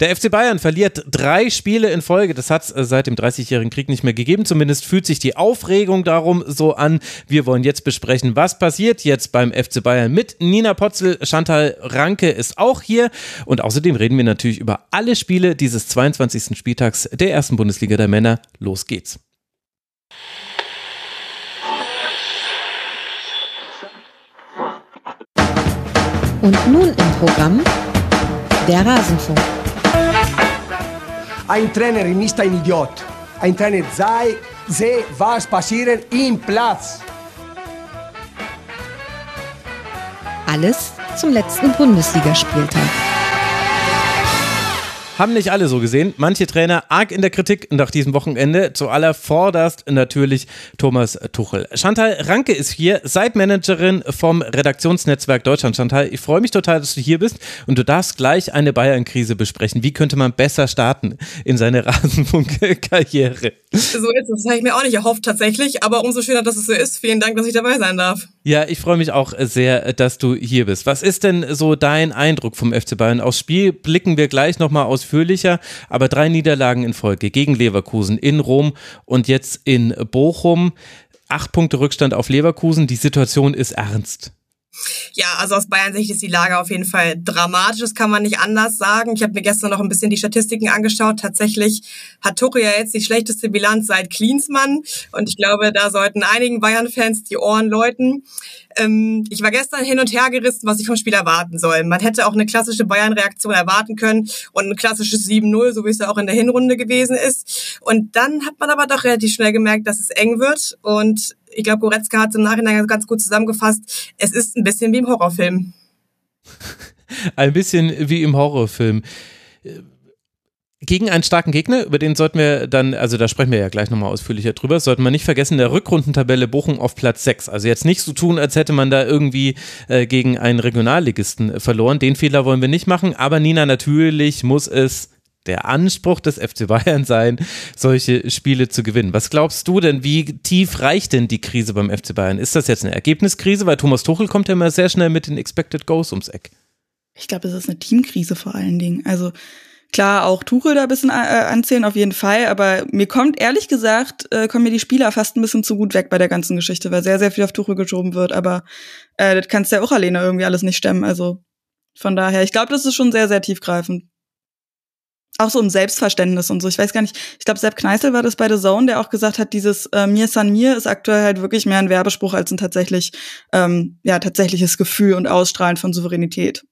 Der FC Bayern verliert drei Spiele in Folge. Das hat es äh, seit dem 30-jährigen Krieg nicht mehr gegeben. Zumindest fühlt sich die Aufregung darum so an. Wir wollen jetzt besprechen, was passiert jetzt beim FC Bayern mit Nina Potzel. Chantal Ranke ist auch hier. Und außerdem reden wir natürlich über alle Spiele dieses 22. Spieltags der ersten Bundesliga der Männer. Los geht's. Und nun im Programm der Rasenfunk. Ein Trainer ist ein Idiot. Ein Trainer sei, sehe, was passiert im Platz. Alles zum letzten Bundesligaspieltag. Haben nicht alle so gesehen. Manche Trainer arg in der Kritik nach diesem Wochenende. Zu allervorderst natürlich Thomas Tuchel. Chantal Ranke ist hier, Site-Managerin vom Redaktionsnetzwerk Deutschland. Chantal, ich freue mich total, dass du hier bist und du darfst gleich eine Bayern-Krise besprechen. Wie könnte man besser starten in seine Rasenfunk-Karriere? So ist es. Das habe ich mir auch nicht erhofft tatsächlich, aber umso schöner, dass es so ist. Vielen Dank, dass ich dabei sein darf. Ja, ich freue mich auch sehr, dass du hier bist. Was ist denn so dein Eindruck vom FC Bayern? Aufs Spiel blicken wir gleich nochmal ausführlicher, aber drei Niederlagen in Folge gegen Leverkusen in Rom und jetzt in Bochum. Acht Punkte Rückstand auf Leverkusen. Die Situation ist ernst. Ja, also aus Bayern Sicht ist die Lage auf jeden Fall dramatisch, das kann man nicht anders sagen. Ich habe mir gestern noch ein bisschen die Statistiken angeschaut. Tatsächlich hat Tuchel ja jetzt die schlechteste Bilanz seit Klinsmann und ich glaube, da sollten einigen Bayern-Fans die Ohren läuten. Ähm, ich war gestern hin und her gerissen, was ich vom Spiel erwarten soll. Man hätte auch eine klassische Bayern-Reaktion erwarten können und ein klassisches 7-0, so wie es ja auch in der Hinrunde gewesen ist. Und dann hat man aber doch relativ schnell gemerkt, dass es eng wird und ich glaube, Goretzka hat es im Nachhinein ganz gut zusammengefasst. Es ist ein bisschen wie im Horrorfilm. ein bisschen wie im Horrorfilm. Gegen einen starken Gegner, über den sollten wir dann, also da sprechen wir ja gleich nochmal ausführlicher drüber, sollten wir nicht vergessen, der Rückrundentabelle Bochum auf Platz 6. Also jetzt nicht so tun, als hätte man da irgendwie äh, gegen einen Regionalligisten verloren. Den Fehler wollen wir nicht machen, aber Nina, natürlich muss es der Anspruch des FC Bayern sein, solche Spiele zu gewinnen. Was glaubst du denn, wie tief reicht denn die Krise beim FC Bayern? Ist das jetzt eine Ergebniskrise? Weil Thomas Tuchel kommt ja immer sehr schnell mit den Expected Goals ums Eck. Ich glaube, es ist eine Teamkrise vor allen Dingen. Also klar, auch Tuchel da ein bisschen äh, anzählen, auf jeden Fall. Aber mir kommt ehrlich gesagt, äh, kommen mir die Spieler fast ein bisschen zu gut weg bei der ganzen Geschichte, weil sehr, sehr viel auf Tuchel geschoben wird. Aber äh, das kannst du ja auch alleine irgendwie alles nicht stemmen. Also von daher, ich glaube, das ist schon sehr, sehr tiefgreifend auch so um Selbstverständnis und so. Ich weiß gar nicht, ich glaube, Sepp Kneißl war das bei The Zone, der auch gesagt hat, dieses äh, Mir San Mir ist aktuell halt wirklich mehr ein Werbespruch als ein tatsächlich, ähm, ja, tatsächliches Gefühl und Ausstrahlen von Souveränität.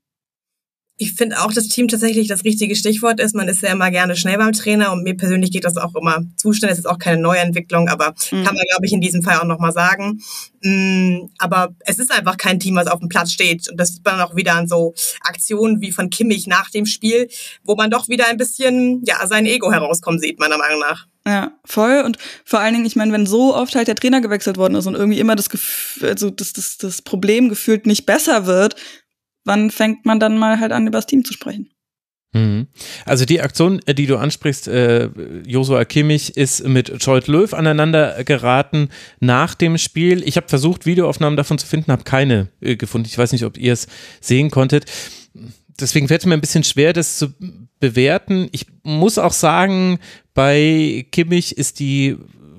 Ich finde auch, dass Team tatsächlich das richtige Stichwort ist. Man ist ja immer gerne schnell beim Trainer und mir persönlich geht das auch immer zu schnell. Es ist auch keine Neuentwicklung, aber mhm. kann man, glaube ich, in diesem Fall auch nochmal sagen. Mm, aber es ist einfach kein Team, was auf dem Platz steht. Und das sieht man auch wieder an so Aktionen wie von Kimmich nach dem Spiel, wo man doch wieder ein bisschen, ja, sein Ego herauskommen sieht, meiner Meinung nach. Ja, voll. Und vor allen Dingen, ich meine, wenn so oft halt der Trainer gewechselt worden ist und irgendwie immer das, Gefühl, also das, das, das Problem gefühlt nicht besser wird, wann fängt man dann mal halt an, über das Team zu sprechen? Mhm. Also die Aktion, äh, die du ansprichst, äh, Josua Kimmich ist mit Scholt Löw aneinander geraten nach dem Spiel. Ich habe versucht, Videoaufnahmen davon zu finden, habe keine äh, gefunden. Ich weiß nicht, ob ihr es sehen konntet. Deswegen fällt es mir ein bisschen schwer, das zu bewerten. Ich muss auch sagen, bei Kimmich ist die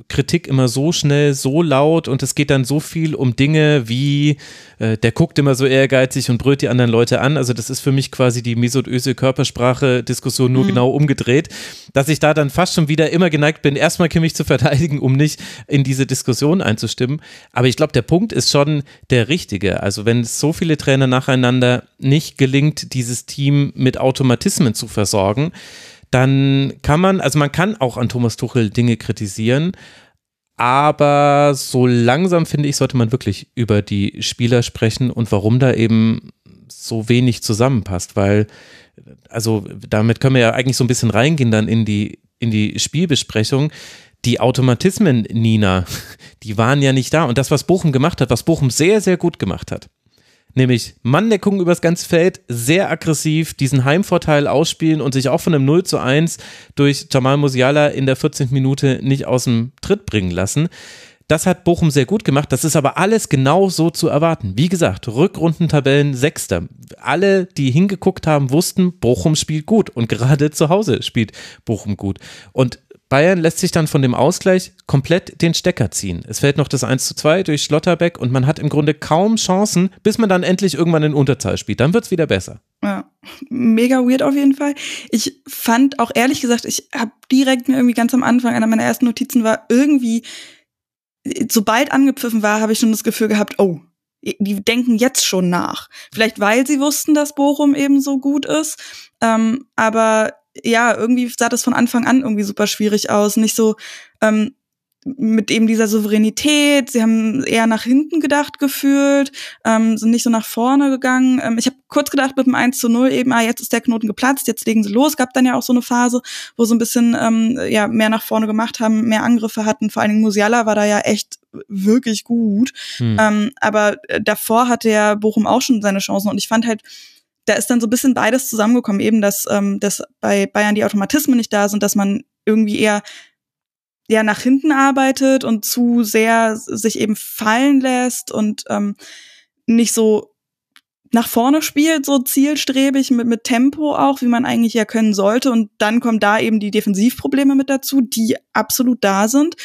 Kritik immer so schnell, so laut und es geht dann so viel um Dinge wie, äh, der guckt immer so ehrgeizig und brüllt die anderen Leute an. Also das ist für mich quasi die mesodöse Körpersprache-Diskussion nur mhm. genau umgedreht, dass ich da dann fast schon wieder immer geneigt bin, erstmal Kimmich zu verteidigen, um nicht in diese Diskussion einzustimmen. Aber ich glaube, der Punkt ist schon der richtige. Also wenn es so viele Trainer nacheinander nicht gelingt, dieses Team mit Automatismen zu versorgen, dann kann man, also man kann auch an Thomas Tuchel Dinge kritisieren, aber so langsam finde ich, sollte man wirklich über die Spieler sprechen und warum da eben so wenig zusammenpasst, weil, also damit können wir ja eigentlich so ein bisschen reingehen dann in die, in die Spielbesprechung. Die Automatismen, Nina, die waren ja nicht da. Und das, was Bochum gemacht hat, was Bochum sehr, sehr gut gemacht hat, nämlich Manndeckung übers ganze Feld, sehr aggressiv, diesen Heimvorteil ausspielen und sich auch von einem 0 zu 1 durch Jamal Musiala in der 14. Minute nicht aus dem Tritt bringen lassen. das hat Bochum sehr gut gemacht. Das ist aber alles genau so zu erwarten. Wie gesagt, Rückrundentabellen Sechster. Alle, die hingeguckt haben, wussten, Bochum spielt gut und gerade zu Hause spielt Bochum gut. Und Bayern lässt sich dann von dem Ausgleich komplett den Stecker ziehen. Es fällt noch das 1 zu 2 durch Schlotterbeck und man hat im Grunde kaum Chancen, bis man dann endlich irgendwann in Unterzahl spielt. Dann wird es wieder besser. Ja, mega weird auf jeden Fall. Ich fand auch ehrlich gesagt, ich habe direkt mir irgendwie ganz am Anfang, einer meiner ersten Notizen war irgendwie, sobald angepfiffen war, habe ich schon das Gefühl gehabt, oh, die denken jetzt schon nach. Vielleicht weil sie wussten, dass Bochum eben so gut ist. Ähm, aber ja, irgendwie sah das von Anfang an irgendwie super schwierig aus. Nicht so ähm, mit eben dieser Souveränität. Sie haben eher nach hinten gedacht gefühlt, ähm, sind nicht so nach vorne gegangen. Ähm, ich habe kurz gedacht mit dem 1 zu 0 eben, ah, jetzt ist der Knoten geplatzt, jetzt legen sie los. Gab dann ja auch so eine Phase, wo sie ein bisschen ähm, ja mehr nach vorne gemacht haben, mehr Angriffe hatten. Vor allen Dingen Musiala war da ja echt wirklich gut. Hm. Ähm, aber äh, davor hatte ja Bochum auch schon seine Chancen und ich fand halt, da ist dann so ein bisschen beides zusammengekommen, eben dass, ähm, dass bei Bayern die Automatismen nicht da sind, dass man irgendwie eher ja nach hinten arbeitet und zu sehr sich eben fallen lässt und ähm, nicht so nach vorne spielt, so zielstrebig mit, mit Tempo auch, wie man eigentlich ja können sollte. Und dann kommen da eben die Defensivprobleme mit dazu, die absolut da sind.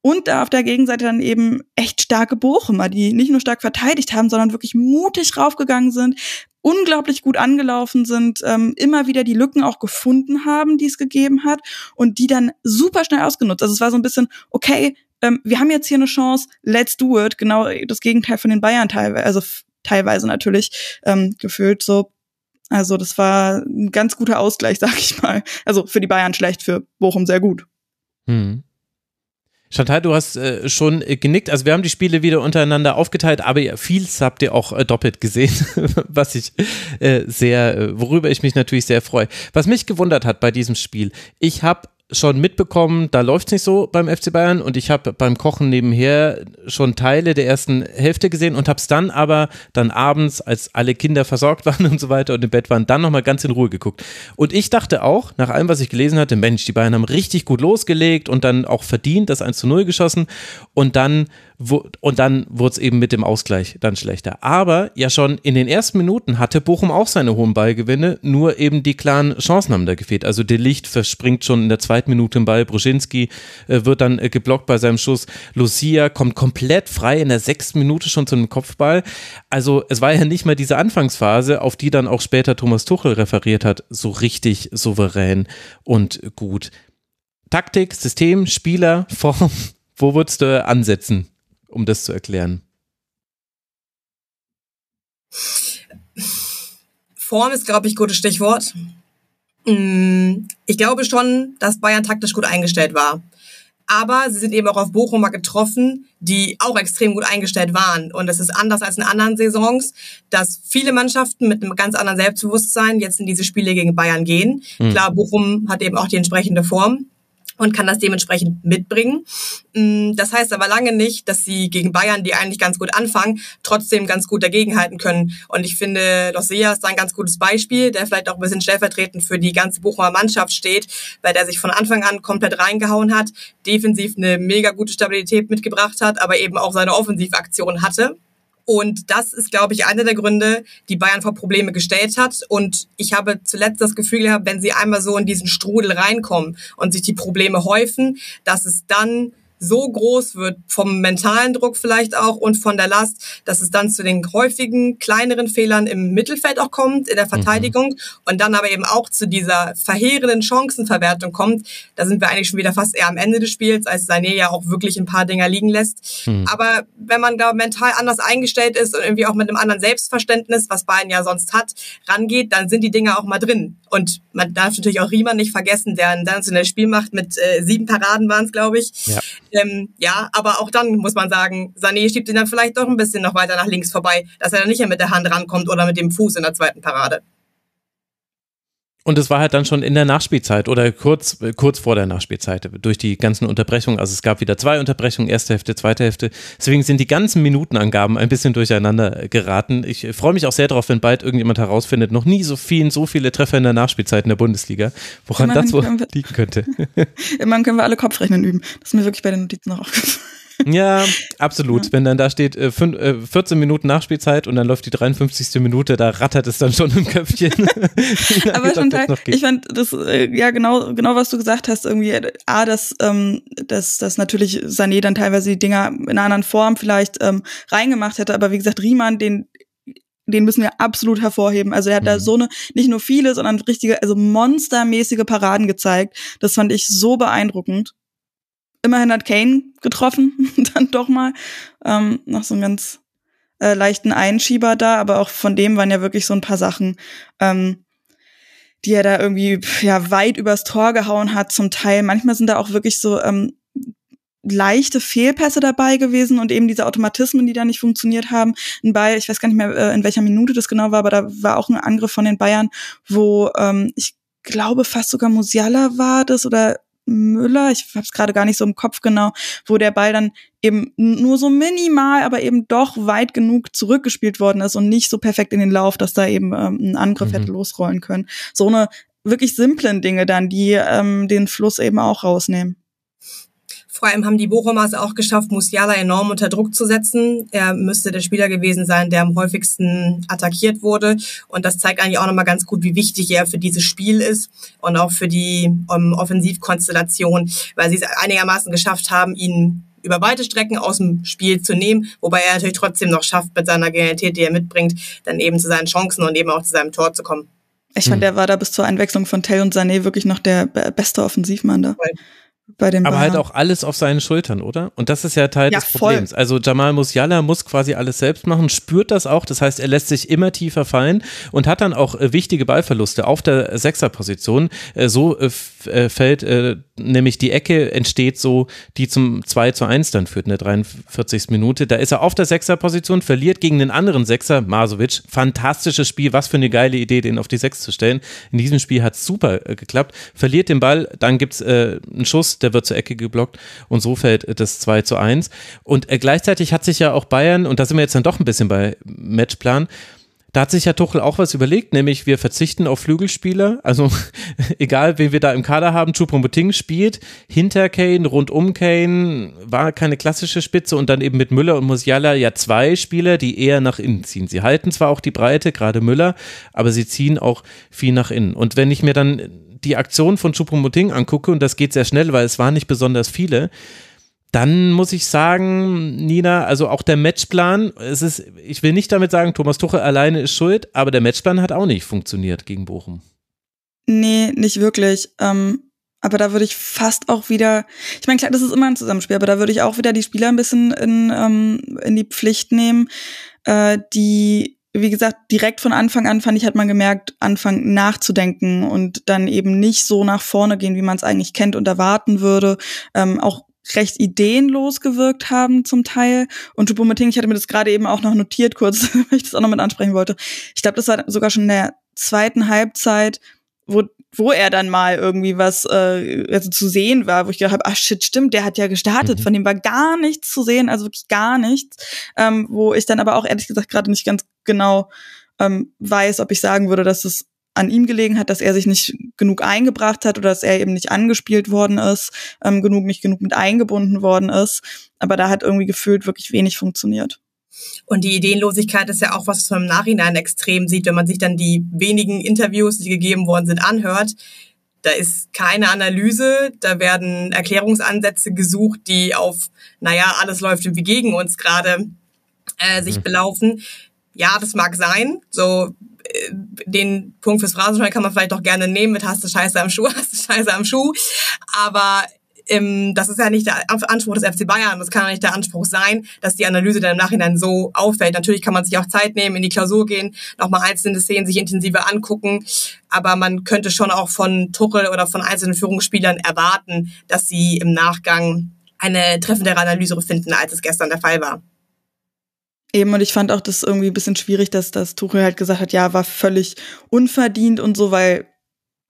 Und da auf der Gegenseite dann eben echt starke Bochumer, die nicht nur stark verteidigt haben, sondern wirklich mutig raufgegangen sind, unglaublich gut angelaufen sind, ähm, immer wieder die Lücken auch gefunden haben, die es gegeben hat und die dann super schnell ausgenutzt. Also es war so ein bisschen, okay, ähm, wir haben jetzt hier eine Chance, let's do it. Genau das Gegenteil von den Bayern teilweise, also teilweise natürlich ähm, gefühlt so. Also das war ein ganz guter Ausgleich, sag ich mal. Also für die Bayern schlecht, für Bochum sehr gut. Hm. Chantal, du hast äh, schon äh, genickt. Also wir haben die Spiele wieder untereinander aufgeteilt, aber vieles habt ihr auch äh, doppelt gesehen, was ich äh, sehr, äh, worüber ich mich natürlich sehr freue. Was mich gewundert hat bei diesem Spiel, ich habe schon mitbekommen, da läuft es nicht so beim FC Bayern und ich habe beim Kochen nebenher schon Teile der ersten Hälfte gesehen und habe es dann aber dann abends, als alle Kinder versorgt waren und so weiter und im Bett waren, dann nochmal ganz in Ruhe geguckt. Und ich dachte auch, nach allem, was ich gelesen hatte, Mensch, die Bayern haben richtig gut losgelegt und dann auch verdient das 1 zu 0 geschossen und dann wo, und dann wurde es eben mit dem Ausgleich dann schlechter. Aber ja schon in den ersten Minuten hatte Bochum auch seine hohen Ballgewinne, nur eben die klaren Chancen haben da gefehlt. Also De Licht verspringt schon in der zweiten Minute im Ball, Bruschinski äh, wird dann äh, geblockt bei seinem Schuss, Lucia kommt komplett frei in der sechsten Minute schon zu einem Kopfball. Also es war ja nicht mal diese Anfangsphase, auf die dann auch später Thomas Tuchel referiert hat, so richtig souverän und gut. Taktik, System, Spieler, Form, wo würdest du ansetzen? Um das zu erklären? Form ist, glaube ich, gutes Stichwort. Mm, ich glaube schon, dass Bayern taktisch gut eingestellt war. Aber sie sind eben auch auf Bochumer getroffen, die auch extrem gut eingestellt waren. Und es ist anders als in anderen Saisons, dass viele Mannschaften mit einem ganz anderen Selbstbewusstsein jetzt in diese Spiele gegen Bayern gehen. Mhm. Klar, Bochum hat eben auch die entsprechende Form und kann das dementsprechend mitbringen. Mm, das heißt aber lange nicht, dass sie gegen Bayern, die eigentlich ganz gut anfangen, trotzdem ganz gut dagegenhalten können. Und ich finde, Losea ist da ein ganz gutes Beispiel, der vielleicht auch ein bisschen stellvertretend für die ganze Bochumer Mannschaft steht, weil der sich von Anfang an komplett reingehauen hat, defensiv eine mega gute Stabilität mitgebracht hat, aber eben auch seine Offensivaktion hatte. Und das ist, glaube ich, einer der Gründe, die Bayern vor Probleme gestellt hat. Und ich habe zuletzt das Gefühl gehabt, wenn sie einmal so in diesen Strudel reinkommen und sich die Probleme häufen, dass es dann so groß wird, vom mentalen Druck vielleicht auch und von der Last, dass es dann zu den häufigen kleineren Fehlern im Mittelfeld auch kommt, in der mhm. Verteidigung mhm. und dann aber eben auch zu dieser verheerenden Chancenverwertung kommt. Da sind wir eigentlich schon wieder fast eher am Ende des Spiels, als Sané ja auch wirklich ein paar Dinger liegen lässt. Mhm. Aber wenn man da mental anders eingestellt ist und irgendwie auch mit einem anderen Selbstverständnis, was Bayern ja sonst hat, rangeht, dann sind die Dinger auch mal drin. Und man darf natürlich auch Riemann nicht vergessen, der ein sensationelles Spiel macht mit äh, sieben Paraden waren es, glaube ich. Ja. Ähm, ja, aber auch dann muss man sagen, Sané schiebt ihn dann vielleicht doch ein bisschen noch weiter nach links vorbei, dass er dann nicht mehr mit der Hand rankommt oder mit dem Fuß in der zweiten Parade. Und es war halt dann schon in der Nachspielzeit oder kurz, kurz vor der Nachspielzeit durch die ganzen Unterbrechungen. Also es gab wieder zwei Unterbrechungen, erste Hälfte, zweite Hälfte. Deswegen sind die ganzen Minutenangaben ein bisschen durcheinander geraten. Ich freue mich auch sehr darauf, wenn bald irgendjemand herausfindet, noch nie so vielen, so viele Treffer in der Nachspielzeit in der Bundesliga, woran Immerhin das wohl liegen könnte. Immerhin können wir alle Kopfrechnen üben. Das ist mir wirklich bei den Notizen noch aufgefallen. Ja, absolut. Ja. Wenn dann da steht äh, fün, äh, 14 Minuten Nachspielzeit und dann läuft die 53. Minute, da rattert es dann schon im Köpfchen. Aber schon ich fand das äh, ja genau genau was du gesagt hast irgendwie a dass ähm, dass dass natürlich Sané dann teilweise die Dinger in einer anderen Form vielleicht ähm, reingemacht hätte, aber wie gesagt Riemann den den müssen wir absolut hervorheben. Also er hat mhm. da so eine, nicht nur viele, sondern richtige, also monstermäßige Paraden gezeigt. Das fand ich so beeindruckend. Immerhin hat Kane getroffen, dann doch mal. Ähm, noch so einen ganz äh, leichten Einschieber da, aber auch von dem waren ja wirklich so ein paar Sachen, ähm, die er da irgendwie ja weit übers Tor gehauen hat, zum Teil. Manchmal sind da auch wirklich so ähm, leichte Fehlpässe dabei gewesen und eben diese Automatismen, die da nicht funktioniert haben. Ein Ball, ich weiß gar nicht mehr, äh, in welcher Minute das genau war, aber da war auch ein Angriff von den Bayern, wo ähm, ich glaube fast sogar Musiala war das oder Müller, ich habe es gerade gar nicht so im Kopf genau, wo der Ball dann eben nur so minimal, aber eben doch weit genug zurückgespielt worden ist und nicht so perfekt in den Lauf, dass da eben ähm, ein Angriff mhm. hätte losrollen können. So eine wirklich simplen Dinge dann, die ähm, den Fluss eben auch rausnehmen. Vor allem haben die Bochumers auch geschafft, Musiala enorm unter Druck zu setzen. Er müsste der Spieler gewesen sein, der am häufigsten attackiert wurde. Und das zeigt eigentlich auch nochmal ganz gut, wie wichtig er für dieses Spiel ist und auch für die um, Offensivkonstellation, weil sie es einigermaßen geschafft haben, ihn über weite Strecken aus dem Spiel zu nehmen, wobei er natürlich trotzdem noch schafft, mit seiner Genialität, die er mitbringt, dann eben zu seinen Chancen und eben auch zu seinem Tor zu kommen. Ich fand, hm. der war da bis zur Einwechslung von Tell und Sané wirklich noch der beste Offensivmann da. Voll bei dem Aber halt auch alles auf seinen Schultern, oder? Und das ist ja Teil ja, des Problems. Voll. Also Jamal Musiala muss quasi alles selbst machen, spürt das auch. Das heißt, er lässt sich immer tiefer fallen und hat dann auch äh, wichtige Ballverluste auf der Sechserposition. Äh, so äh, fällt äh, nämlich die Ecke entsteht so, die zum 2 zu 1 dann führt in der 43. Minute. Da ist er auf der Sechserposition, verliert gegen den anderen Sechser, Masovic. Fantastisches Spiel, was für eine geile Idee, den auf die Sechs zu stellen. In diesem Spiel hat es super äh, geklappt. Verliert den Ball, dann gibt es äh, einen Schuss, der wird zur Ecke geblockt und so fällt das 2 zu 1. Und äh, gleichzeitig hat sich ja auch Bayern, und da sind wir jetzt dann doch ein bisschen bei Matchplan, da hat sich ja Tuchel auch was überlegt, nämlich wir verzichten auf Flügelspieler. Also egal, wen wir da im Kader haben, Choupo-Moting spielt hinter Kane, rund um Kane, war keine klassische Spitze und dann eben mit Müller und Musiala ja zwei Spieler, die eher nach innen ziehen. Sie halten zwar auch die Breite, gerade Müller, aber sie ziehen auch viel nach innen. Und wenn ich mir dann die Aktion von Choupo-Moting angucke, und das geht sehr schnell, weil es waren nicht besonders viele, dann muss ich sagen, Nina, also auch der Matchplan, es ist, ich will nicht damit sagen, Thomas Tuchel alleine ist schuld, aber der Matchplan hat auch nicht funktioniert gegen Bochum. Nee, nicht wirklich. Ähm, aber da würde ich fast auch wieder, ich meine, klar, das ist immer ein Zusammenspiel, aber da würde ich auch wieder die Spieler ein bisschen in, ähm, in die Pflicht nehmen, äh, die, wie gesagt, direkt von Anfang an fand ich, hat man gemerkt, anfangen nachzudenken und dann eben nicht so nach vorne gehen, wie man es eigentlich kennt und erwarten würde. Ähm, auch recht ideenlos gewirkt haben zum Teil. Und Choupo-Moting, ich hatte mir das gerade eben auch noch notiert kurz, weil ich das auch noch mit ansprechen wollte. Ich glaube, das war sogar schon in der zweiten Halbzeit, wo, wo er dann mal irgendwie was äh, also zu sehen war, wo ich gedacht habe, ach shit, stimmt, der hat ja gestartet, mhm. von dem war gar nichts zu sehen, also wirklich gar nichts. Ähm, wo ich dann aber auch ehrlich gesagt gerade nicht ganz genau ähm, weiß, ob ich sagen würde, dass es an ihm gelegen hat, dass er sich nicht genug eingebracht hat oder dass er eben nicht angespielt worden ist, ähm, genug, nicht genug mit eingebunden worden ist. Aber da hat irgendwie gefühlt wirklich wenig funktioniert. Und die Ideenlosigkeit ist ja auch was, was man im Nachhinein extrem sieht, wenn man sich dann die wenigen Interviews, die gegeben worden sind, anhört. Da ist keine Analyse, da werden Erklärungsansätze gesucht, die auf, naja, alles läuft irgendwie gegen uns gerade äh, sich mhm. belaufen. Ja, das mag sein. So den Punkt fürs Phrasenschwein kann man vielleicht doch gerne nehmen mit hast du Scheiße am Schuh, hast du Scheiße am Schuh. Aber ähm, das ist ja nicht der Anspruch des FC Bayern. Das kann ja nicht der Anspruch sein, dass die Analyse dann im Nachhinein so auffällt. Natürlich kann man sich auch Zeit nehmen, in die Klausur gehen, nochmal einzelne Szenen sich intensiver angucken. Aber man könnte schon auch von Tuchel oder von einzelnen Führungsspielern erwarten, dass sie im Nachgang eine treffendere Analyse finden, als es gestern der Fall war. Eben, und ich fand auch das irgendwie ein bisschen schwierig, dass das Tuchel halt gesagt hat, ja, war völlig unverdient und so, weil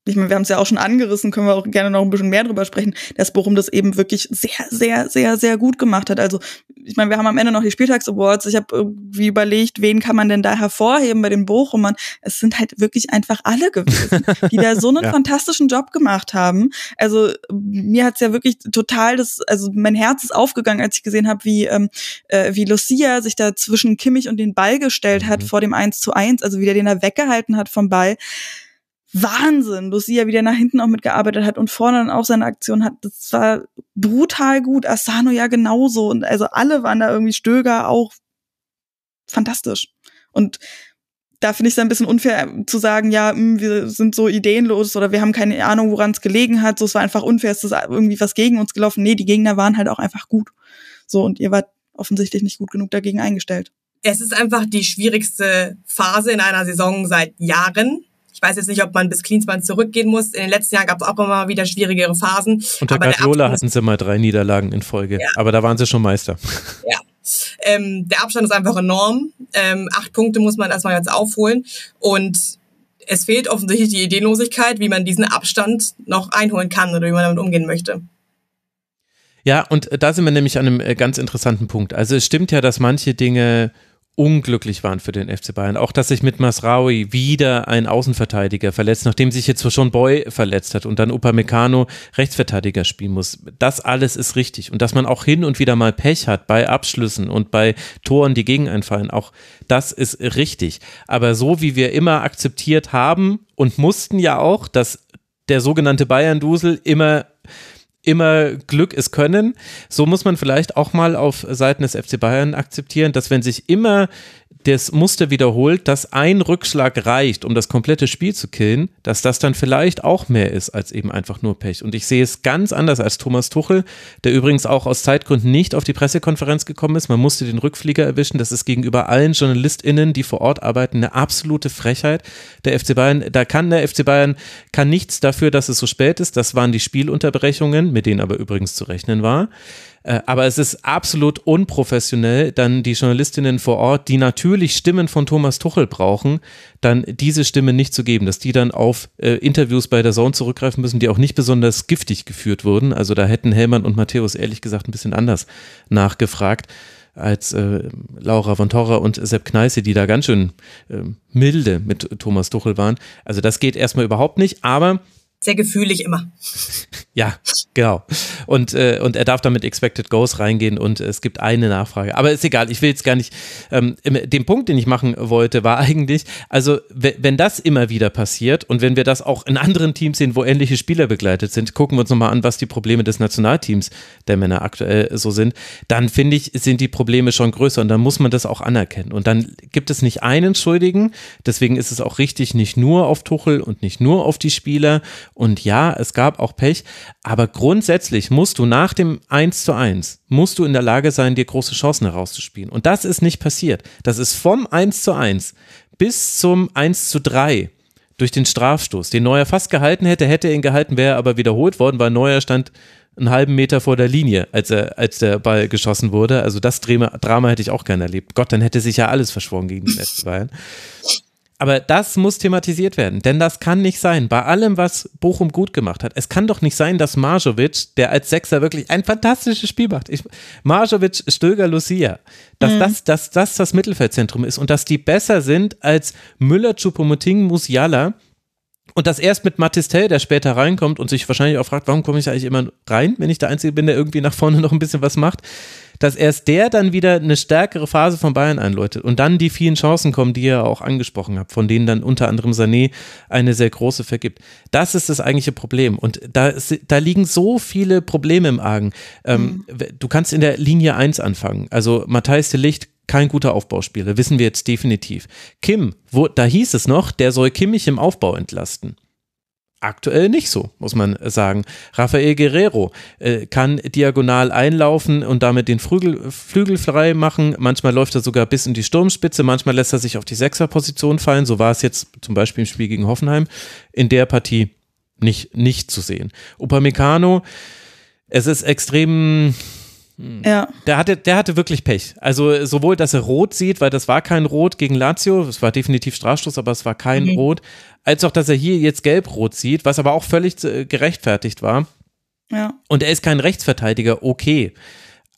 ich meine, wir haben es ja auch schon angerissen, können wir auch gerne noch ein bisschen mehr drüber sprechen, dass Bochum das eben wirklich sehr, sehr, sehr, sehr gut gemacht hat. Also ich meine, wir haben am Ende noch die Spieltags-Awards. Ich habe irgendwie überlegt, wen kann man denn da hervorheben bei den Bochumern. Es sind halt wirklich einfach alle gewesen, die da so einen ja. fantastischen Job gemacht haben. Also mir hat's ja wirklich total das, also mein Herz ist aufgegangen, als ich gesehen habe, wie ähm, äh, wie Lucia sich da zwischen Kimmich und den Ball gestellt hat mhm. vor dem 1 zu 1, also wie der den da weggehalten hat vom Ball. Wahnsinn. Lucia wieder nach hinten auch mitgearbeitet hat und vorne dann auch seine Aktion hat. Das war brutal gut. Asano ja genauso. Und also alle waren da irgendwie Stöger auch fantastisch. Und da finde ich es ein bisschen unfair zu sagen, ja, mh, hm, wir sind so ideenlos oder wir haben keine Ahnung, woran es gelegen hat. So, es war einfach unfair, es ist irgendwie was gegen uns gelaufen. Nee, die Gegner waren halt auch einfach gut. So, und ihr wart offensichtlich nicht gut genug dagegen eingestellt. Es ist einfach die schwierigste Phase in einer Saison seit Jahren. Ich weiß jetzt nicht, ob man bis Klinsmann zurückgehen muss. In den letzten Jahren gab es auch immer wieder schwierigere Phasen. Unter Guardiola hatten sie mal drei Niederlagen in Folge, ja. aber da waren sie schon Meister. Ja. Ähm, der Abstand ist einfach enorm. Ähm, acht Punkte muss man erstmal jetzt aufholen. Und es fehlt offensichtlich die Ideenlosigkeit, wie man diesen Abstand noch einholen kann oder wie man damit umgehen möchte. Ja, und da sind wir nämlich an einem äh, ganz interessanten Punkt. Also es stimmt ja, dass manche Dinge unglücklich waren für den FC Bayern. Auch, dass sich mit Masraui wieder ein Außenverteidiger verletzt, nachdem sich jetzt schon Boy verletzt hat und dann Upamecano Rechtsverteidiger spielen muss. Das alles ist richtig. Und dass man auch hin und wieder mal Pech hat bei Abschlüssen und bei Toren, die gegen einfallen, auch das ist richtig. Aber so wie wir immer akzeptiert haben und mussten ja auch, dass der sogenannte Bayern-Dusel immer immer Glück ist Können. So muss man vielleicht auch mal auf Seiten des FC Bayern akzeptieren, dass wenn sich immer das Muster wiederholt, dass ein Rückschlag reicht, um das komplette Spiel zu killen, dass das dann vielleicht auch mehr ist als eben einfach nur Pech. Und ich sehe es ganz anders als Thomas Tuchel, der übrigens auch aus Zeitgründen nicht auf die Pressekonferenz gekommen ist. Man musste den Rückflieger erwischen. Das ist gegenüber allen JournalistInnen, die vor Ort arbeiten, eine absolute Frechheit. Der FC Bayern, da kann der FC Bayern, kann nichts dafür, dass es so spät ist. Das waren die Spielunterbrechungen, mit denen aber übrigens zu rechnen war. Äh, aber es ist absolut unprofessionell, dann die Journalistinnen vor Ort, die natürlich Stimmen von Thomas Tuchel brauchen, dann diese Stimme nicht zu geben, dass die dann auf äh, Interviews bei der Zone zurückgreifen müssen, die auch nicht besonders giftig geführt wurden. Also da hätten Hellmann und Matthäus ehrlich gesagt ein bisschen anders nachgefragt als äh, Laura von Torra und Sepp Kneiße, die da ganz schön äh, milde mit Thomas Tuchel waren. Also das geht erstmal überhaupt nicht, aber sehr gefühlig immer. Ja, genau. Und, äh, und er darf dann mit Expected Goals reingehen und es gibt eine Nachfrage. Aber ist egal, ich will jetzt gar nicht. Ähm, den Punkt, den ich machen wollte, war eigentlich, also wenn das immer wieder passiert und wenn wir das auch in anderen Teams sehen, wo ähnliche Spieler begleitet sind, gucken wir uns nochmal an, was die Probleme des Nationalteams der Männer aktuell so sind, dann finde ich, sind die Probleme schon größer und dann muss man das auch anerkennen. Und dann gibt es nicht einen Schuldigen, deswegen ist es auch richtig, nicht nur auf Tuchel und nicht nur auf die Spieler und ja, es gab auch Pech, aber grundsätzlich musst du nach dem 1 zu 1, musst du in der Lage sein, dir große Chancen herauszuspielen. Und das ist nicht passiert. Das ist vom 1 zu 1 bis zum 1 zu 3 durch den Strafstoß, den Neuer fast gehalten hätte, hätte er ihn gehalten, wäre aber wiederholt worden, weil Neuer stand einen halben Meter vor der Linie, als, er, als der Ball geschossen wurde. Also das Drama, Drama hätte ich auch gerne erlebt. Gott, dann hätte sich ja alles verschworen gegen den FC Bayern. Aber das muss thematisiert werden, denn das kann nicht sein. Bei allem, was Bochum gut gemacht hat, es kann doch nicht sein, dass Marjovic, der als Sechser wirklich ein fantastisches Spiel macht, ich, Marjovic, Stöger, Lucia, dass, mhm. das, dass das das Mittelfeldzentrum ist und dass die besser sind als Müller, Chupomoting, Musiala und das erst mit Matistel, der später reinkommt und sich wahrscheinlich auch fragt, warum komme ich eigentlich immer rein, wenn ich der Einzige bin, der irgendwie nach vorne noch ein bisschen was macht dass erst der dann wieder eine stärkere Phase von Bayern einläutet und dann die vielen Chancen kommen, die ihr auch angesprochen habt, von denen dann unter anderem Sané eine sehr große vergibt. Das ist das eigentliche Problem und da, da liegen so viele Probleme im Argen. Ähm, mhm. Du kannst in der Linie 1 anfangen, also Matthijs de Licht kein guter Aufbauspieler, wissen wir jetzt definitiv. Kim, wo, da hieß es noch, der soll Kimmich im Aufbau entlasten. Aktuell nicht so, muss man sagen. Rafael Guerrero äh, kann diagonal einlaufen und damit den Flügel, Flügel frei machen. Manchmal läuft er sogar bis in die Sturmspitze, manchmal lässt er sich auf die Sechserposition fallen. So war es jetzt zum Beispiel im Spiel gegen Hoffenheim. In der Partie nicht, nicht zu sehen. Upamecano, es ist extrem Ja. Der hatte, der hatte wirklich Pech. Also sowohl, dass er rot sieht, weil das war kein Rot gegen Lazio, es war definitiv Strafstoß, aber es war kein Mhm. Rot, als auch, dass er hier jetzt gelb-rot sieht, was aber auch völlig äh, gerechtfertigt war. Ja. Und er ist kein Rechtsverteidiger, okay.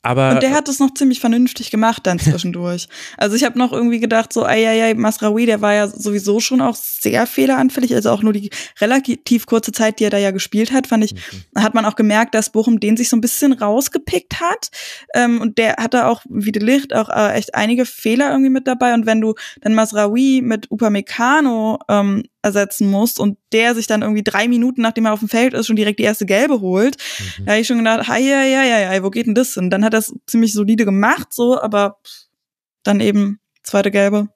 Aber Und der hat es noch ziemlich vernünftig gemacht dann zwischendurch. also ich habe noch irgendwie gedacht, so, ei, ei, ei, Masraoui, der war ja sowieso schon auch sehr fehleranfällig. Also auch nur die relativ kurze Zeit, die er da ja gespielt hat, fand ich, hat man auch gemerkt, dass Bochum den sich so ein bisschen rausgepickt hat. Ähm, und der hatte auch, wie de Licht, auch äh, echt einige Fehler irgendwie mit dabei. Und wenn du dann Masraoui mit Upamecano ähm, ersetzen musst und der sich dann irgendwie drei Minuten, nachdem er auf dem Feld ist, schon direkt die erste Gelbe holt, da habe ich schon gedacht, hei, hei, hei, hei, wo geht denn das hin? Dann hat er es ziemlich solide gemacht, so, aber dann eben zweite Gelbe.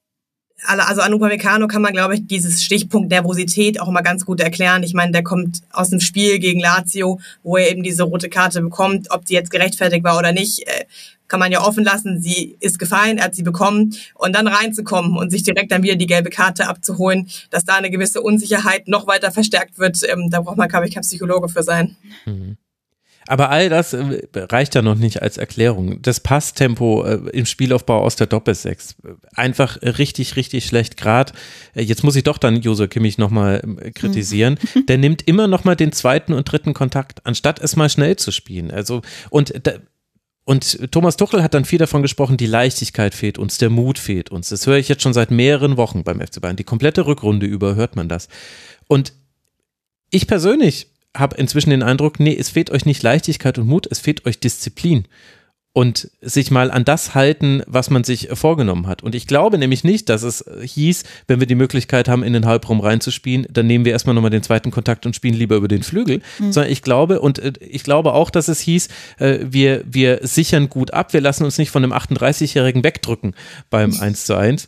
also an Upamecano kann man, glaube ich, dieses Stichpunkt Nervosität auch mal ganz gut erklären. Ich meine, der kommt aus dem Spiel gegen Lazio, wo er eben diese rote Karte bekommt. Ob die jetzt gerechtfertigt war oder nicht, äh, kann man ja offen lassen. Sie ist gefallen, er hat sie bekommen. Und dann reinzukommen und sich direkt dann wieder die gelbe Karte abzuholen, dass da eine gewisse Unsicherheit noch weiter verstärkt wird, ähm, da braucht man, glaube ich, kein Psychologe für sein. Aber all das äh, reicht ja noch nicht als Erklärung. Das Passtempo äh, im Spielaufbau aus der Doppelsechs. äh, Einfach richtig, richtig schlecht. Grad, äh, jetzt muss ich doch dann Josef Kimmich nochmal äh, kritisieren. Der nimmt immer nochmal den zweiten und dritten Kontakt, anstatt es mal schnell zu spielen. Also, und da, und Thomas Tuchel hat dann viel davon gesprochen, die Leichtigkeit fehlt uns, der Mut fehlt uns. Das höre ich jetzt schon seit mehreren Wochen beim FC Bayern. Die komplette Rückrunde über hört man das. Und ich persönlich habe inzwischen den Eindruck, nee, es fehlt euch nicht Leichtigkeit und Mut, es fehlt euch Disziplin. Und sich mal an das halten, was man sich vorgenommen hat. Und ich glaube nämlich nicht, dass es hieß, wenn wir die Möglichkeit haben, in den Halbraum reinzuspielen, dann nehmen wir erstmal nochmal den zweiten Kontakt und spielen lieber über den Flügel. Sondern ich glaube, und äh, ich glaube auch, dass es hieß, äh, wir, wir sichern gut ab, wir lassen uns nicht von einem 38-Jährigen wegdrücken beim 1 zu 1.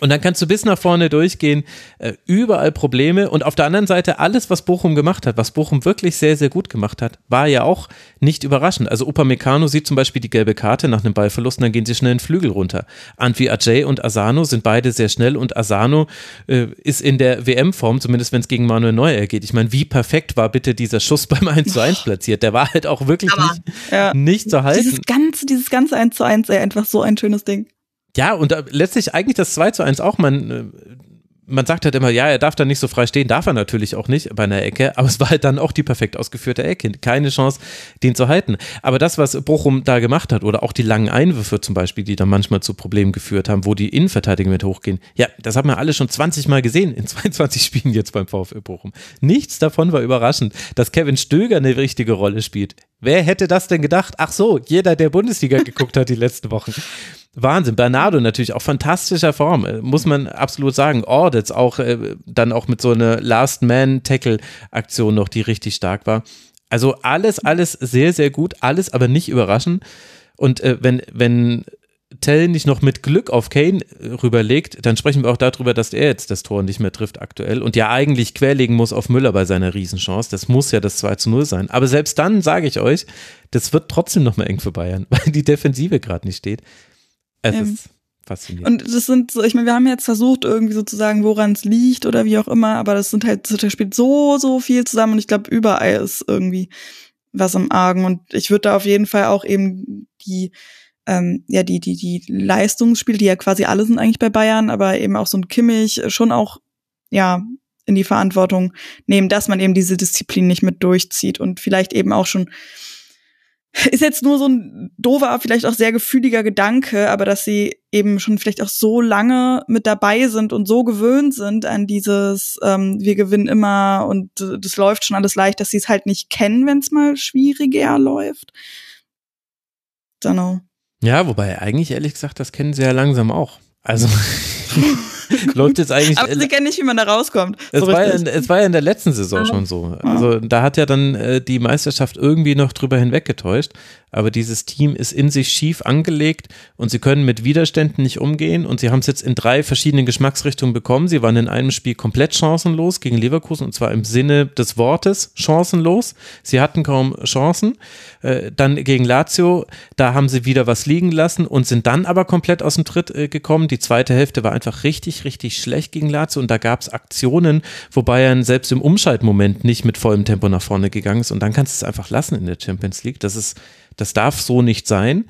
Und dann kannst du bis nach vorne durchgehen, äh, überall Probleme. Und auf der anderen Seite, alles, was Bochum gemacht hat, was Bochum wirklich sehr, sehr gut gemacht hat, war ja auch nicht überraschend. Also Upamecano sieht zum Beispiel die gelbe Karte nach einem Ballverlust und dann gehen sie schnell den Flügel runter. Antwi Ajay und Asano sind beide sehr schnell und Asano äh, ist in der WM-Form, zumindest wenn es gegen Manuel Neuer geht. Ich meine, wie perfekt war bitte dieser Schuss beim 1 zu 1 platziert? Der war halt auch wirklich nicht, Ja. nicht zu halten. Dieses ganze, dieses ganze 1 zu 1, ey, einfach so ein schönes Ding. Ja, und letztlich eigentlich das 2 zu 1 auch. Man, äh, man sagt halt immer, ja, er darf da nicht so frei stehen, darf er natürlich auch nicht bei einer Ecke, aber es war halt dann auch die perfekt ausgeführte Ecke. Keine Chance, den zu halten. Aber das, was Bochum da gemacht hat, oder auch die langen Einwürfe zum Beispiel, die dann manchmal zu Problemen geführt haben, wo die Innenverteidiger mit hochgehen, ja, das haben wir alle schon 20 Mal gesehen in 22 Spielen jetzt beim VfL Bochum. Nichts davon war überraschend, dass Kevin Stöger eine richtige Rolle spielt. Wer hätte das denn gedacht? Ach so, jeder, der Bundesliga geguckt hat die letzten Wochen. Wahnsinn. Bernardo natürlich auch fantastischer Form, äh, muss man absolut sagen. Ordets auch äh, dann auch mit so einer Last-Man-Tackle-Aktion noch, die richtig stark war. Also alles, alles sehr, sehr gut, alles aber nicht überraschend. Und äh, wenn, wenn Tell nicht noch mit Glück auf Kane äh, rüberlegt, dann sprechen wir auch darüber, dass er jetzt das Tor nicht mehr trifft aktuell und ja eigentlich querlegen muss auf Müller bei seiner Riesenchance. Das muss ja das 2 zu 0 sein. Aber selbst dann sage ich euch, das wird trotzdem noch mal eng für Bayern, weil die Defensive gerade nicht steht. Es Ähm, ist faszinierend. Und das sind so, ich meine, wir haben jetzt versucht, irgendwie sozusagen, woran es liegt oder wie auch immer, aber das sind halt, das spielt so, so viel zusammen und ich glaube, überall ist irgendwie was im Argen. Und ich würde da auf jeden Fall auch eben die, ähm, ja, die, die, die Leistungsspiele, die ja quasi alle sind eigentlich bei Bayern, aber eben auch so ein Kimmich schon auch, ja, in die Verantwortung nehmen, dass man eben diese Disziplin nicht mit durchzieht und vielleicht eben auch schon ist jetzt nur so ein doofer, vielleicht auch sehr gefühliger Gedanke, aber dass sie eben schon vielleicht auch so lange mit dabei sind und so gewöhnt sind an dieses, ähm, wir gewinnen immer und das läuft schon alles leicht, dass sie es halt nicht kennen, wenn es mal schwieriger läuft. Don't know. Ja, wobei eigentlich ehrlich gesagt, das kennen sie ja langsam auch. Also läuft jetzt eigentlich. Aber sie kennen nicht, wie man da rauskommt. Es, So war ja, in- es war ja in der letzten Saison schon so. Also da hat ja dann äh, die Meisterschaft irgendwie noch drüber hinweggetäuscht. Aber dieses Team ist in sich schief angelegt und sie können mit Widerständen nicht umgehen. Und sie haben es jetzt in drei verschiedenen Geschmacksrichtungen bekommen. Sie waren in einem Spiel komplett chancenlos gegen Leverkusen und zwar im Sinne des Wortes chancenlos. Sie hatten kaum Chancen. Äh, dann gegen Lazio, da haben sie wieder was liegen lassen und sind dann aber komplett aus dem Tritt äh, gekommen. Die zweite Hälfte war einfach richtig, richtig schlecht gegen Lazio und da gab es Aktionen, wo Bayern selbst im Umschaltmoment nicht mit vollem Tempo nach vorne gegangen ist und dann kannst du es einfach lassen in der Champions League. Das ist Das darf so nicht sein.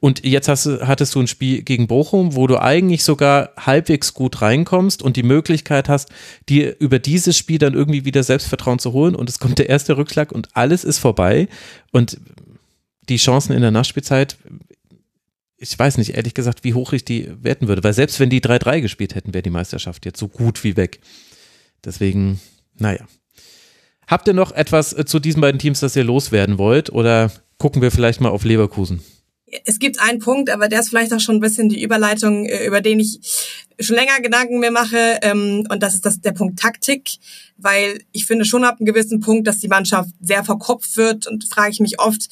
Und jetzt hast hattest du ein Spiel gegen Bochum, wo du eigentlich sogar halbwegs gut reinkommst und die Möglichkeit hast, dir über dieses Spiel dann irgendwie wieder Selbstvertrauen zu holen. Und es kommt der erste Rückschlag und alles ist vorbei. Und die Chancen in der Nachspielzeit, ich weiß nicht, ehrlich gesagt, wie hoch ich die werten würde. Weil selbst wenn die 3-3 gespielt hätten, wäre die Meisterschaft jetzt so gut wie weg. Deswegen, naja. Habt ihr noch etwas äh, zu diesen beiden Teams, das ihr loswerden wollt? Oder gucken wir vielleicht mal auf Leverkusen? Es gibt einen Punkt, aber der ist vielleicht auch schon ein bisschen die Überleitung, äh, über den ich schon länger Gedanken mir mache. Ähm, und das ist das, der Punkt Taktik. Weil ich finde schon ab einem gewissen Punkt, dass die Mannschaft sehr verkopft wird. Und frage ich mich oft,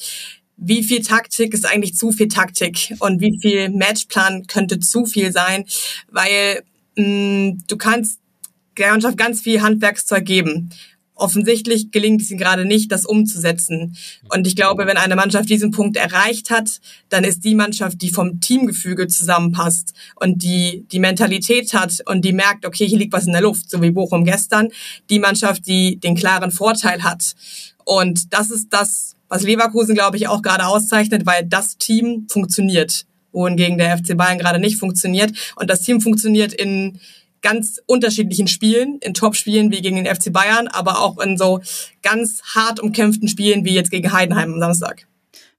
wie viel Taktik ist eigentlich zu viel Taktik? Und wie viel Matchplan könnte zu viel sein? Weil mh, du kannst der Mannschaft ganz viel Handwerkszeug geben offensichtlich gelingt es ihnen gerade nicht, das umzusetzen. Und ich glaube, wenn eine Mannschaft diesen Punkt erreicht hat, dann ist die Mannschaft, die vom Teamgefüge zusammenpasst und die die Mentalität hat und die merkt, okay, hier liegt was in der Luft, so wie Bochum gestern, die Mannschaft, die den klaren Vorteil hat. Und das ist das, was Leverkusen, glaube ich, auch gerade auszeichnet, weil das Team funktioniert, wohingegen der FC Bayern gerade nicht funktioniert. Und das Team funktioniert in ganz unterschiedlichen Spielen, in Top-Spielen wie gegen den FC Bayern, aber auch in so ganz hart umkämpften Spielen wie jetzt gegen Heidenheim am Samstag.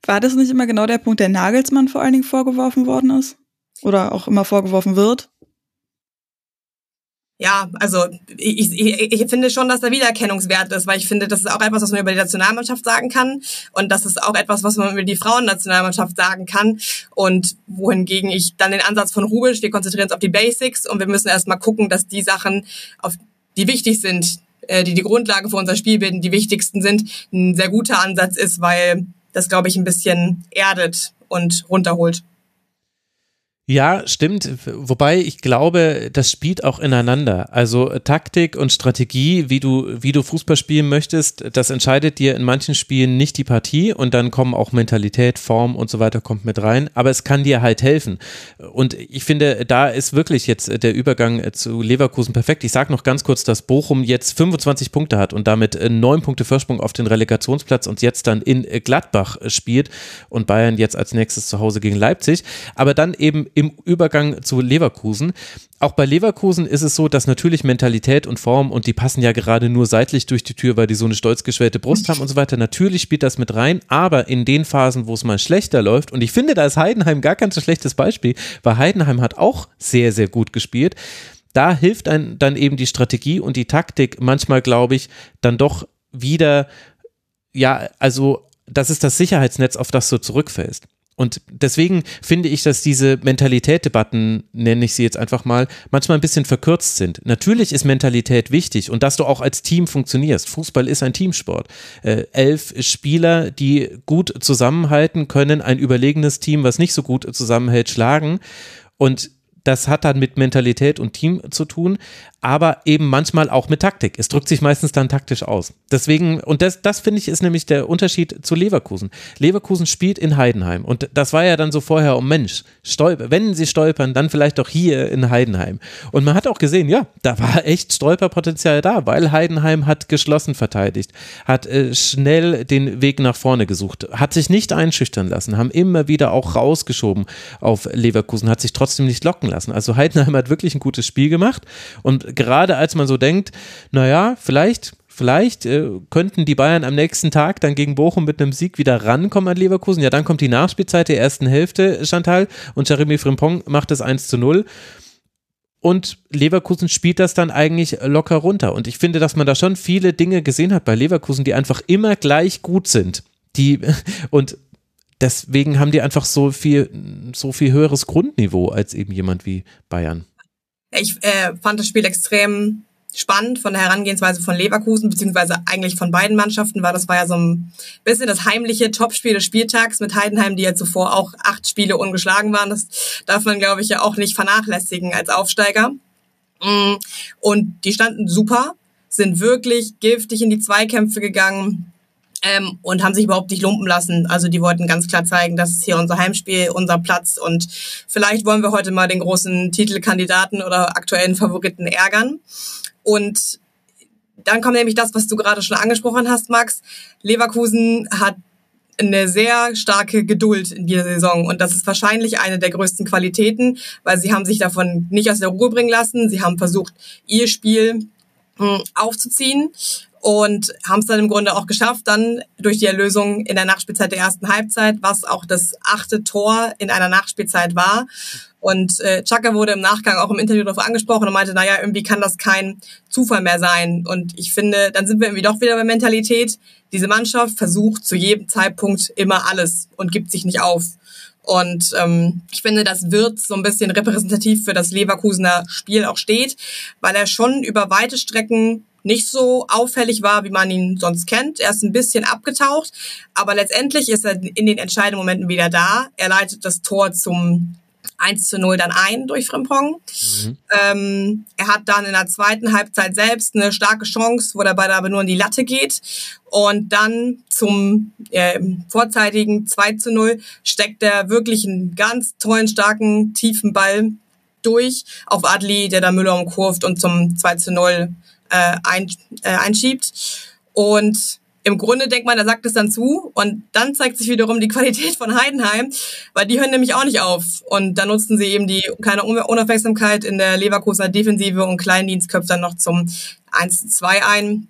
War das nicht immer genau der Punkt, der Nagelsmann vor allen Dingen vorgeworfen worden ist? Oder auch immer vorgeworfen wird? Ja, also ich, ich, ich finde schon, dass da Wiedererkennungswert ist, weil ich finde, das ist auch etwas, was man über die Nationalmannschaft sagen kann und das ist auch etwas, was man über die Frauennationalmannschaft sagen kann und wohingegen ich dann den Ansatz von Rubisch, wir konzentrieren uns auf die Basics und wir müssen erstmal gucken, dass die Sachen, auf, die wichtig sind, äh, die die Grundlage für unser Spiel bilden, die wichtigsten sind, ein sehr guter Ansatz ist, weil das, glaube ich, ein bisschen erdet und runterholt. Ja, stimmt. Wobei ich glaube, das spielt auch ineinander. Also Taktik und Strategie, wie du, wie du Fußball spielen möchtest, das entscheidet dir in manchen Spielen nicht die Partie und dann kommen auch Mentalität, Form und so weiter kommt mit rein. Aber es kann dir halt helfen. Und ich finde, da ist wirklich jetzt der Übergang zu Leverkusen perfekt. Ich sage noch ganz kurz, dass Bochum jetzt 25 Punkte hat und damit neun Punkte Vorsprung auf den Relegationsplatz und jetzt dann in Gladbach spielt und Bayern jetzt als nächstes zu Hause gegen Leipzig. Aber dann eben im Übergang zu Leverkusen. Auch bei Leverkusen ist es so, dass natürlich Mentalität und Form und die passen ja gerade nur seitlich durch die Tür, weil die so eine stolz geschwellte Brust haben und so weiter. Natürlich spielt das mit rein, aber in den Phasen, wo es mal schlechter läuft, und ich finde, da ist Heidenheim gar kein so schlechtes Beispiel, weil Heidenheim hat auch sehr, sehr gut gespielt. Da hilft ein, dann eben die Strategie und die Taktik manchmal, glaube ich, dann doch wieder, ja, also das ist das Sicherheitsnetz, auf das du zurückfällst. Und deswegen finde ich, dass diese Mentalität-Debatten, nenne ich sie jetzt einfach mal, manchmal ein bisschen verkürzt sind. Natürlich ist Mentalität wichtig und dass du auch als Team funktionierst. Fußball ist ein Teamsport. Äh, elf Spieler, die gut zusammenhalten, können ein überlegenes Team, was nicht so gut zusammenhält, schlagen. Und das hat dann mit Mentalität und Team zu tun, aber eben manchmal auch mit Taktik. Es drückt sich meistens dann taktisch aus. Deswegen, und das, das finde ich ist nämlich der Unterschied zu Leverkusen. Leverkusen spielt in Heidenheim und das war ja dann so vorher, um Mensch, stolper, wenn sie stolpern, dann vielleicht doch hier in Heidenheim. Und man hat auch gesehen, ja, da war echt Stolperpotenzial da, weil Heidenheim hat geschlossen verteidigt, hat äh, schnell den Weg nach vorne gesucht, hat sich nicht einschüchtern lassen, haben immer wieder auch rausgeschoben auf Leverkusen, hat sich trotzdem nicht locken lassen. Also Heidenheim hat wirklich ein gutes Spiel gemacht und gerade als man so denkt, naja, vielleicht Vielleicht äh, könnten die Bayern am nächsten Tag dann gegen Bochum mit einem Sieg wieder rankommen an Leverkusen. Ja, dann kommt die Nachspielzeit der ersten Hälfte, Chantal, und Jeremy Frimpong macht das 1 zu 0. Und Leverkusen spielt das dann eigentlich locker runter. Und ich finde, dass man da schon viele Dinge gesehen hat bei Leverkusen, die einfach immer gleich gut sind. Die, und deswegen haben die einfach so viel, so viel höheres Grundniveau als eben jemand wie Bayern. Ich äh, fand das Spiel extrem spannend von der Herangehensweise von Leverkusen, beziehungsweise eigentlich von beiden Mannschaften, weil das war ja so ein bisschen das heimliche Topspiel des Spieltags mit Heidenheim, die ja zuvor auch acht Spiele ungeschlagen waren. Das darf man, glaube ich, ja auch nicht vernachlässigen als Aufsteiger. Mm, und die standen super, sind wirklich giftig in die Zweikämpfe gegangen, ähm, und haben sich überhaupt nicht lumpen lassen. Also die wollten ganz klar zeigen, das ist hier unser Heimspiel, unser Platz und vielleicht wollen wir heute mal den großen Titelkandidaten oder aktuellen Favoriten ärgern. Und dann kommt nämlich das, was du gerade schon angesprochen hast, Max. Leverkusen hat eine sehr starke Geduld in dieser Saison und das ist wahrscheinlich eine der größten Qualitäten, weil sie haben sich davon nicht aus der Ruhe bringen lassen. Sie haben versucht, ihr Spiel hm, aufzuziehen und haben es dann im Grunde auch geschafft, dann durch die Erlösung in der Nachspielzeit der ersten Halbzeit, was auch das achte Tor in einer Nachspielzeit war. Und äh, Chaka wurde im Nachgang auch im Interview darauf angesprochen und meinte, naja, irgendwie kann das kein Zufall mehr sein. Und ich finde, dann sind wir irgendwie doch wieder bei Mentalität. Diese Mannschaft versucht zu jedem Zeitpunkt immer alles und gibt sich nicht auf. Und ähm, ich finde, das wird so ein bisschen repräsentativ für das Leverkusener Spiel auch steht, weil er schon über weite Strecken nicht so auffällig war, wie man ihn sonst kennt. Er ist ein bisschen abgetaucht, aber letztendlich ist er in den entscheidenden Momenten wieder da. Er leitet das Tor zum 1 zu 0 dann ein durch Frimpong. Mhm. Ähm, er hat dann in der zweiten Halbzeit selbst eine starke Chance, wo der Ball aber nur in die Latte geht. Und dann zum äh, vorzeitigen 2 zu 0 steckt er wirklich einen ganz tollen, starken, tiefen Ball durch auf Adli, der da Müller umkurvt und zum 2 zu 0 äh, ein, äh, einschiebt. Und im Grunde denkt man, er sagt es dann zu und dann zeigt sich wiederum die Qualität von Heidenheim, weil die hören nämlich auch nicht auf. Und dann nutzten sie eben die kleine Unaufmerksamkeit in der Leverkusener Defensive und Kleindienst köpft dann noch zum 1 zu 2 ein.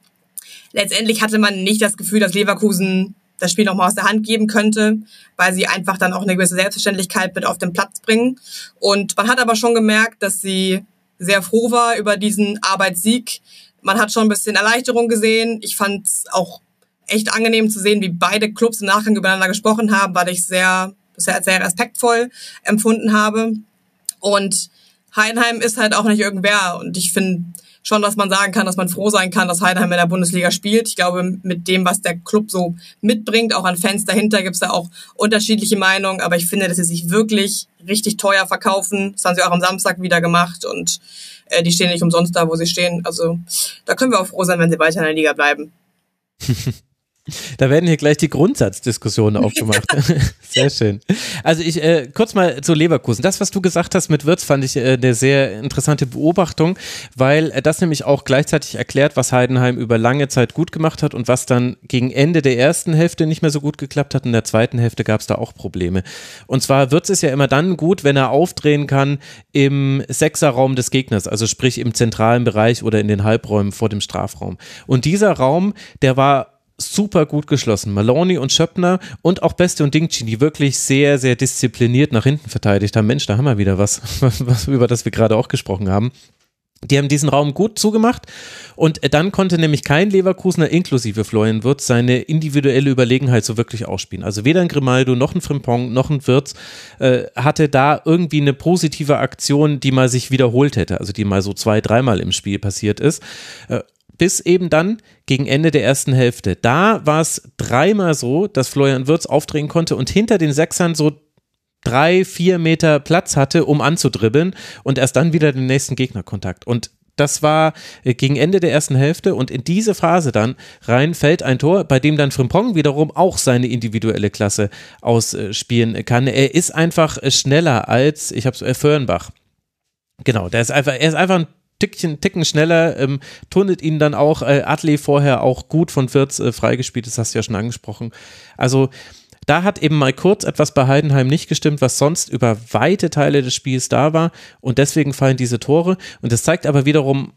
Letztendlich hatte man nicht das Gefühl, dass Leverkusen das Spiel nochmal aus der Hand geben könnte, weil sie einfach dann auch eine gewisse Selbstverständlichkeit mit auf den Platz bringen. Und man hat aber schon gemerkt, dass sie sehr froh war über diesen Arbeitssieg. Man hat schon ein bisschen Erleichterung gesehen. Ich fand es auch echt angenehm zu sehen, wie beide Clubs im Nachgang übereinander gesprochen haben, weil ich sehr, sehr, sehr respektvoll empfunden habe. Und Heidenheim ist halt auch nicht irgendwer. Und ich finde schon, dass man sagen kann, dass man froh sein kann, dass Heidenheim in der Bundesliga spielt. Ich glaube, mit dem, was der Club so mitbringt, auch an Fans dahinter, gibt es da auch unterschiedliche Meinungen. Aber ich finde, dass sie sich wirklich richtig teuer verkaufen. Das haben sie auch am Samstag wieder gemacht. Und äh, die stehen nicht umsonst da, wo sie stehen. Also da können wir auch froh sein, wenn sie weiter in der Liga bleiben. Da werden hier gleich die Grundsatzdiskussionen aufgemacht. sehr schön. Also ich äh, kurz mal zu Leverkusen. Das, was du gesagt hast mit Wirtz, fand ich äh, eine sehr interessante Beobachtung, weil äh, das nämlich auch gleichzeitig erklärt, was Heidenheim über lange Zeit gut gemacht hat und was dann gegen Ende der ersten Hälfte nicht mehr so gut geklappt hat. In der zweiten Hälfte gab es da auch Probleme. Und zwar Wirtz ist ja immer dann gut, wenn er aufdrehen kann im Sechserraum des Gegners, also sprich im zentralen Bereich oder in den Halbräumen vor dem Strafraum. Und dieser Raum, der war super gut geschlossen. Maloney und Schöppner und auch Beste und Dingchi, die wirklich sehr, sehr diszipliniert nach hinten verteidigt haben. Mensch, da haben wir wieder was, was über das wir gerade auch gesprochen haben. Die haben diesen Raum gut zugemacht und dann konnte nämlich kein Leverkusener inklusive Florian Wirtz seine individuelle Überlegenheit so wirklich ausspielen. Also weder ein Grimaldo noch ein Frimpong noch ein Wirtz äh, hatte da irgendwie eine positive Aktion, die mal sich wiederholt hätte, also die mal so zwei, dreimal im Spiel passiert ist. Äh, bis eben dann gegen Ende der ersten Hälfte. Da war es dreimal so, dass Florian Wirtz aufdrehen konnte und hinter den Sechsern so drei, vier Meter Platz hatte, um anzudribbeln und erst dann wieder den nächsten Gegnerkontakt. Und das war äh, gegen Ende der ersten Hälfte und in diese Phase dann rein fällt ein Tor, bei dem dann Frimpong wiederum auch seine individuelle Klasse ausspielen kann. Er ist einfach schneller als, ich habe es, äh, Föhrenbach. Genau, der ist einfach, er ist einfach ein Tickchen, Ticken schneller, ähm, turnet ihn dann auch äh, Adley vorher auch gut von Fürth äh, freigespielt, das hast du ja schon angesprochen. Also da hat eben mal kurz etwas bei Heidenheim nicht gestimmt, was sonst über weite Teile des Spiels da war und deswegen fallen diese Tore und das zeigt aber wiederum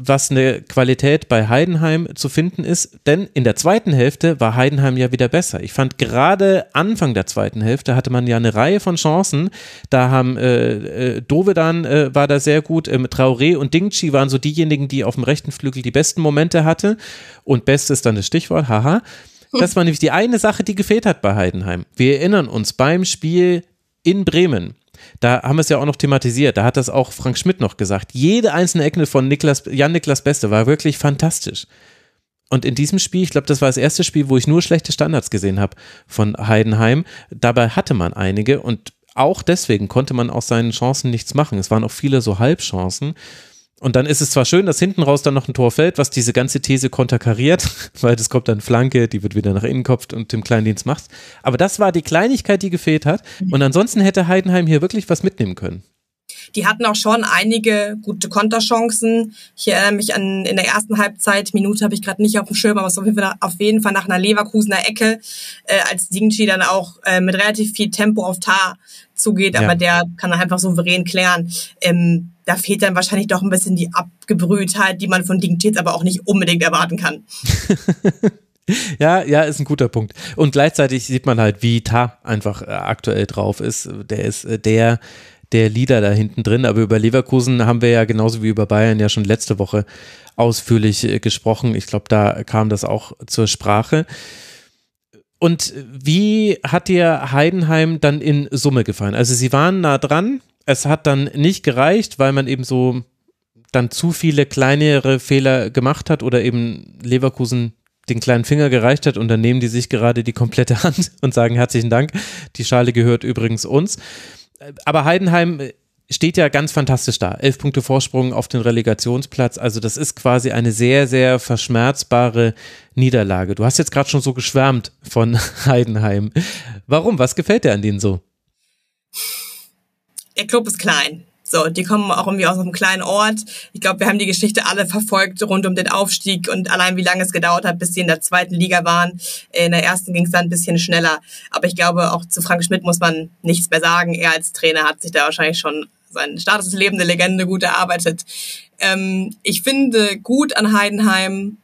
was eine Qualität bei Heidenheim zu finden ist, denn in der zweiten Hälfte war Heidenheim ja wieder besser. Ich fand gerade Anfang der zweiten Hälfte hatte man ja eine Reihe von Chancen. Da haben äh, äh, Dovedan äh, war da sehr gut, ähm, Traoré und Dingchi waren so diejenigen, die auf dem rechten Flügel die besten Momente hatte. Und best ist dann das Stichwort, haha. Das war nämlich die eine Sache, die gefehlt hat bei Heidenheim. Wir erinnern uns beim Spiel in Bremen da haben wir es ja auch noch thematisiert. Da hat das auch Frank Schmidt noch gesagt. Jede einzelne Ecke von Niklas, Jan-Niklas Beste war wirklich fantastisch. Und in diesem Spiel, ich glaube, das war das erste Spiel, wo ich nur schlechte Standards gesehen habe von Heidenheim. Dabei hatte man einige und auch deswegen konnte man aus seinen Chancen nichts machen. Es waren auch viele so Halbchancen. Und dann ist es zwar schön, dass hinten raus dann noch ein Tor fällt, was diese ganze These konterkariert, weil das kommt dann Flanke, die wird wieder nach innen kopft und dem Kleindienst macht. Aber das war die Kleinigkeit, die gefehlt hat. Und ansonsten hätte Heidenheim hier wirklich was mitnehmen können. Die hatten auch schon einige gute Konterchancen. Ich erinnere mich an in der ersten Halbzeit, Minute habe ich gerade nicht auf dem Schirm, aber es war auf jeden Fall, auf jeden Fall nach einer Leverkusener Ecke, äh, als Dingchi dann auch äh, mit relativ viel Tempo auf Tar zugeht, ja. aber der kann dann einfach souverän klären. Ähm, da fehlt dann wahrscheinlich doch ein bisschen die Abgebrühtheit, die man von Dingchi aber auch nicht unbedingt erwarten kann. Ja, ja, ist ein guter Punkt. Und gleichzeitig sieht man halt, wie Ta einfach äh, aktuell drauf ist. Der ist äh, der, der Leader da hinten drin. Aber über Leverkusen haben wir ja genauso wie über Bayern ja schon letzte Woche ausführlich äh, gesprochen. Ich glaube, da kam das auch zur Sprache. Und wie hat dir Heidenheim dann in Summe gefallen? Also sie waren nah dran. Es hat dann nicht gereicht, weil man eben so dann zu viele kleinere Fehler gemacht hat oder eben Leverkusen den kleinen Finger gereicht hat und dann nehmen die sich gerade die komplette Hand und sagen herzlichen Dank. Die Schale gehört übrigens uns. Aber Heidenheim steht ja ganz fantastisch da. Elf Punkte Vorsprung auf den Relegationsplatz. Also das ist quasi eine sehr, sehr verschmerzbare Niederlage. Du hast jetzt gerade schon so geschwärmt von Heidenheim. Warum? Was gefällt dir an denen so? Der Club ist klein. So, die kommen auch irgendwie aus einem kleinen Ort. Ich glaube, wir haben die Geschichte alle verfolgt rund um den Aufstieg und allein wie lange es gedauert hat, bis sie in der zweiten Liga waren. In der ersten ging es dann ein bisschen schneller. Aber ich glaube, auch zu Frank Schmidt muss man nichts mehr sagen. Er als Trainer hat sich da wahrscheinlich schon sein Status lebende Legende gut erarbeitet. Ähm, ich finde gut an Heidenheim,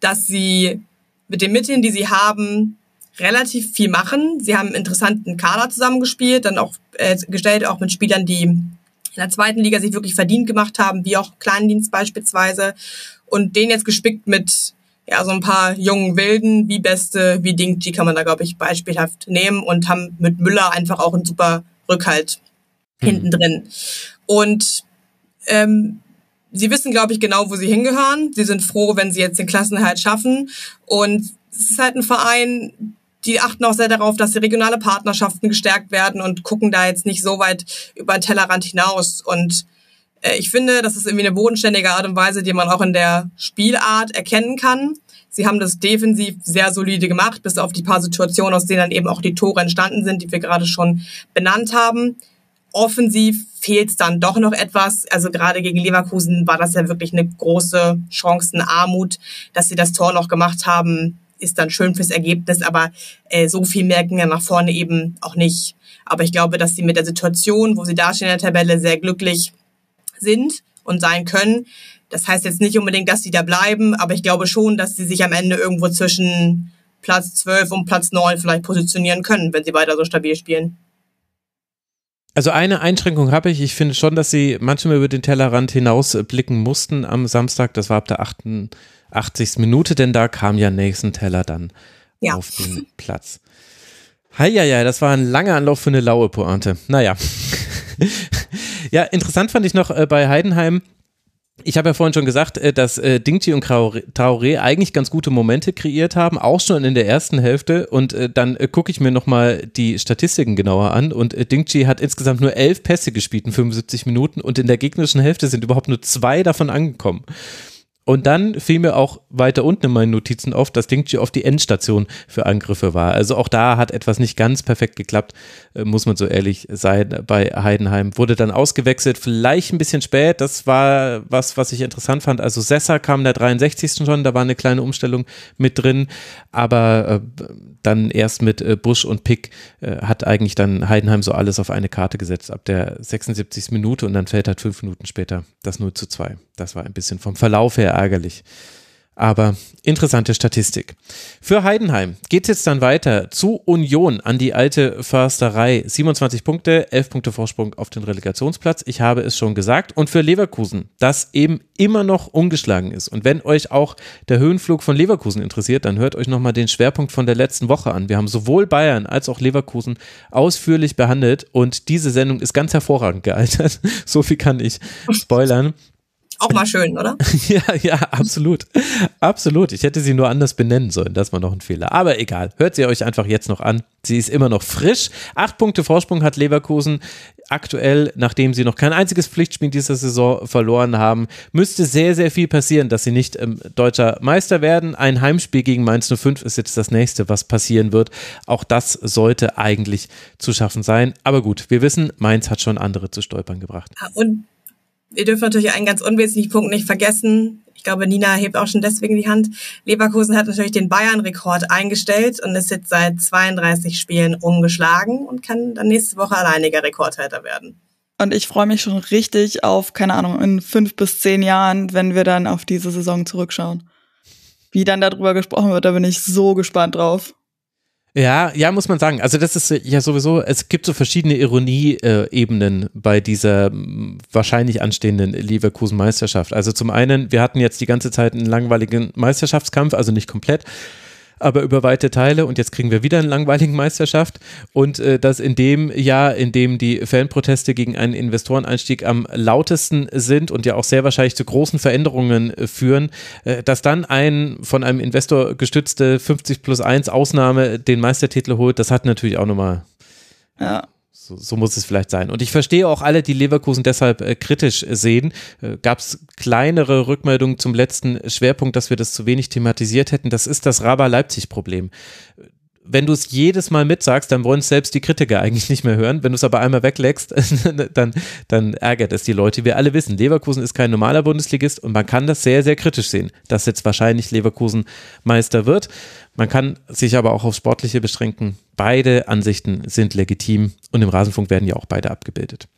dass sie mit den Mitteln, die sie haben, relativ viel machen. Sie haben einen interessanten Kader zusammengespielt, dann auch äh, gestellt, auch mit Spielern, die in der zweiten Liga sich wirklich verdient gemacht haben, wie auch Kleindienst beispielsweise. Und den jetzt gespickt mit ja, so ein paar jungen Wilden, wie Beste, wie Dingji kann man da, glaube ich, beispielhaft nehmen und haben mit Müller einfach auch einen super Rückhalt hm. hinten drin. Und ähm, sie wissen, glaube ich, genau, wo sie hingehören. Sie sind froh, wenn sie jetzt den Klassenhalt schaffen. Und es ist halt ein Verein, die achten auch sehr darauf, dass die regionale Partnerschaften gestärkt werden und gucken da jetzt nicht so weit über den Tellerrand hinaus. Und äh, ich finde, das ist irgendwie eine bodenständige Art und Weise, die man auch in der Spielart erkennen kann. Sie haben das defensiv sehr solide gemacht, bis auf die paar Situationen, aus denen dann eben auch die Tore entstanden sind, die wir gerade schon benannt haben. Offensiv fehlt es dann doch noch etwas. Also gerade gegen Leverkusen war das ja wirklich eine große Chancenarmut, dass sie das Tor noch gemacht haben ist dann schön fürs Ergebnis, aber äh, so viel merken ja nach vorne eben auch nicht. Aber ich glaube, dass sie mit der Situation, wo sie dastehen in der Tabelle, sehr glücklich sind und sein können. Das heißt jetzt nicht unbedingt, dass sie da bleiben, aber ich glaube schon, dass sie sich am Ende irgendwo zwischen Platz 12 und Platz 9 vielleicht positionieren können, wenn sie weiter so stabil spielen. Also eine Einschränkung habe ich. Ich finde schon, dass sie manchmal über den Tellerrand hinaus blicken mussten am Samstag. Das war ab der achten 80. Minute, denn da kam ja Nathan Teller dann ja. auf den Platz. Heieiei, das war ein langer Anlauf für eine laue Pointe. Naja. ja, interessant fand ich noch äh, bei Heidenheim, ich habe ja vorhin schon gesagt, äh, dass äh, Dingchi und Traoré eigentlich ganz gute Momente kreiert haben, auch schon in der ersten Hälfte. Und äh, dann gucke ich mir nochmal die Statistiken genauer an. Und Dingchi hat insgesamt nur elf Pässe gespielt in 75 Minuten und in der gegnerischen Hälfte sind überhaupt nur zwei davon angekommen. Und dann fiel mir auch weiter unten in meinen Notizen auf, dass Dingchi auf die Endstation für Angriffe war. Also auch da hat etwas nicht ganz perfekt geklappt, äh, muss man so ehrlich sein, bei Heidenheim. Wurde dann ausgewechselt, vielleicht ein bisschen spät. Das war was, was ich interessant fand. Also Sessa kam in der 63. schon, da war eine kleine Umstellung mit drin. Aber äh, dann erst mit äh, Busch und Pick hat eigentlich dann Heidenheim so alles auf eine Karte gesetzt ab der 76. Minute und dann fällt halt fünf Minuten später das 0 zu 2. Das war ein bisschen vom Verlauf her ärgerlich. Aber interessante Statistik. Für Heidenheim geht es jetzt dann weiter zu Union an die alte Försterei. 27 Punkte, 11 Punkte Vorsprung auf den Relegationsplatz. Ich habe es schon gesagt. Und für Leverkusen, das eben immer noch ungeschlagen ist. Und wenn euch auch der Höhenflug von Leverkusen interessiert, dann hört euch nochmal den Schwerpunkt von der letzten Woche an. Wir haben sowohl Bayern als auch Leverkusen ausführlich behandelt und diese Sendung ist ganz hervorragend gealtert. so viel kann ich spoilern. Auch mal schön, oder? ja, ja, absolut. Absolut. Ich hätte sie nur anders benennen sollen. Das war noch ein Fehler. Aber egal. Hört sie euch einfach jetzt noch an. Sie ist immer noch frisch. Acht Punkte Vorsprung hat Leverkusen aktuell, nachdem sie noch kein einziges Pflichtspiel dieser Saison verloren haben. Müsste sehr, sehr viel passieren, dass sie nicht ähm, deutscher Meister werden. Ein Heimspiel gegen Mainz 05 ist jetzt das nächste, was passieren wird. Auch das sollte eigentlich zu schaffen sein. Aber gut, wir wissen, Mainz hat schon andere zu stolpern gebracht. Und wir dürfen natürlich einen ganz unwesentlichen Punkt nicht vergessen. Ich glaube, Nina hebt auch schon deswegen die Hand. Leverkusen hat natürlich den Bayern-Rekord eingestellt und ist jetzt seit 32 Spielen ungeschlagen und kann dann nächste Woche alleiniger Rekordhalter werden. Und ich freue mich schon richtig auf, keine Ahnung, in fünf bis zehn Jahren, wenn wir dann auf diese Saison zurückschauen. Wie dann darüber gesprochen wird, da bin ich so gespannt drauf. Ja, ja, muss man sagen. Also das ist ja sowieso, es gibt so verschiedene Ironie-Ebenen bei dieser wahrscheinlich anstehenden Leverkusen-Meisterschaft. Also zum einen, wir hatten jetzt die ganze Zeit einen langweiligen Meisterschaftskampf, also nicht komplett, aber über weite Teile und jetzt kriegen wir wieder eine langweilige Meisterschaft und äh, das in dem Jahr, in dem die Fanproteste gegen einen Investoreneinstieg am lautesten sind und ja auch sehr wahrscheinlich zu großen Veränderungen äh, führen, äh, dass dann ein von einem Investor gestützte 50 plus 1 Ausnahme den Meistertitel holt, das hat natürlich auch nochmal ja. So, so, muss es vielleicht sein. Und ich verstehe auch alle, die Leverkusen deshalb äh, kritisch sehen. Äh, Gab es kleinere Rückmeldungen zum letzten Schwerpunkt, dass wir das zu wenig thematisiert hätten. Das ist das Raba-Leipzig-Problem wenn du es jedes Mal mitsagst, dann wollen es selbst die Kritiker eigentlich nicht mehr hören. Wenn du es aber einmal weglegst, dann, dann ärgert es die Leute. Wir alle wissen, Leverkusen ist kein normaler Bundesligist und man kann das sehr, sehr kritisch sehen, dass jetzt wahrscheinlich Leverkusen Meister wird. Man kann sich aber auch auf Sportliche beschränken. Beide Ansichten sind legitim und im Rasenfunk werden ja auch beide abgebildet.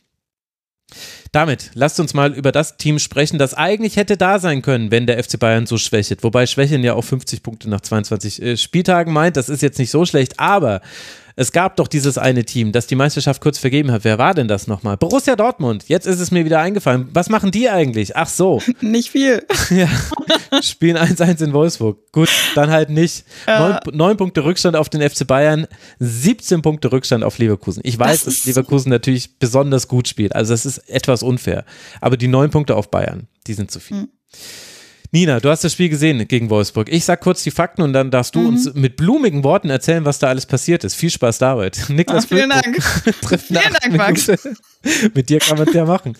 Damit lasst uns mal über das Team sprechen, das eigentlich hätte da sein können, wenn der FC Bayern so schwächelt. Wobei Schwächeln ja auch 50 Punkte nach 22 äh, Spieltagen meint, das ist jetzt nicht so schlecht, aber es gab doch dieses eine Team, das die Meisterschaft kurz vergeben hat. Wer war denn das nochmal? Borussia Dortmund. Jetzt ist es mir wieder eingefallen. Was machen die eigentlich? Ach so. Nicht viel. ja. Spielen 1-1 in Wolfsburg. Gut, dann halt nicht. Äh. Neun, neun, Punkte Rückstand auf den FC Bayern, 17 Punkte Rückstand auf Leverkusen. Ich weiß, das dass Leverkusen natürlich besonders gut spielt. Also das ist etwas unfair. Aber die neun Punkte auf Bayern, die sind zu viel. Mhm. Nina, du hast das Spiel gesehen gegen Wolfsburg. Ich sag kurz die Fakten und dann darfst du mhm. uns mit blumigen Worten erzählen, was da alles passiert ist. Viel Spaß dabei. Niklas Ach, vielen Dank. vielen Dank, Max. mit dir kann man es ja machen.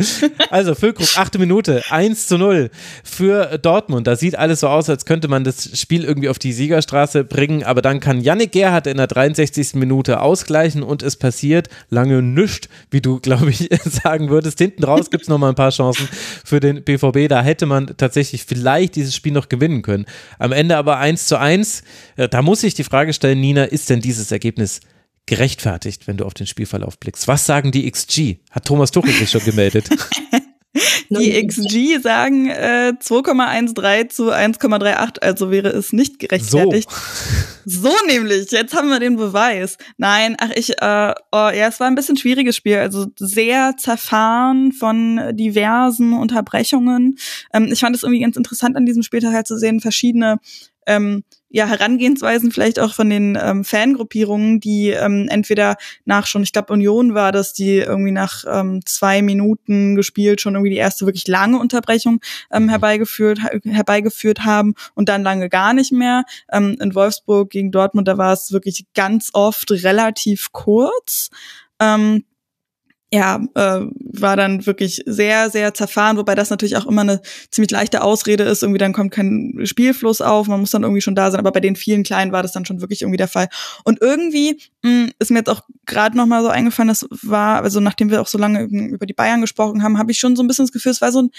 Also, Füllkrug, achte Minute, 1 zu 0 für Dortmund. Da sieht alles so aus, als könnte man das Spiel irgendwie auf die Siegerstraße bringen, aber dann kann Yannick Gerhardt in der 63. Minute ausgleichen und es passiert lange nichts, wie du, glaube ich, sagen würdest. Hinten raus gibt es noch mal ein paar Chancen für den BVB. Da hätte man tatsächlich vielleicht vielleicht dieses Spiel noch gewinnen können. Am Ende aber 1 zu 1. Da muss ich die Frage stellen, Nina, ist denn dieses Ergebnis gerechtfertigt, wenn du auf den Spielverlauf blickst? Was sagen die XG? Hat Thomas Tuchel sich schon gemeldet? Die XG sagen äh, 2,13 zu 1,38, also wäre es nicht gerechtfertigt. So. so nämlich, jetzt haben wir den Beweis. Nein, ach ich, äh, oh, ja, es war ein bisschen schwieriges Spiel, also sehr zerfahren von diversen Unterbrechungen. Ähm, ich fand es irgendwie ganz interessant an diesem Spieltag halt zu sehen, verschiedene ähm, ja, Herangehensweisen vielleicht auch von den ähm, Fangruppierungen, die ähm, entweder nach schon, ich glaube Union war das, die irgendwie nach ähm, zwei Minuten gespielt schon irgendwie die erste wirklich lange Unterbrechung ähm, mhm. herbeigeführt, herbeigeführt haben und dann lange gar nicht mehr. Ähm, in Wolfsburg gegen Dortmund, da war es wirklich ganz oft relativ kurz. Ähm, ja, äh, war dann wirklich sehr, sehr zerfahren, wobei das natürlich auch immer eine ziemlich leichte Ausrede ist. Irgendwie dann kommt kein Spielfluss auf, man muss dann irgendwie schon da sein. Aber bei den vielen Kleinen war das dann schon wirklich irgendwie der Fall. Und irgendwie mh, hm, ist mir jetzt auch gerade noch mal so eingefallen, das war, also nachdem wir auch so lange über die Bayern gesprochen haben, habe ich schon so ein bisschen das Gefühl, es war so ein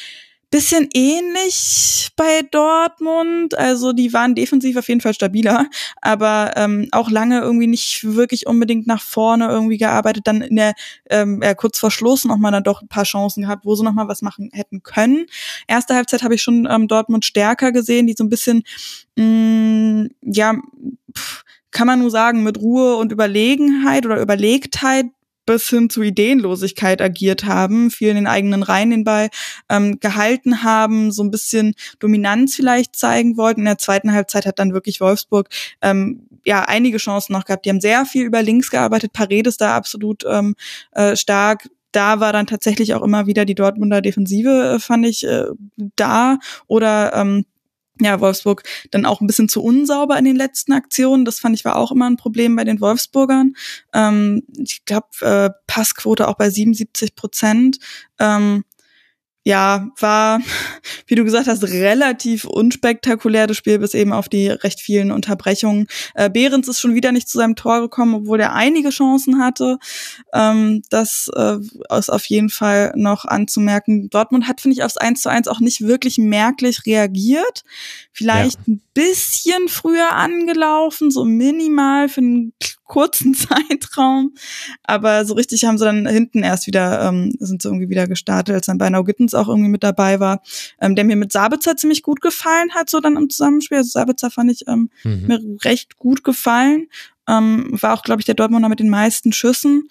bisschen ähnlich bei Dortmund. Also die waren defensiv auf jeden Fall stabiler, aber ähm, auch lange irgendwie nicht wirklich unbedingt nach vorne irgendwie gearbeitet. Dann in der ähm, ja, kurz vor Schluss noch mal dann doch ein paar Chancen gehabt, wo sie noch mal was machen hätten können. Erste Halbzeit habe ich schon ähm, Dortmund stärker gesehen, die so ein bisschen mh, mm, ja pff, kann man nur sagen, mit Ruhe und Überlegenheit oder Überlegtheit bis hin zu Ideenlosigkeit agiert haben, viel in den eigenen Reihen den Ball ähm, gehalten haben, so ein bisschen Dominanz vielleicht zeigen wollten. In der zweiten Halbzeit hat dann wirklich Wolfsburg ähm, ja einige Chancen noch gehabt. Die haben sehr viel über links gearbeitet. Paredes da absolut ähm, äh, stark da war dann tatsächlich auch immer wieder die Dortmunder Defensive, äh, fand ich, äh, da. Oder ähm, ja, Wolfsburg dann auch ein bisschen zu unsauber in den letzten Aktionen. Das fand ich war auch immer ein Problem bei den Wolfsburgern. Ähm, ich glaube, äh, Passquote auch bei 77 Prozent. Ähm, ja, war, wie du gesagt hast, relativ unspektakulär das Spiel, bis eben auf die recht vielen Unterbrechungen. Äh, Behrens ist schon wieder nicht zu seinem Tor gekommen, obwohl er einige Chancen hatte. Ähm, das äh, ist auf jeden Fall noch anzumerken. Dortmund hat, finde ich, aufs 1 zu 1 auch nicht wirklich merklich reagiert. Vielleicht ja. ein bisschen früher angelaufen, so minimal für einen kurzen Zeitraum. Aber so richtig haben sie dann hinten erst wieder, ähm, sind sie irgendwie wieder gestartet, als dann Beinau Gittens auch irgendwie mit dabei war, ähm, der mir mit Sabitzer ziemlich gut gefallen hat, so dann im Zusammenspiel. Also Sabitzer fand ich ähm, mhm. mir recht gut gefallen. Ähm, war auch, glaube ich, der Dortmunder mit den meisten Schüssen.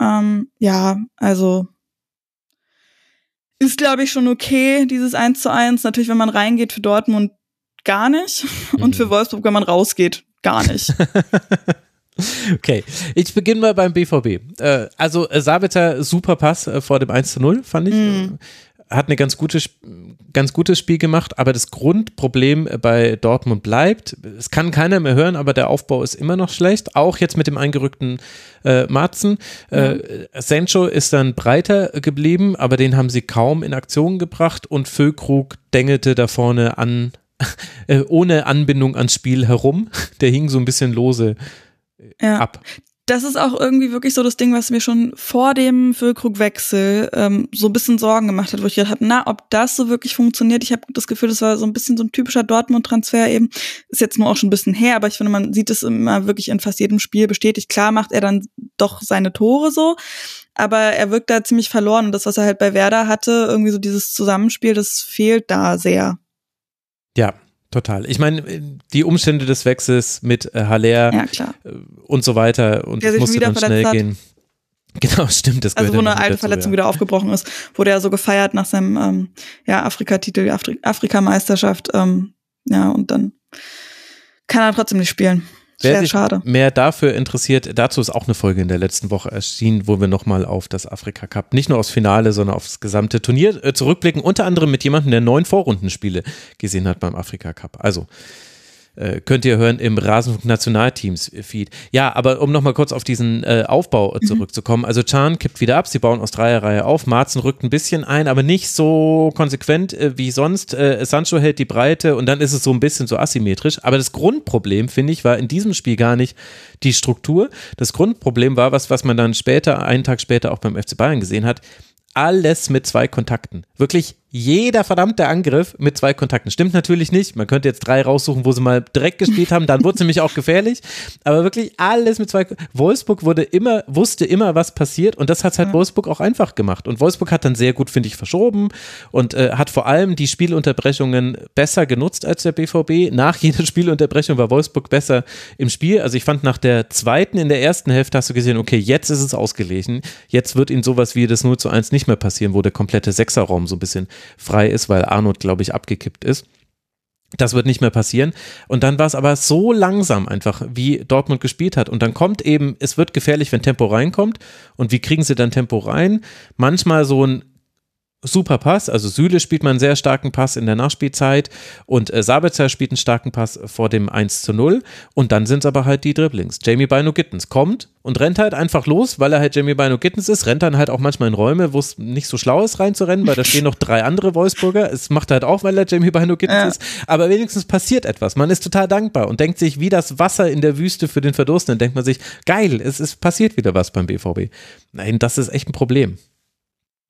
Ähm, ja, also ist, glaube ich, schon okay, dieses 1 zu 1. Natürlich, wenn man reingeht für Dortmund, gar nicht. Und für mhm. Wolfsburg, wenn man rausgeht, gar nicht. Okay, ich beginne mal beim BVB. Äh, also äh, Sabitzer, super Pass äh, vor dem 1 zu 0, fand ich. Mm. Hat eine ganz gute, ganz gutes Spiel gemacht, aber das Grundproblem bei Dortmund bleibt. Es kann keiner mehr hören, aber der Aufbau ist immer noch schlecht. Auch jetzt mit dem eingerückten äh, Marzen. Äh, Sancho ist dann breiter geblieben, aber den haben sie kaum in Aktion gebracht und Füllkrug dengelte da vorne an, ohne Anbindung ans Spiel herum. Der hing so ein bisschen lose ja. ab. Das ist auch irgendwie wirklich so das Ding, was mir schon vor dem Füllkrug-Wechsel ähm, so ein bisschen Sorgen gemacht hat, wo ich gedacht habe, na, ob das so wirklich funktioniert. Ich habe das Gefühl, das war so ein bisschen so ein typischer Dortmund-Transfer eben. Ist jetzt nur auch schon ein bisschen her, aber ich finde, man sieht es immer wirklich in fast jedem Spiel bestätigt. Klar macht er dann doch seine Tore so, aber er wirkt da ziemlich verloren. Und das, was er halt bei Werder hatte, irgendwie so dieses Zusammenspiel, das fehlt da sehr. Ja, Total. Ich meine, die Umstände des Wechsels mit äh, Haller ja, äh, und so weiter und es musste dann schnell hat. gehen. Genau, stimmt. Das also wo eine alte Verletzung ja. wieder aufgebrochen ist, wurde er so gefeiert nach seinem ähm, ja, Afrika-Titel, Afri Afrikameisterschaft. Ähm, ja, und dann kann er trotzdem nicht spielen. Wer Sehr sich schade. mehr dafür interessiert, dazu ist auch eine Folge in der letzten Woche erschienen, wo wir nochmal auf das Afrika Cup, nicht nur aufs Finale, sondern aufs gesamte Turnier äh, zurückblicken, unter anderem mit jemandem, der neun Vorrundenspiele gesehen hat beim Afrika Cup. Also äh, könnt ihr hören im Rasenfunk Nationalteams Feed. Ja, aber um nochmal kurz auf diesen äh, Aufbau mhm. zurückzukommen. Also Chan kippt wieder ab, sie bauen aus Dreierreihe auf, Marzen rückt ein bisschen ein, aber nicht so konsequent äh, wie sonst. Äh, Sancho hält die Breite und dann ist es so ein bisschen so asymmetrisch. Aber das Grundproblem, finde ich, war in diesem Spiel gar nicht die Struktur. Das Grundproblem war was, was man dann später, einen Tag später auch beim FC Bayern gesehen hat alles mit zwei Kontakten. Wirklich jeder verdammte Angriff mit zwei Kontakten. Stimmt natürlich nicht. Man könnte jetzt drei raussuchen, wo sie mal direkt gespielt haben, dann wurde es nämlich auch gefährlich. Aber wirklich alles mit zwei. Wolfsburg wurde immer, wusste immer, was passiert und das hat halt ja. Wolfsburg auch einfach gemacht. Und Wolfsburg hat dann sehr gut, finde ich, verschoben und äh, hat vor allem die Spielunterbrechungen besser genutzt als der BVB. Nach jeder Spielunterbrechung war Wolfsburg besser im Spiel. Also ich fand nach der zweiten in der ersten Hälfte hast du gesehen, okay, jetzt ist es ausgelegen. Jetzt wird ihnen sowas wie das 0 zu 1 nicht mehr passieren, wo der komplette Sechserraum so ein bisschen frei ist, weil Arnold, glaube ich, abgekippt ist. Das wird nicht mehr passieren. Und dann war es aber so langsam einfach, wie Dortmund gespielt hat. Und dann kommt eben, es wird gefährlich, wenn Tempo reinkommt. Und wie kriegen sie dann Tempo rein? Manchmal so ein super Pass. Also Süle spielt mal einen sehr starken Pass in der Nachspielzeit und äh, Sabitzer spielt einen starken Pass vor dem 1 zu 0 und dann sind es aber halt die Dribblings. Jamie Bino Gittens kommt und rennt halt einfach los, weil er halt Jamie Bino Gittens ist, rennt dann halt auch manchmal in Räume, wo es nicht so schlau ist reinzurennen, weil da stehen noch drei andere Wolfsburger. Es macht halt auch, weil er Jamie Bino Gittens ja. ist, aber wenigstens passiert etwas. Man ist total dankbar und denkt sich, wie das Wasser in der Wüste für den Verdurstenden, denkt man sich, geil, es ist passiert wieder was beim BVB. Nein, das ist echt ein Problem.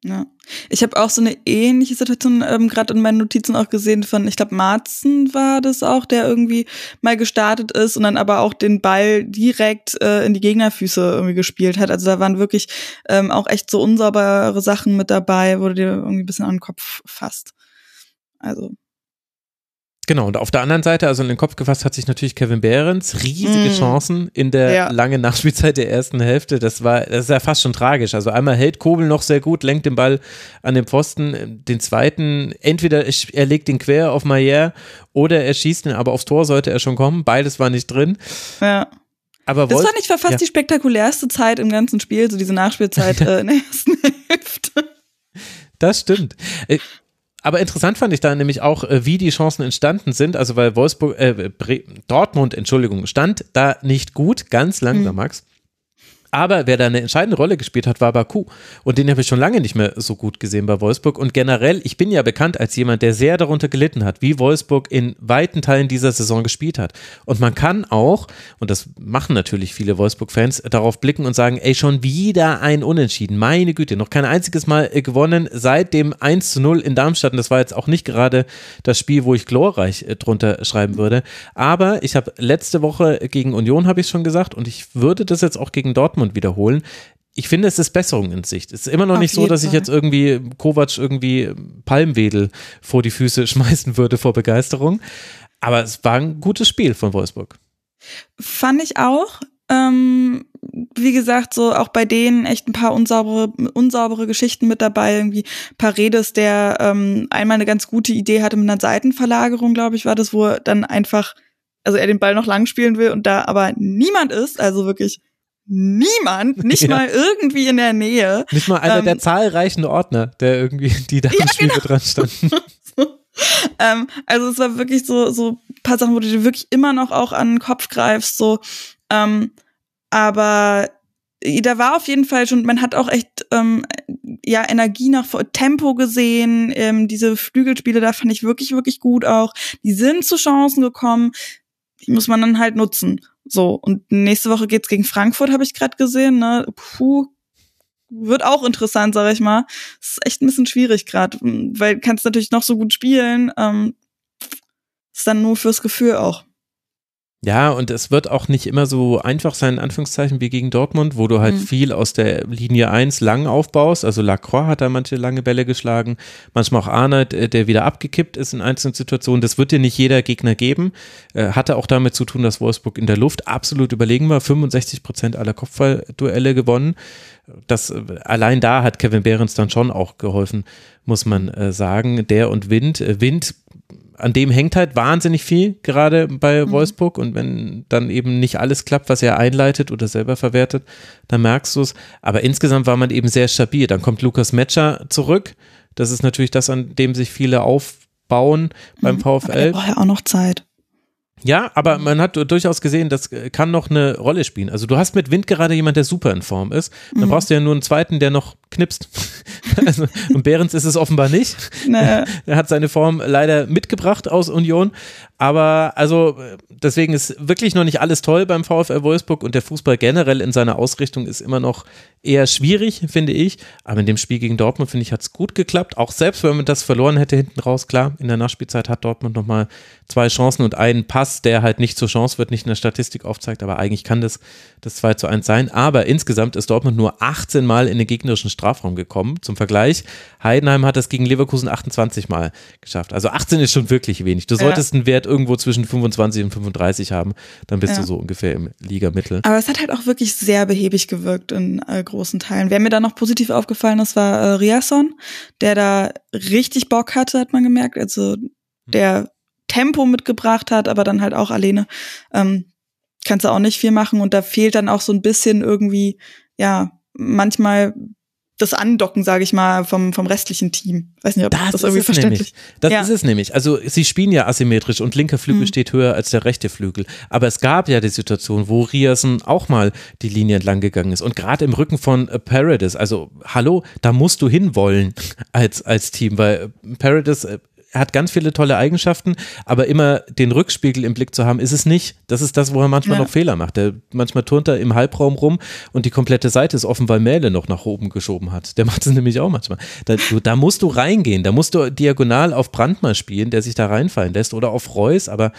Ja. Ich habe auch so eine ähnliche Situation ähm, gerade in meinen Notizen auch gesehen von, ich glaube, Marzen war das auch, der irgendwie mal gestartet ist und dann aber auch den Ball direkt äh, in die Gegnerfüße irgendwie gespielt hat. Also da waren wirklich ähm, auch echt so unsaubere Sachen mit dabei, wo du dir irgendwie ein bisschen an den Kopf fasst. Also Genau, und auf der anderen Seite, also in den Kopf gefasst, hat sich natürlich Kevin Behrens riesige mm. Chancen in der ja. langen Nachspielzeit der ersten Hälfte. Das war, das ist ja fast schon tragisch. Also einmal hält Kobel noch sehr gut, lenkt den Ball an den Pfosten. Den zweiten, entweder er legt ihn quer auf Maier oder er schießt ihn, aber aufs Tor sollte er schon kommen. Beides war nicht drin. Ja. Aber Das Wolf- fand ich war fast ja. die spektakulärste Zeit im ganzen Spiel, so diese Nachspielzeit äh, in der ersten Hälfte. Das stimmt. Aber interessant fand ich da nämlich auch, äh, wie die Chancen entstanden sind. Also weil Wolfsburg, äh, Bre Dortmund, Entschuldigung, stand da nicht gut, ganz langsam, Max. Aber wer da eine entscheidende Rolle gespielt hat, war Baku. Und den habe ich schon lange nicht mehr so gut gesehen bei Wolfsburg. Und generell, ich bin ja bekannt als jemand, der sehr darunter gelitten hat, wie Wolfsburg in weiten Teilen dieser Saison gespielt hat. Und man kann auch, und das machen natürlich viele Wolfsburg-Fans, darauf blicken und sagen, ey, schon wieder ein Unentschieden. Meine Güte, noch kein einziges Mal äh, gewonnen seit dem 1 zu 0 in Darmstadt. Und das war jetzt auch nicht gerade das Spiel, wo ich glorreich äh, drunter schreiben würde. Aber ich habe letzte Woche gegen Union, habe ich schon gesagt, und ich würde das jetzt auch gegen Dortmund wiederholen. Ich finde, es ist Besserung in Sicht. Es ist immer noch Auf nicht so, dass ich jetzt irgendwie Kovac irgendwie Palmwedel vor die Füße schmeißen würde vor Begeisterung. Aber es war ein gutes Spiel von Wolfsburg. Fand ich auch. Ähm, wie gesagt, so auch bei denen echt ein paar unsaubere, unsaubere Geschichten mit dabei. Irgendwie Paredes, der ähm, einmal eine ganz gute Idee hatte mit einer Seitenverlagerung, glaube ich, war das, wo er dann einfach, also er den Ball noch lang spielen will und da aber niemand ist, also wirklich niemand, nicht Ja. mal irgendwie in der Nähe. Nicht mal einer Ähm, der zahlreichen Ordner, der irgendwie, die da Ja, im Spiel genau. dran standen. ähm, also es war wirklich so so ein paar Sachen, wo du dir wirklich immer noch auch an den Kopf greifst, so. Ähm, aber äh, da war auf jeden Fall schon, man hat auch echt ähm, ja Energie nach Tempo gesehen. Ähm, diese Flügelspiele, da fand ich wirklich wirklich gut auch. Die sind zu Chancen gekommen. Die muss man dann halt nutzen. So und nächste Woche geht's gegen Frankfurt, habe ich gerade gesehen. Ne, puh, wird auch interessant, sag ich mal. ist echt ein bisschen schwierig gerade, weil kannst natürlich noch so gut spielen. Ähm, ist dann nur fürs Gefühl auch. Ja, und es wird auch nicht immer so einfach sein, in Anführungszeichen, wie gegen Dortmund, wo du halt Mhm. viel aus der Linie 1 lang aufbaust. Also Lacroix hat da manche lange Bälle geschlagen, manchmal auch Arnold, äh, der wieder abgekippt ist in einzelnen Situationen. Das wird dir nicht jeder Gegner geben. Äh, Hatte auch damit zu tun, dass Wolfsburg in der Luft absolut überlegen war. 65 Prozent aller Kopfballduelle gewonnen. Das, äh, allein da hat Kevin Behrens dann schon auch geholfen, muss man sagen. Der und Wind. Wind an dem hängt halt wahnsinnig viel, gerade bei Mhm. Wolfsburg. Und wenn dann eben nicht alles klappt, was er einleitet oder selber verwertet, dann merkst du es. Aber insgesamt war man eben sehr stabil. Dann kommt Lukas Metscher zurück. Das ist natürlich das, an dem sich viele aufbauen beim Mhm. Aber der VfL. braucht ja auch noch Zeit. Ja, aber man hat durchaus gesehen, das kann noch eine Rolle spielen. Also du hast mit Wind gerade jemand, der super in Form ist. Dann Mhm. brauchst du ja nur einen zweiten, der noch knipst. also, und Behrens ist es offenbar nicht. Ne, Er hat seine Form leider mitgebracht aus Union. Aber also deswegen ist wirklich noch nicht alles toll beim VfL Wolfsburg und der Fußball generell in seiner Ausrichtung ist immer noch eher schwierig, finde ich. Aber in dem Spiel gegen Dortmund, finde ich, hat es gut geklappt. Auch selbst wenn man das verloren hätte hinten raus, klar, in der Nachspielzeit hat Dortmund nochmal zwei Chancen und einen Pass, der halt nicht zur Chance wird, nicht in der Statistik aufzeigt, aber eigentlich kann das das 2 zu 1 sein. Aber insgesamt ist Dortmund nur 18 Mal in den gegnerischen Strafraum gekommen. Zum Vergleich, Heidenheim hat das gegen Leverkusen 28 Mal geschafft. Also 18 ist schon wirklich wenig. Du Ja. solltest einen Wert irgendwo zwischen 25 und 35 haben, dann bist Ja. du so ungefähr im Ligamittel. Aber es hat halt auch wirklich sehr behäbig gewirkt in äh, großen Teilen. Wer mir da noch positiv aufgefallen ist, war äh, Riasson, der da richtig Bock hatte, hat man gemerkt. Also der Tempo mitgebracht hat, aber dann halt auch alleine ähm, kannst du auch nicht viel machen. Und da fehlt dann auch so ein bisschen irgendwie, ja, manchmal das Andocken, sage ich mal, vom, vom restlichen Team. Weiß nicht, ob das, Das, irgendwie ist es verständlich nämlich. Das Ja. ist es nämlich. Also sie spielen ja asymmetrisch und linker Flügel Mhm. steht höher als der rechte Flügel. Aber es gab ja die Situation, wo Riasen auch mal die Linie entlang gegangen ist. Und gerade im Rücken von äh, Paradis, also hallo, da musst du hinwollen als, als Team, weil äh, Paradis äh, hat ganz viele tolle Eigenschaften, aber immer den Rückspiegel im Blick zu haben, ist es nicht. Das ist das, wo er manchmal Ja. noch Fehler macht. Der, manchmal turnt er im Halbraum rum und die komplette Seite ist offen, weil Mähle noch nach oben geschoben hat. Der macht es nämlich auch manchmal. Da, du, da musst du reingehen, da musst du diagonal auf Brandmal spielen, der sich da reinfallen lässt oder auf Reus, aber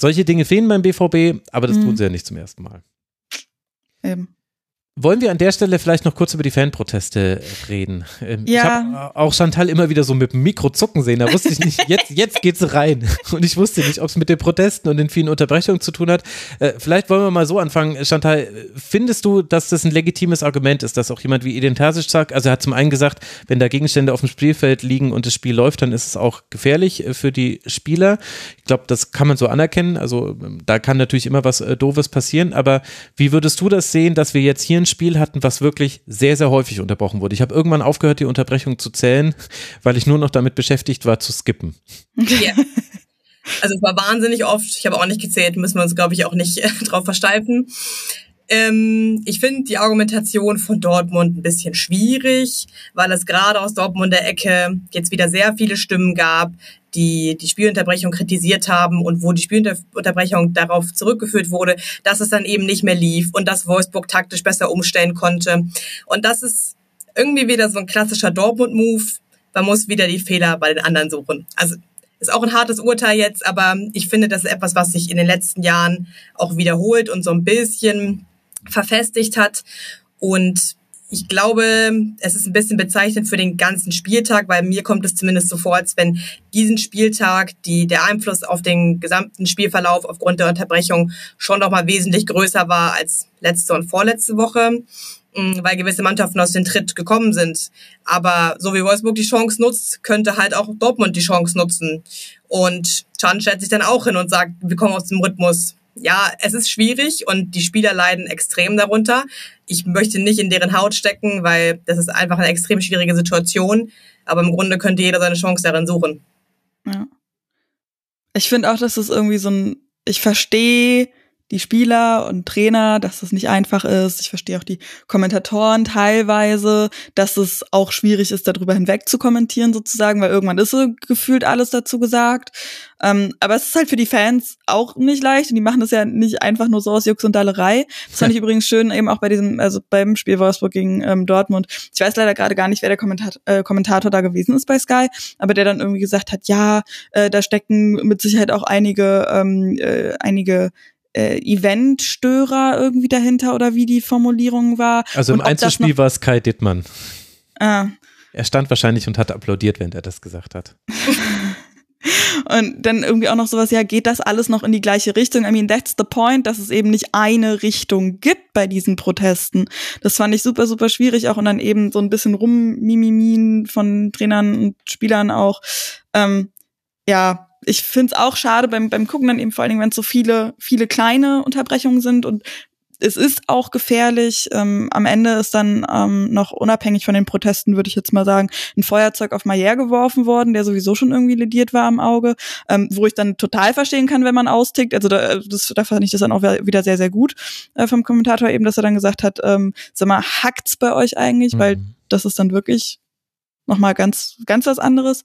solche Dinge fehlen beim BVB, aber das Mhm. tun sie ja nicht zum ersten Mal. Eben. Wollen wir an der Stelle vielleicht noch kurz über die Fanproteste reden? Ähm, ja. Ich habe auch Chantal immer wieder so mit dem Mikro zucken sehen. Da wusste ich nicht, jetzt, jetzt geht's rein. Und ich wusste nicht, ob es mit den Protesten und den vielen Unterbrechungen zu tun hat. Äh, vielleicht wollen wir mal so anfangen. Chantal, findest du, dass das ein legitimes Argument ist, dass auch jemand wie Edin Terzic sagt, also er hat zum einen gesagt, wenn da Gegenstände auf dem Spielfeld liegen und das Spiel läuft, dann ist es auch gefährlich äh, für die Spieler. Ich glaube, das kann man so anerkennen. Also ähm, da kann natürlich immer was äh, Doofes passieren. Aber wie würdest du das sehen, dass wir jetzt hier ein Spiel hatten, was wirklich sehr, sehr häufig unterbrochen wurde. Ich habe irgendwann aufgehört, die Unterbrechung zu zählen, weil ich nur noch damit beschäftigt war, zu skippen. Ja. Also es war wahnsinnig oft. Ich habe auch nicht gezählt, müssen wir uns, glaube ich, auch nicht äh, drauf versteifen. Ähm, ich finde die Argumentation von Dortmund ein bisschen schwierig, weil es gerade aus Dortmunder Ecke jetzt wieder sehr viele Stimmen gab, die die Spielunterbrechung kritisiert haben und wo die Spielunterbrechung darauf zurückgeführt wurde, dass es dann eben nicht mehr lief und dass Wolfsburg taktisch besser umstellen konnte. Und das ist irgendwie wieder so ein klassischer Dortmund-Move. Man muss wieder die Fehler bei den anderen suchen. Also ist auch ein hartes Urteil jetzt, aber ich finde, das ist etwas, was sich in den letzten Jahren auch wiederholt und so ein bisschen verfestigt hat. Und ich glaube, es ist ein bisschen bezeichnend für den ganzen Spieltag, weil mir kommt es zumindest so vor, als wenn diesen Spieltag die, der Einfluss auf den gesamten Spielverlauf aufgrund der Unterbrechung schon noch mal wesentlich größer war als letzte und vorletzte Woche, mm, weil gewisse Mannschaften aus dem Tritt gekommen sind. Aber so wie Wolfsburg die Chance nutzt, könnte halt auch Dortmund die Chance nutzen. Und Chan stellt sich dann auch hin und sagt, wir kommen aus dem Rhythmus ja, es ist schwierig und die Spieler leiden extrem darunter. Ich möchte nicht in deren Haut stecken, weil das ist einfach eine extrem schwierige Situation. Aber im Grunde könnte jeder seine Chance darin suchen. Ja. Ich finde auch, dass es irgendwie so ein, ich verstehe die Spieler und Trainer, dass das nicht einfach ist. Ich verstehe auch die Kommentatoren teilweise, dass es auch schwierig ist, darüber hinweg zu kommentieren sozusagen, weil irgendwann ist so gefühlt alles dazu gesagt. Ähm, aber es ist halt für die Fans auch nicht leicht und die machen das ja nicht einfach nur so aus Jux und Dallerei. Das fand ich übrigens schön, eben auch bei diesem, also beim Spiel Wolfsburg gegen ähm, Dortmund. Ich weiß leider gerade gar nicht, wer der Kommentator, äh, Kommentator da gewesen ist bei Sky, aber der dann irgendwie gesagt hat, ja, äh, da stecken mit Sicherheit auch einige, ähm, äh, einige äh, Eventstörer irgendwie dahinter oder wie die Formulierung war. Also im Einzelspiel war es Kai Dittmann. Ah. Er stand wahrscheinlich und hat applaudiert, wenn er das gesagt hat. Und dann irgendwie auch noch sowas, ja, geht das alles noch in die gleiche Richtung? I mean, that's the point, dass es eben nicht eine Richtung gibt bei diesen Protesten. Das fand ich super, super schwierig auch und dann eben so ein bisschen rummimimin von Trainern und Spielern auch. Ähm, ja, ich finde es auch schade beim, beim Gucken dann eben vor allen Dingen, wenn es so viele, viele kleine Unterbrechungen sind und es ist auch gefährlich. Ähm, am Ende ist dann ähm, noch unabhängig von den Protesten, würde ich jetzt mal sagen, ein Feuerzeug auf Maier geworfen worden, der sowieso schon irgendwie lediert war am Auge, ähm, wo ich dann total verstehen kann, wenn man austickt. Also da, das, da fand ich das dann auch wieder sehr, sehr gut äh, vom Kommentator eben, dass er dann gesagt hat, ähm, sag mal, hackt's bei euch eigentlich? Mhm. Weil das ist dann wirklich nochmal ganz, ganz was anderes.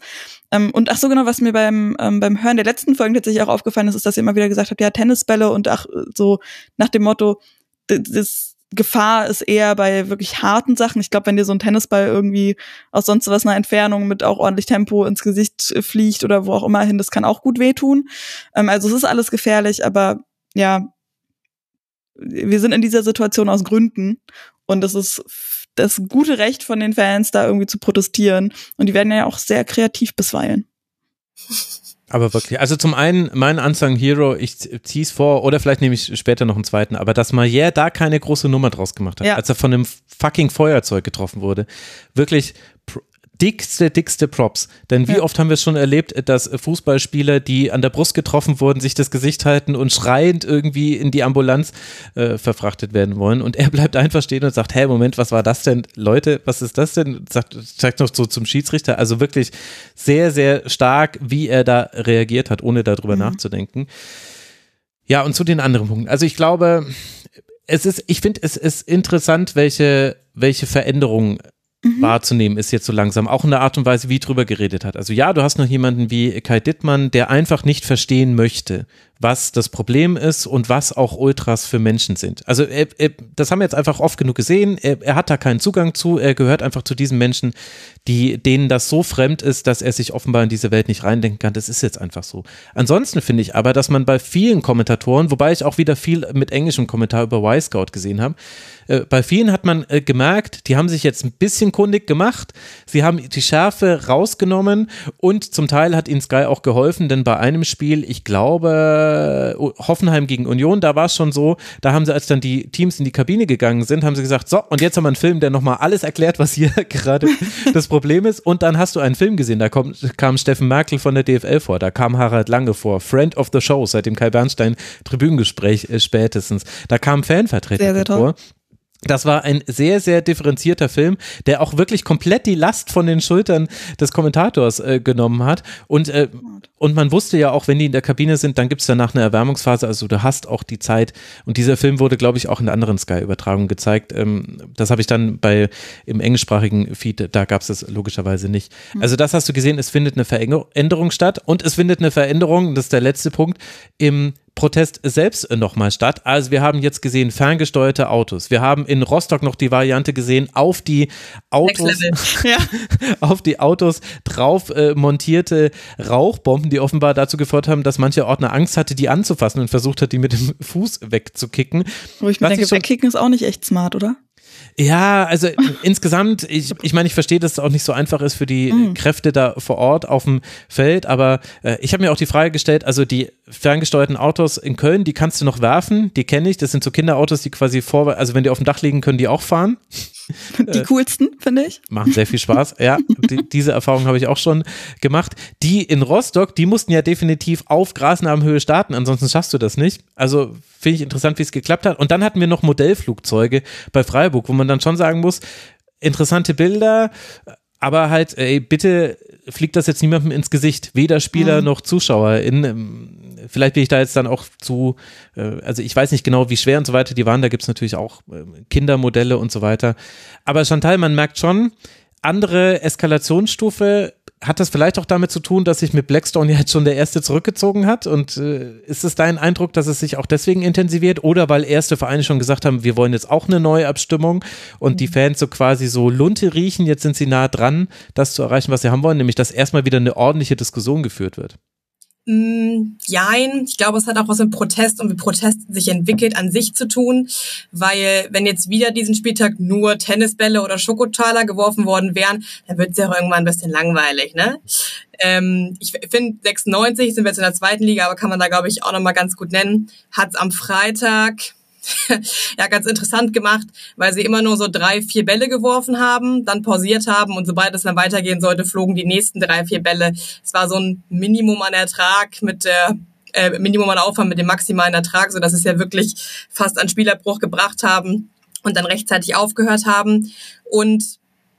Ähm, und ach so genau, was mir beim, ähm, beim Hören der letzten Folgen tatsächlich auch aufgefallen ist, ist, dass ihr immer wieder gesagt habt, ja, Tennisbälle und ach, so nach dem Motto, das Gefahr ist eher bei wirklich harten Sachen. Ich glaube, wenn dir so ein Tennisball irgendwie aus sonst was einer Entfernung mit auch ordentlich Tempo ins Gesicht fliegt oder wo auch immer hin, das kann auch gut wehtun. Ähm, also es ist alles gefährlich, aber ja, wir sind in dieser Situation aus Gründen und es ist das gute Recht von den Fans, da irgendwie zu protestieren. Und die werden ja auch sehr kreativ bisweilen. Aber wirklich, also zum einen, mein Unsung Hero, ich zieh's vor, oder vielleicht nehme ich später noch einen zweiten, aber dass Maier da keine große Nummer draus gemacht hat, ja. als er von einem fucking Feuerzeug getroffen wurde, wirklich dickste, dickste Props. Denn wie ja. oft haben wir es schon erlebt, dass Fußballspieler, die an der Brust getroffen wurden, sich das Gesicht halten und schreiend irgendwie in die Ambulanz äh, verfrachtet werden wollen. Und er bleibt einfach stehen und sagt, hey, Moment, was war das denn? Leute, was ist das denn? Sagt, zeigt noch so zum Schiedsrichter. Also wirklich sehr, sehr stark, wie er da reagiert hat, ohne darüber mhm. nachzudenken. Ja, und zu den anderen Punkten. Also ich glaube, es ist, ich finde, es ist interessant, welche, welche Veränderungen mhm. wahrzunehmen ist jetzt so langsam, auch in der Art und Weise, wie drüber geredet hat. Also ja, du hast noch jemanden wie Kai Dittmann, der einfach nicht verstehen möchte, was das Problem ist und was auch Ultras für Menschen sind. Also er, er, das haben wir jetzt einfach oft genug gesehen. Er, er, hat da keinen Zugang zu. Er gehört einfach zu diesen Menschen, die, denen das so fremd ist, dass er sich offenbar in diese Welt nicht reindenken kann. Das ist jetzt einfach so. Ansonsten finde ich aber, dass man bei vielen Kommentatoren, wobei ich auch wieder viel mit englischem Kommentar über Y-Scout gesehen habe, äh, bei vielen hat man äh, gemerkt, die haben sich jetzt ein bisschen kundig gemacht. Sie haben die Schärfe rausgenommen und zum Teil hat ihnen Sky auch geholfen, denn bei einem Spiel, ich glaube, Hoffenheim gegen Union, da war es schon so, da haben sie, als dann die Teams in die Kabine gegangen sind, haben sie gesagt, so, und jetzt haben wir einen Film, der nochmal alles erklärt, was hier gerade das Problem ist. Und dann hast du einen Film gesehen, da kommt, kam Steffen Merkel von der DFL vor, da kam Harald Lange vor, Friend of the Show, seit dem Kai Bernstein Tribünengespräch äh, spätestens. Da kam Fanvertreter sehr, sehr vor. Das war ein sehr, sehr differenzierter Film, der auch wirklich komplett die Last von den Schultern des Kommentators äh, genommen hat. Und, äh, und man wusste ja auch, wenn die in der Kabine sind, dann gibt es danach eine Erwärmungsphase. Also du hast auch die Zeit. Und dieser Film wurde, glaube ich, auch in der anderen Sky-Übertragung gezeigt. Ähm, das habe ich dann bei im englischsprachigen Feed, da gab es das logischerweise nicht. Hm. Also das hast du gesehen, es findet eine Veränderung statt. Und es findet eine Veränderung, das ist der letzte Punkt, im Protest selbst nochmal statt. Also wir haben jetzt gesehen ferngesteuerte Autos. Wir haben in Rostock noch die Variante gesehen, auf die Autos, ja. auf die Autos drauf äh, montierte Rauchbomben, die offenbar dazu geführt haben, dass manche Ordner Angst hatte, die anzufassen und versucht hat, die mit dem Fuß wegzukicken. Wo ich mir denke, wegkicken ist auch nicht echt smart, oder? Ja, also insgesamt, ich, ich meine, ich verstehe, dass es auch nicht so einfach ist für die mhm. Kräfte da vor Ort auf dem Feld, aber äh, ich habe mir auch die Frage gestellt, also die ferngesteuerten Autos in Köln, die kannst du noch werfen, die kenne ich, das sind so Kinderautos, die quasi vor, also wenn die auf dem Dach liegen, können die auch fahren. Die coolsten, finde ich. Machen sehr viel Spaß, ja. Die, diese Erfahrung habe ich auch schon gemacht. Die in Rostock, die mussten ja definitiv auf Grasnarbenhöhe starten, ansonsten schaffst du das nicht. Also finde ich interessant, wie es geklappt hat. Und dann hatten wir noch Modellflugzeuge bei Freiburg, wo man dann schon sagen muss, interessante Bilder, aber halt, ey, bitte fliegt das jetzt niemandem ins Gesicht, weder Spieler mhm. noch Zuschauer. In, ähm, vielleicht bin ich da jetzt dann auch zu, äh, also ich weiß nicht genau, wie schwer und so weiter die waren, da gibt es natürlich auch äh, Kindermodelle und so weiter. Aber Chantal, man merkt schon, andere Eskalationsstufe hat das vielleicht auch damit zu tun, dass sich mit Blackstone jetzt schon der erste zurückgezogen hat? Und äh, ist es dein Eindruck, dass es sich auch deswegen intensiviert? Oder weil erste Vereine schon gesagt haben, wir wollen jetzt auch eine neue Abstimmung und die Fans so quasi so Lunte riechen, jetzt sind sie nah dran, das zu erreichen, was sie haben wollen, nämlich dass erstmal wieder eine ordentliche Diskussion geführt wird? Mm, jein. Ich glaube, es hat auch was mit Protest und wie Protest sich entwickelt an sich zu tun, weil wenn jetzt wieder diesen Spieltag nur Tennisbälle oder Schokotaler geworfen worden wären, dann wird es ja irgendwann ein bisschen langweilig, ne? Ähm, ich finde 96 sind wir jetzt in der zweiten Liga, aber kann man da glaube ich auch noch mal ganz gut nennen. Hat's am Freitag ja, ganz interessant gemacht, weil sie immer nur so drei, vier Bälle geworfen haben, dann pausiert haben und sobald es dann weitergehen sollte, flogen die nächsten drei, vier Bälle. Es war so ein Minimum an Ertrag mit der äh, Minimum an Aufwand mit dem maximalen Ertrag, so dass es ja wirklich fast an Spielerbruch gebracht haben und dann rechtzeitig aufgehört haben. Und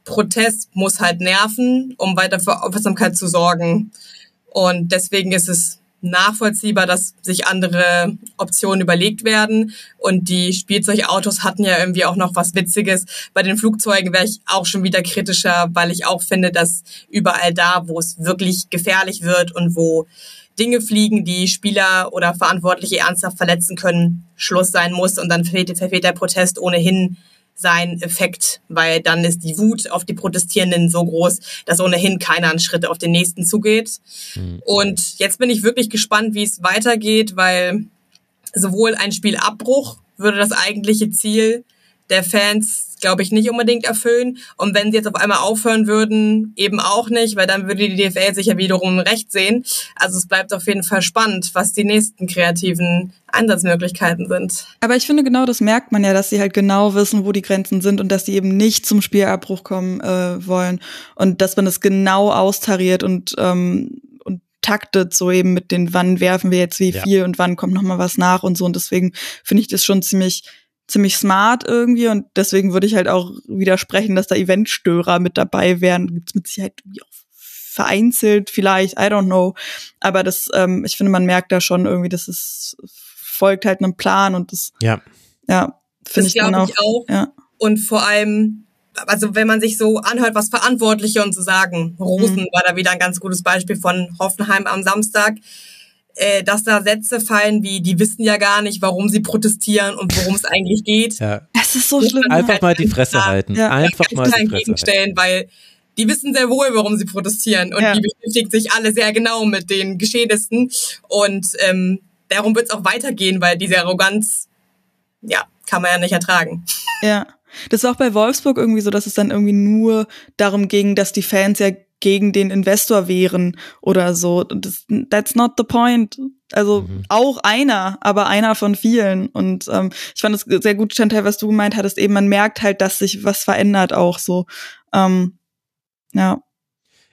Protest muss halt nerven, um weiter für Aufmerksamkeit zu sorgen. Und deswegen ist es nachvollziehbar, dass sich andere Optionen überlegt werden. Und die Spielzeugautos hatten ja irgendwie auch noch was Witziges. Bei den Flugzeugen wäre ich auch schon wieder kritischer, weil ich auch finde, dass überall da, wo es wirklich gefährlich wird und wo Dinge fliegen, die Spieler oder Verantwortliche ernsthaft verletzen können, Schluss sein muss. Und dann verfehlt, der Protest ohnehin sein Effekt, weil dann ist die Wut auf die Protestierenden so groß, dass ohnehin keiner einen Schritt auf den nächsten zugeht. Mhm. Und jetzt bin ich wirklich gespannt, wie es weitergeht, weil sowohl ein Spielabbruch würde das eigentliche Ziel der Fans glaube ich, nicht unbedingt erfüllen. Und wenn sie jetzt auf einmal aufhören würden, eben auch nicht, weil dann würde die DFL sich ja wiederum recht sehen. Also es bleibt auf jeden Fall spannend, was die nächsten kreativen Einsatzmöglichkeiten sind. Aber ich finde genau, das merkt man ja, dass sie halt genau wissen, wo die Grenzen sind und dass sie eben nicht zum Spielabbruch kommen äh, wollen und dass man das genau austariert und ähm, und taktet so eben mit den, wann werfen wir jetzt wie ja. viel und wann kommt noch mal was nach und so. Und deswegen finde ich das schon ziemlich ziemlich smart irgendwie und deswegen würde ich halt auch widersprechen, dass da Eventstörer mit dabei wären. Gibt's mit Sicherheit auch vereinzelt vielleicht, I don't know. Aber das, ähm, ich finde, man merkt da schon irgendwie, dass es folgt halt einem Plan und das, ja, ja finde ich dann auch, ich auch. Ja. Und vor allem, also wenn man sich so anhört, was Verantwortliche und so sagen, Rosen mhm. war da wieder ein ganz gutes Beispiel von Hoffenheim am Samstag äh, dass da Sätze fallen wie, die wissen ja gar nicht, warum sie protestieren und worum es eigentlich geht. Ja. Das ist so schlimm. Einfach mal die Fresse halten. Ja. Einfach mal die Fresse halten. weil die wissen sehr wohl, warum sie protestieren und Ja. die beschäftigen sich alle sehr genau mit den Geschehnissen und ähm, darum wird es auch weitergehen, weil diese Arroganz, ja, kann man ja nicht ertragen. Ja. Das war auch bei Wolfsburg irgendwie so, dass es dann irgendwie nur darum ging, dass die Fans ja gegen den Investor wären oder so. Das, that's not the point. Also auch einer, aber einer von vielen. Und ähm, ich fand es sehr gut, Chantal, was du gemeint hattest, eben man merkt halt, dass sich was verändert auch so. Ähm, ja.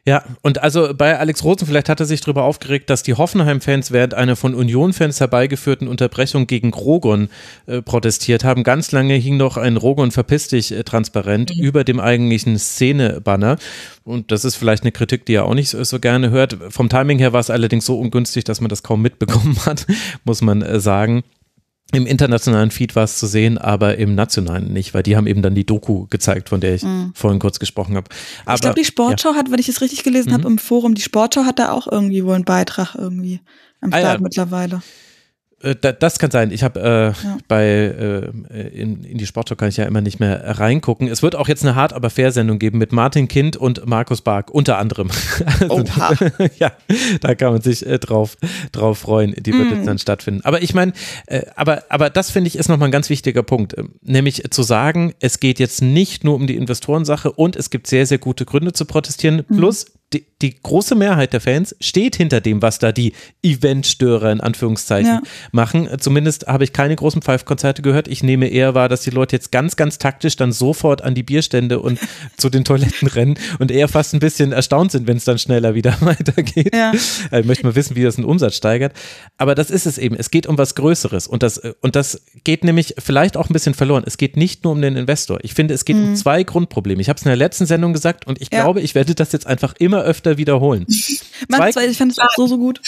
Ja, und also bei Alex Rosen, vielleicht hat er sich darüber aufgeregt, dass die Hoffenheim-Fans während einer von Union-Fans herbeigeführten Unterbrechung gegen Rogon äh, protestiert haben. Ganz lange hing noch ein Rogon verpiss dich äh, transparent über dem eigentlichen Szene-Banner. Und das ist vielleicht eine Kritik, die er auch nicht so, so gerne hört. Vom Timing her war es allerdings so ungünstig, dass man das kaum mitbekommen hat, muss man äh, sagen. Im internationalen Feed war es zu sehen, aber im nationalen nicht, weil die haben eben dann die Doku gezeigt, von der ich vorhin kurz gesprochen habe. Aber, ich glaube, die Sportschau hat, wenn ich es richtig gelesen habe, im Forum, die Sportschau hat da auch irgendwie wohl einen Beitrag irgendwie am Ah, Start ja. mittlerweile. Äh, da, das kann sein. Ich habe äh, Ja. bei äh, in, in die Sportschau kann ich ja immer nicht mehr reingucken. Es wird auch jetzt eine hart aber fair Sendung geben mit Martin Kind und Markus Bark unter anderem. Also, Oha. ja, da kann man sich äh, drauf drauf freuen. Die wird Hm. jetzt dann stattfinden. Aber ich meine, äh, aber aber das finde ich ist nochmal ein ganz wichtiger Punkt, ähm, nämlich zu sagen, es geht jetzt nicht nur um die Investorensache und es gibt sehr sehr gute Gründe zu protestieren. Hm. Plus die, die große Mehrheit der Fans steht hinter dem, was da die Eventstörer in Anführungszeichen Ja. machen. Zumindest habe ich keine großen Pfeifkonzerte gehört. Ich nehme eher wahr, dass die Leute jetzt ganz, ganz taktisch dann sofort an die Bierstände und zu den Toiletten rennen und eher fast ein bisschen erstaunt sind, wenn es dann schneller wieder weitergeht. Ja. Äh, Ich möchte mal wissen, wie das den Umsatz steigert. Aber das ist es eben. Es geht um was Größeres und das, äh, und das geht nämlich vielleicht auch ein bisschen verloren. Es geht nicht nur um den Investor. Ich finde, es geht um zwei Grundprobleme. Ich habe es in der letzten Sendung gesagt und ich Ja. glaube, ich werde das jetzt einfach immer öfter wiederholen. Mann, zwei, ich fand es auch so, so gut.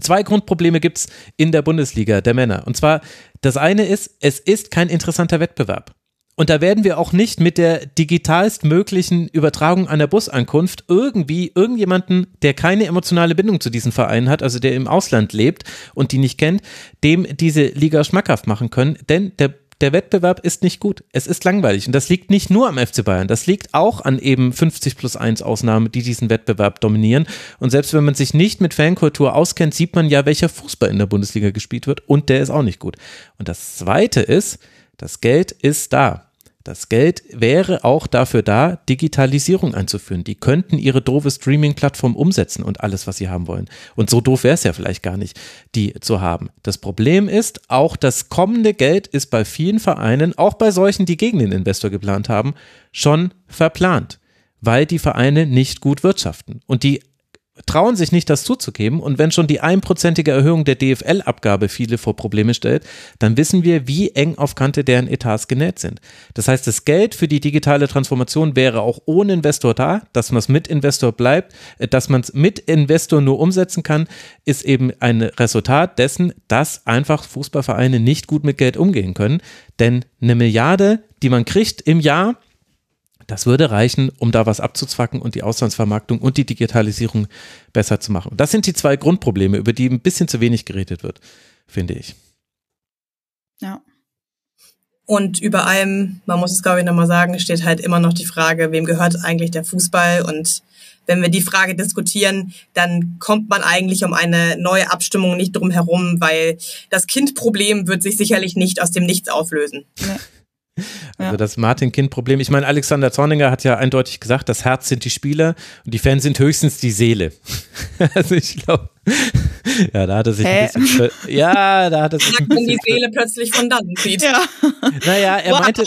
Zwei Grundprobleme gibt's in der Bundesliga der Männer. Und zwar, das eine ist, es ist kein interessanter Wettbewerb. Und da werden wir auch nicht mit der digitalst möglichen Übertragung einer Busankunft irgendwie irgendjemanden, der keine emotionale Bindung zu diesem Verein hat, also der im Ausland lebt und die nicht kennt, dem diese Liga schmackhaft machen können. Denn der der Wettbewerb ist nicht gut. Es ist langweilig. Und das liegt nicht nur am FC Bayern. Das liegt auch an eben 50 plus 1 Ausnahmen, die diesen Wettbewerb dominieren. Und selbst wenn man sich nicht mit Fankultur auskennt, sieht man ja, welcher Fußball in der Bundesliga gespielt wird. Und der ist auch nicht gut. Und das Zweite ist, das Geld ist da. Das Geld wäre auch dafür da, Digitalisierung einzuführen. Die könnten ihre doofe Streaming-Plattform umsetzen und alles, was sie haben wollen. Und so doof wäre es ja vielleicht gar nicht, die zu haben. Das Problem ist, auch das kommende Geld ist bei vielen Vereinen, auch bei solchen, die gegen den Investor geplant haben, schon verplant, weil die Vereine nicht gut wirtschaften. Und die trauen sich nicht, das zuzugeben. Und wenn schon die einprozentige Erhöhung der DFL-Abgabe viele vor Probleme stellt, dann wissen wir, wie eng auf Kante deren Etats genäht sind. Das heißt, das Geld für die digitale Transformation wäre auch ohne Investor da, dass man es mit Investor bleibt, äh, dass man es mit Investor nur umsetzen kann, ist eben ein Resultat dessen, dass einfach Fußballvereine nicht gut mit Geld umgehen können. Denn eine Milliarde, die man kriegt im Jahr, das würde reichen, um da was abzuzwacken und die Auslandsvermarktung und die Digitalisierung besser zu machen. Das sind die zwei Grundprobleme, über die ein bisschen zu wenig geredet wird, finde ich. Ja. Und über allem, man muss es glaube ich nochmal sagen, steht halt immer noch die Frage, wem gehört eigentlich der Fußball? Und wenn wir die Frage diskutieren, dann kommt man eigentlich um eine neue Abstimmung nicht drum herum, weil das Kindproblem wird sich sicherlich nicht aus dem Nichts auflösen. Also Ja. das Martin-Kind-Problem. Ich meine, Alexander Zorninger hat ja eindeutig gesagt, das Herz sind die Spieler und die Fans sind höchstens die Seele. also ich glaube, ja, da hat er sich Hä? ein bisschen, ja, da hat er sich ein kann die Seele plötzlich von dann zieht. Ja. naja, er Wow. meinte,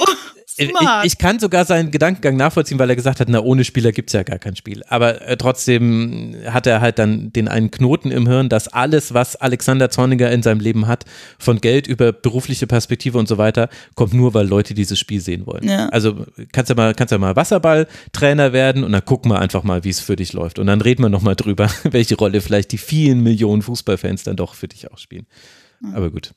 ich, ich kann sogar seinen Gedankengang nachvollziehen, weil er gesagt hat, na, ohne Spieler gibt's ja gar kein Spiel. Aber äh, trotzdem hat er halt dann den einen Knoten im Hirn, dass alles, was Alexander Zorniger in seinem Leben hat, von Geld über berufliche Perspektive und so weiter, kommt nur, weil Leute dieses Spiel sehen wollen. Ja. Also kannst du mal, kannst du mal Wasserballtrainer werden und dann gucken wir einfach mal, wie es für dich läuft. Und dann reden wir nochmal drüber, welche Rolle vielleicht die vielen Millionen Fußballfans dann doch für dich auch spielen. Aber gut.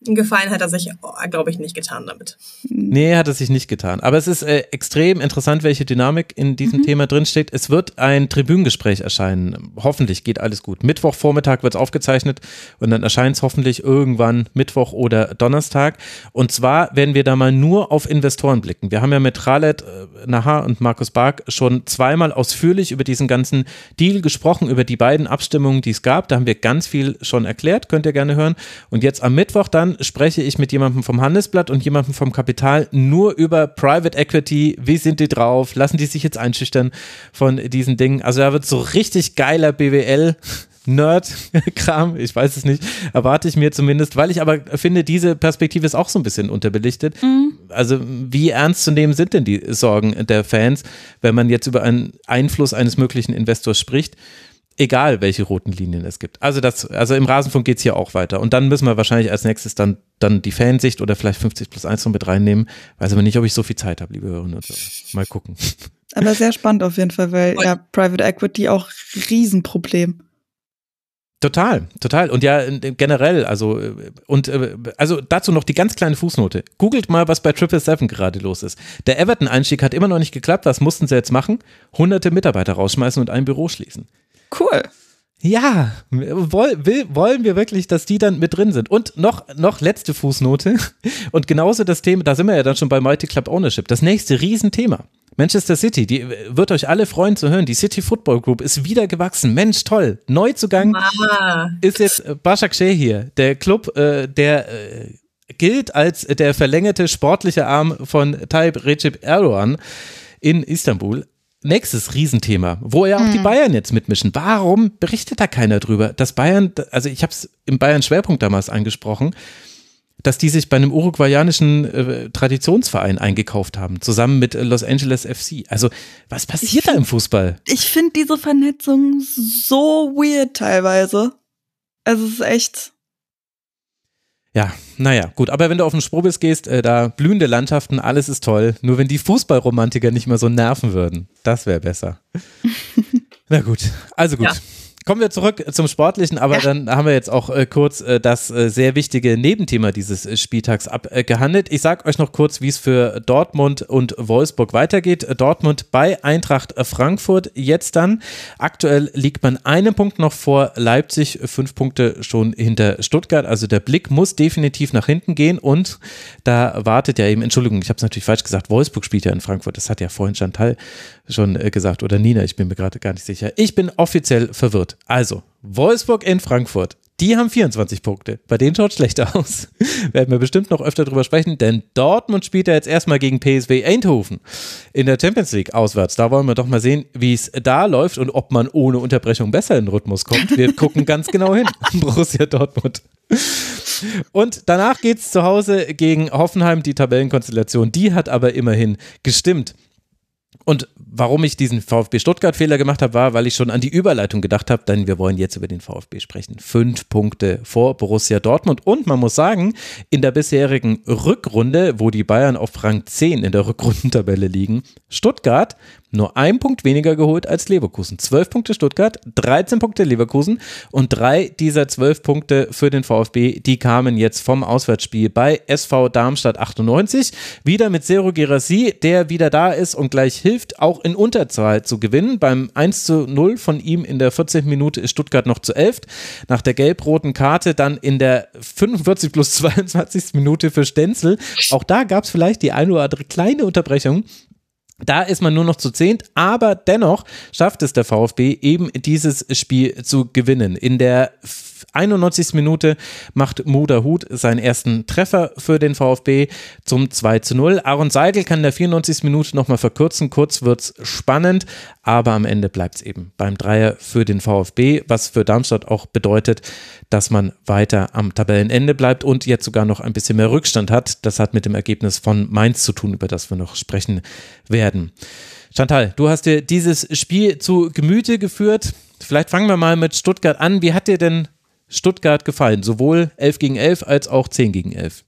Gefallen hat er sich, oh, glaube ich, nicht getan damit. Nee, hat er sich nicht getan. Aber es ist äh, extrem interessant, welche Dynamik in diesem mhm. Thema drinsteht. Es wird ein Tribünengespräch erscheinen. Hoffentlich geht alles gut. Mittwochvormittag wird es aufgezeichnet und dann erscheint es hoffentlich irgendwann Mittwoch oder Donnerstag. Und zwar werden wir da mal nur auf Investoren blicken. Wir haben ja mit Khaled äh, Nahar und Markus Bark schon zweimal ausführlich über diesen ganzen Deal gesprochen, über die beiden Abstimmungen, die es gab. Da haben wir ganz viel schon erklärt, könnt ihr gerne hören. Und jetzt am Mittwoch dann dann spreche ich mit jemandem vom Handelsblatt und jemandem vom Kapital nur über Private Equity. Wie sind die drauf? Lassen die sich jetzt einschüchtern von diesen Dingen? Also da wird so richtig geiler BWL. Nerd-Kram, ich weiß es nicht, erwarte ich mir zumindest, weil ich aber finde, diese Perspektive ist auch so ein bisschen unterbelichtet. Mhm. Also, wie ernst zu nehmen sind denn die Sorgen der Fans, wenn man jetzt über einen Einfluss eines möglichen Investors spricht? Egal welche roten Linien es gibt. Also das, also im Rasenfunk geht es hier auch weiter. Und dann müssen wir wahrscheinlich als nächstes dann, dann die Fansicht oder vielleicht 50 plus 1 noch mit reinnehmen. Weiß aber nicht, ob ich so viel Zeit habe, liebe Hörerinnen und Hörer. Mal gucken. Aber sehr spannend auf jeden Fall, weil ja, Private Equity auch Riesenproblem. Total, total. Und ja, generell, also, und äh, also dazu noch die ganz kleine Fußnote. Googelt mal, was bei Triple Seven gerade los ist. Der Everton-Einstieg hat immer noch nicht geklappt. Was mussten sie jetzt machen? Hunderte Mitarbeiter rausschmeißen und ein Büro schließen. Cool. Ja, woll, will, wollen wir wirklich, dass die dann mit drin sind? Und noch, noch letzte Fußnote. Und genauso das Thema, da sind wir ja dann schon bei Mighty Club Ownership. Das nächste Riesenthema. Manchester City, die wird euch alle freuen zu hören. Die City Football Group ist wieder gewachsen. Mensch, toll. Neuzugang Mama. ist jetzt Başakşehir hier. Der Club, äh, der äh, gilt als der verlängerte sportliche Arm von Tayyip Recep Erdogan in Istanbul nächstes Riesenthema, wo ja auch hm. die Bayern jetzt mitmischen. Warum berichtet da keiner drüber? Dass Bayern, also ich habe es im Bayern Schwerpunkt damals angesprochen, dass die sich bei einem uruguayanischen äh, Traditionsverein eingekauft haben, zusammen mit Los Angeles FC. Also, was passiert find, da im Fußball? Ich finde diese Vernetzung so weird teilweise. Also, es ist echt. Ja, naja, gut. Aber wenn du auf den Sprobis gehst, äh, da blühende Landschaften, alles ist toll. Nur wenn die Fußballromantiker nicht mehr so nerven würden, das wäre besser. Na gut, also gut. Ja. Kommen wir zurück zum Sportlichen, aber ja. dann haben wir jetzt auch äh, kurz äh, das äh, sehr wichtige Nebenthema dieses äh, Spieltags abgehandelt. ich sage euch noch kurz, wie es für Dortmund und Wolfsburg weitergeht. Dortmund bei Eintracht Frankfurt jetzt dann. Aktuell liegt man einen Punkt noch vor Leipzig, fünf Punkte schon hinter Stuttgart. Also der Blick muss definitiv nach hinten gehen und da wartet ja eben, Entschuldigung, ich habe es natürlich falsch gesagt, Wolfsburg spielt ja in Frankfurt. Das hat ja vorhin Chantal schon äh, gesagt oder Nina, ich bin mir gerade gar nicht sicher. Ich bin offiziell verwirrt. Also, Wolfsburg in Frankfurt. Die haben 24 Punkte. Bei denen schaut schlechter aus. Werden wir bestimmt noch öfter drüber sprechen, denn Dortmund spielt ja jetzt erstmal gegen PSW Eindhoven in der Champions League auswärts. Da wollen wir doch mal sehen, wie es da läuft und ob man ohne Unterbrechung besser in den Rhythmus kommt. Wir gucken ganz genau hin. Borussia Dortmund. Und danach geht es zu Hause gegen Hoffenheim. Die Tabellenkonstellation, die hat aber immerhin gestimmt. Und warum ich diesen VfB Stuttgart-Fehler gemacht habe, war, weil ich schon an die Überleitung gedacht habe, denn wir wollen jetzt über den VfB sprechen. Fünf Punkte vor Borussia Dortmund. Und man muss sagen, in der bisherigen Rückrunde, wo die Bayern auf Rang 10 in der Rückrundentabelle liegen, Stuttgart nur ein Punkt weniger geholt als Leverkusen. Zwölf Punkte Stuttgart, 13 Punkte Leverkusen und drei dieser zwölf Punkte für den VfB, die kamen jetzt vom Auswärtsspiel bei SV Darmstadt 98. Wieder mit Zero Gerassi, der wieder da ist und gleich hilft, auch in Unterzahl zu gewinnen. Beim 1 zu 0 von ihm in der 14. Minute ist Stuttgart noch zu 11. Nach der gelb-roten Karte dann in der 45 plus 22. Minute für Stenzel. Auch da gab es vielleicht die eine oder andere kleine Unterbrechung. Da ist man nur noch zu zehnt, aber dennoch schafft es der VfB eben dieses Spiel zu gewinnen. In der 91. Minute macht Muda Hut seinen ersten Treffer für den VfB zum 2 zu 0. Aaron Seidel kann in der 94. Minute nochmal verkürzen. Kurz wird es spannend, aber am Ende bleibt es eben beim Dreier für den VfB, was für Darmstadt auch bedeutet, dass man weiter am Tabellenende bleibt und jetzt sogar noch ein bisschen mehr Rückstand hat. Das hat mit dem Ergebnis von Mainz zu tun, über das wir noch sprechen werden. Chantal, du hast dir dieses Spiel zu Gemüte geführt. Vielleicht fangen wir mal mit Stuttgart an. Wie hat dir denn Stuttgart gefallen? Sowohl 11 gegen 11 als auch 10 gegen 11?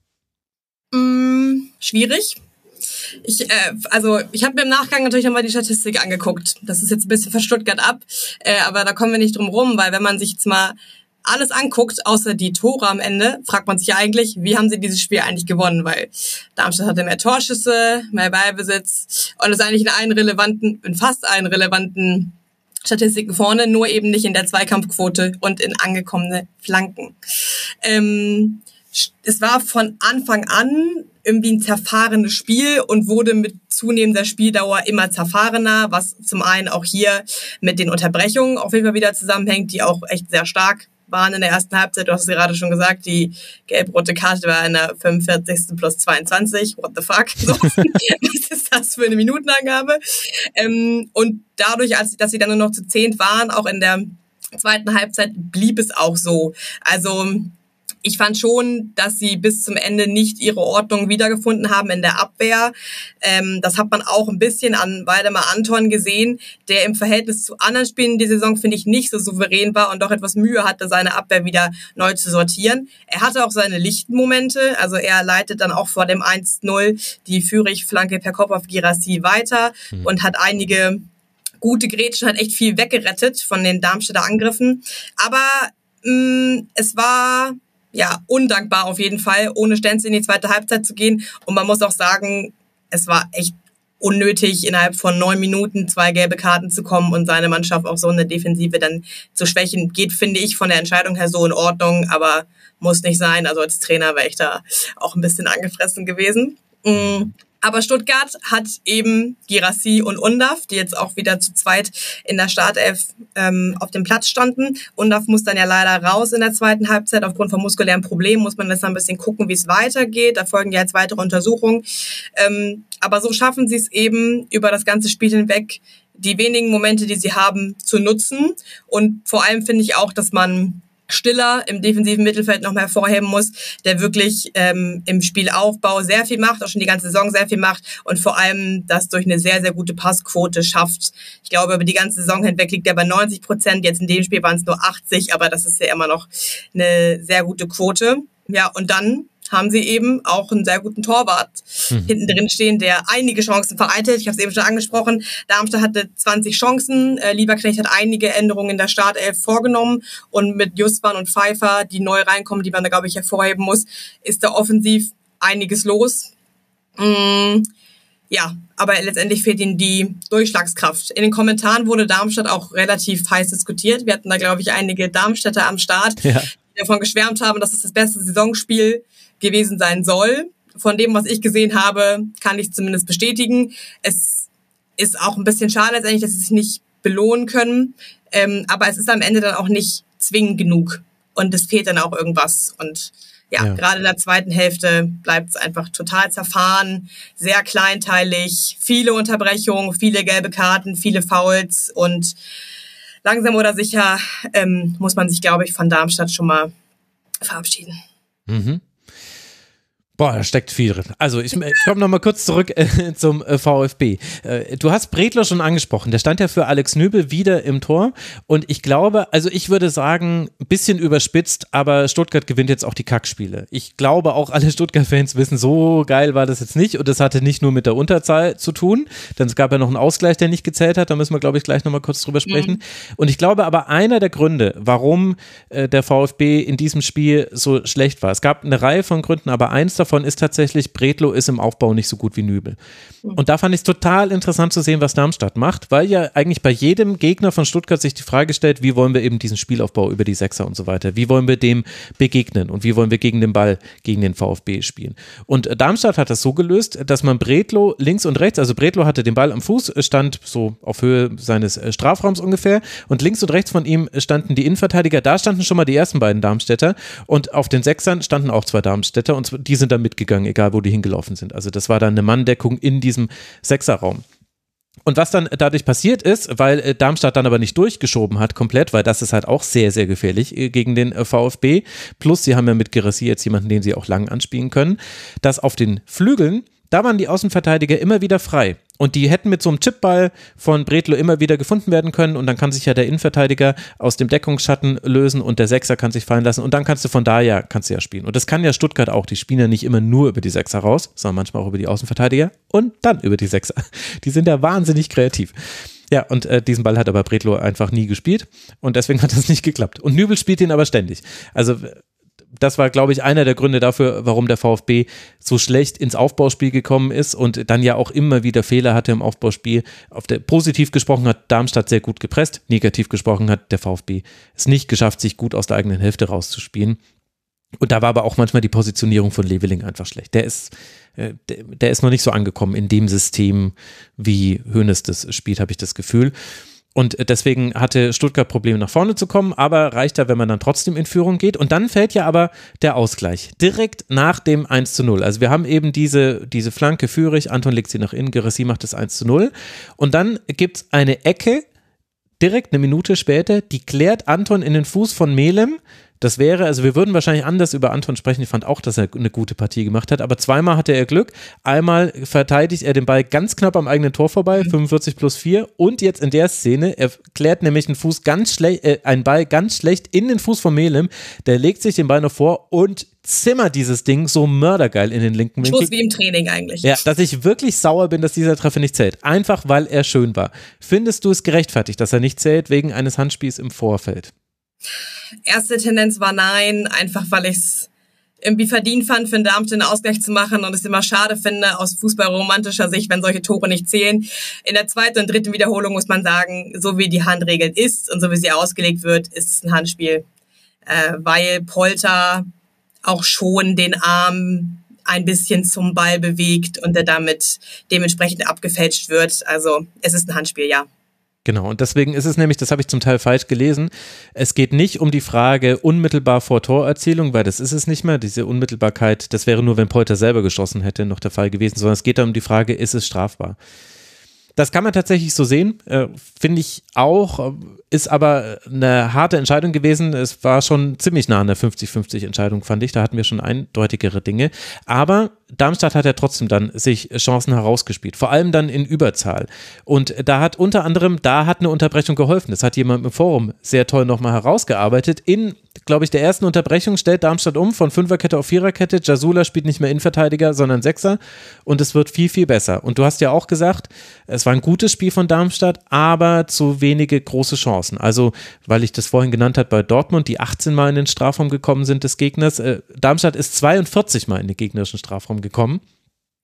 Mm, schwierig. Ich, äh, also ich habe mir im Nachgang natürlich nochmal die Statistik angeguckt. Das ist jetzt ein bisschen von Stuttgart ab, äh, aber da kommen wir nicht drum rum, weil wenn man sich jetzt mal alles anguckt, außer die Tore am Ende, fragt man sich ja eigentlich, wie haben sie dieses Spiel eigentlich gewonnen? Weil Darmstadt hatte mehr Torschüsse, mehr Ballbesitz und ist eigentlich in einen relevanten, in fast einen relevanten Statistiken vorne, nur eben nicht in der Zweikampfquote und in angekommene Flanken. Ähm, es war von Anfang an irgendwie ein zerfahrenes Spiel und wurde mit zunehmender Spieldauer immer zerfahrener, was zum einen auch hier mit den Unterbrechungen auf jeden Fall wieder zusammenhängt, die auch echt sehr stark waren in der ersten Halbzeit. Du hast es gerade schon gesagt, die gelb-rote Karte war in der 45. plus 22. What the fuck? So, was ist das für eine Minutenangabe? Ähm, und dadurch, als, dass sie dann nur noch zu zehnt waren, auch in der zweiten Halbzeit blieb es auch so. Also ich fand schon, dass sie bis zum Ende nicht ihre Ordnung wiedergefunden haben in der Abwehr. Ähm, das hat man auch ein bisschen an Waldemar Anton gesehen, der im Verhältnis zu anderen Spielen die Saison, finde ich, nicht so souverän war und doch etwas Mühe hatte, seine Abwehr wieder neu zu sortieren. Er hatte auch seine lichten Momente, also er leitet dann auch vor dem 1-0 die Führig-Flanke per Kopf auf Girassi weiter mhm. und hat einige gute Gretchen, hat echt viel weggerettet von den Darmstädter Angriffen. Aber mh, mm, es war ja, undankbar auf jeden Fall, ohne Stenzel in die zweite Halbzeit zu gehen. Und man muss auch sagen, es war echt unnötig, innerhalb von neun Minuten zwei gelbe Karten zu kommen und seine Mannschaft auch so eine Defensive dann zu schwächen. Geht, finde ich, von der Entscheidung her so in Ordnung, aber muss nicht sein. Also als Trainer wäre ich da auch ein bisschen angefressen gewesen. Mhm. Aber Stuttgart hat eben Girassi und Undaf, die jetzt auch wieder zu zweit in der Startelf ähm, auf dem Platz standen. Undaf muss dann ja leider raus in der zweiten Halbzeit. Aufgrund von muskulären Problemen muss man jetzt ein bisschen gucken, wie es weitergeht. Da folgen ja jetzt weitere Untersuchungen. Ähm, aber so schaffen sie es eben über das ganze Spiel hinweg, die wenigen Momente, die sie haben, zu nutzen. Und vor allem finde ich auch, dass man Stiller im defensiven Mittelfeld noch mal hervorheben muss, der wirklich ähm, im Spielaufbau sehr viel macht, auch schon die ganze Saison sehr viel macht und vor allem das durch eine sehr, sehr gute Passquote schafft. Ich glaube, über die ganze Saison hinweg liegt er bei 90 Prozent. Jetzt in dem Spiel waren es nur 80, aber das ist ja immer noch eine sehr gute Quote. Ja, und dann haben sie eben auch einen sehr guten Torwart mhm. hinten drin stehen, der einige Chancen vereitelt. Ich habe es eben schon angesprochen. Darmstadt hatte 20 Chancen. Äh, Lieberknecht hat einige Änderungen in der Startelf vorgenommen und mit Justwan und Pfeiffer, die neu reinkommen, die man da glaube ich hervorheben muss, ist da offensiv einiges los. Mm, ja, aber letztendlich fehlt ihnen die Durchschlagskraft. In den Kommentaren wurde Darmstadt auch relativ heiß diskutiert. Wir hatten da, glaube ich, einige Darmstädter am Start, ja. die davon geschwärmt haben, dass es das beste Saisonspiel gewesen sein soll. Von dem, was ich gesehen habe, kann ich zumindest bestätigen. Es ist auch ein bisschen schade letztendlich, dass sie sich nicht belohnen können. Ähm, aber es ist am Ende dann auch nicht zwingend genug. Und es fehlt dann auch irgendwas. Und ja, ja. gerade in der zweiten Hälfte bleibt es einfach total zerfahren, sehr kleinteilig, viele Unterbrechungen, viele gelbe Karten, viele Fouls und langsam oder sicher ähm, muss man sich, glaube ich, von Darmstadt schon mal verabschieden. Mhm. Boah, da steckt viel drin. Also ich, ich komme nochmal kurz zurück äh, zum äh, VfB. Äh, du hast Bredler schon angesprochen. Der stand ja für Alex Nübel wieder im Tor. Und ich glaube, also ich würde sagen, ein bisschen überspitzt, aber Stuttgart gewinnt jetzt auch die Kackspiele. Ich glaube, auch alle Stuttgart-Fans wissen, so geil war das jetzt nicht. Und das hatte nicht nur mit der Unterzahl zu tun, denn es gab ja noch einen Ausgleich, der nicht gezählt hat. Da müssen wir, glaube ich, gleich nochmal kurz drüber sprechen. Mhm. Und ich glaube aber, einer der Gründe, warum äh, der VfB in diesem Spiel so schlecht war, es gab eine Reihe von Gründen, aber eins davon davon ist tatsächlich, Bredlo ist im Aufbau nicht so gut wie Nübel. Und da fand ich es total interessant zu sehen, was Darmstadt macht, weil ja eigentlich bei jedem Gegner von Stuttgart sich die Frage stellt, wie wollen wir eben diesen Spielaufbau über die Sechser und so weiter, wie wollen wir dem begegnen und wie wollen wir gegen den Ball, gegen den VfB spielen. Und Darmstadt hat das so gelöst, dass man Bredlo links und rechts, also Bredlo hatte den Ball am Fuß, stand so auf Höhe seines äh, Strafraums ungefähr und links und rechts von ihm standen die Innenverteidiger, da standen schon mal die ersten beiden Darmstädter und auf den Sechsern standen auch zwei Darmstädter und die sind dann mitgegangen, egal wo die hingelaufen sind. Also das war dann eine Manndeckung in diesem Sechserraum. Und was dann dadurch passiert ist, weil äh, Darmstadt dann aber nicht durchgeschoben hat komplett, weil das ist halt auch sehr, sehr gefährlich äh, gegen den äh, VfB. Plus, sie haben ja mit Gerassi jetzt jemanden, den sie auch lang anspielen können, dass auf den Flügeln, da waren die Außenverteidiger immer wieder frei. Und die hätten mit so einem Chipball von Bretlo immer wieder gefunden werden können und dann kann sich ja der Innenverteidiger aus dem Deckungsschatten lösen und der Sechser kann sich fallen lassen und dann kannst du von da ja, kannst du ja spielen. Und das kann ja Stuttgart auch. Die spielen ja nicht immer nur über die Sechser raus, sondern manchmal auch über die Außenverteidiger und dann über die Sechser. Die sind ja wahnsinnig kreativ. Ja, und äh, diesen Ball hat aber Bredlo einfach nie gespielt und deswegen hat das nicht geklappt. Und Nübel spielt ihn aber ständig. Also das war, glaube ich, einer der Gründe dafür, warum der VfB so schlecht ins Aufbauspiel gekommen ist und dann ja auch immer wieder Fehler hatte im Aufbauspiel. Auf der, positiv gesprochen hat Darmstadt sehr gut gepresst, negativ gesprochen hat der VfB es nicht geschafft, sich gut aus der eigenen Hälfte rauszuspielen. Und da war aber auch manchmal die Positionierung von Leveling einfach schlecht. Der ist, äh, der, ist noch nicht so angekommen in dem System, wie Hoeneß das spielt, habe ich das Gefühl. Und deswegen hatte Stuttgart Probleme nach vorne zu kommen, aber reicht ja, wenn man dann trotzdem in Führung geht. Und dann fällt ja aber der Ausgleich direkt nach dem 1 zu 0. Also wir haben eben diese, diese Flanke Führig, Anton legt sie nach innen, Geressi macht das 1 zu 0. Und dann gibt es eine Ecke, direkt eine Minute später, die klärt Anton in den Fuß von Melem. Das wäre, also wir würden wahrscheinlich anders über Anton sprechen. Ich fand auch, dass er eine gute Partie gemacht hat, aber zweimal hatte er Glück. Einmal verteidigt er den Ball ganz knapp am eigenen Tor vorbei, 45 mhm. plus 4. Und jetzt in der Szene, er klärt nämlich einen Fuß ganz schlecht, äh, einen Ball ganz schlecht in den Fuß von Melem. Der legt sich den Ball noch vor und zimmert dieses Ding so mördergeil in den linken Winkel. Schuss wie im Training eigentlich. Ja, dass ich wirklich sauer bin, dass dieser Treffer nicht zählt. Einfach weil er schön war. Findest du es gerechtfertigt, dass er nicht zählt wegen eines Handspiels im Vorfeld? Erste Tendenz war nein, einfach weil ich es irgendwie verdient fand, für den Darmstadt einen Ausgleich zu machen und es immer schade finde aus fußballromantischer Sicht, wenn solche Tore nicht zählen. In der zweiten und dritten Wiederholung muss man sagen, so wie die Handregel ist und so wie sie ausgelegt wird, ist es ein Handspiel, äh, weil Polter auch schon den Arm ein bisschen zum Ball bewegt und der damit dementsprechend abgefälscht wird. Also es ist ein Handspiel, ja. Genau, und deswegen ist es nämlich, das habe ich zum Teil falsch gelesen, es geht nicht um die Frage unmittelbar vor Torerzielung, weil das ist es nicht mehr, diese Unmittelbarkeit, das wäre nur, wenn Polter selber geschossen hätte, noch der Fall gewesen, sondern es geht um die Frage, ist es strafbar? Das kann man tatsächlich so sehen, äh, finde ich auch, ist aber eine harte Entscheidung gewesen. Es war schon ziemlich nah an der 50-50 Entscheidung, fand ich. Da hatten wir schon eindeutigere Dinge. Aber Darmstadt hat ja trotzdem dann sich Chancen herausgespielt, vor allem dann in Überzahl. Und da hat unter anderem, da hat eine Unterbrechung geholfen. Das hat jemand im Forum sehr toll nochmal herausgearbeitet. In, glaube ich, der ersten Unterbrechung stellt Darmstadt um von Fünferkette auf Viererkette. Jasula spielt nicht mehr Innenverteidiger, sondern Sechser. Und es wird viel, viel besser. Und du hast ja auch gesagt, es war ein gutes Spiel von Darmstadt, aber zu wenige große Chancen. Also, weil ich das vorhin genannt habe bei Dortmund, die 18 Mal in den Strafraum gekommen sind des Gegners. Äh, Darmstadt ist 42 Mal in den gegnerischen Strafraum gekommen.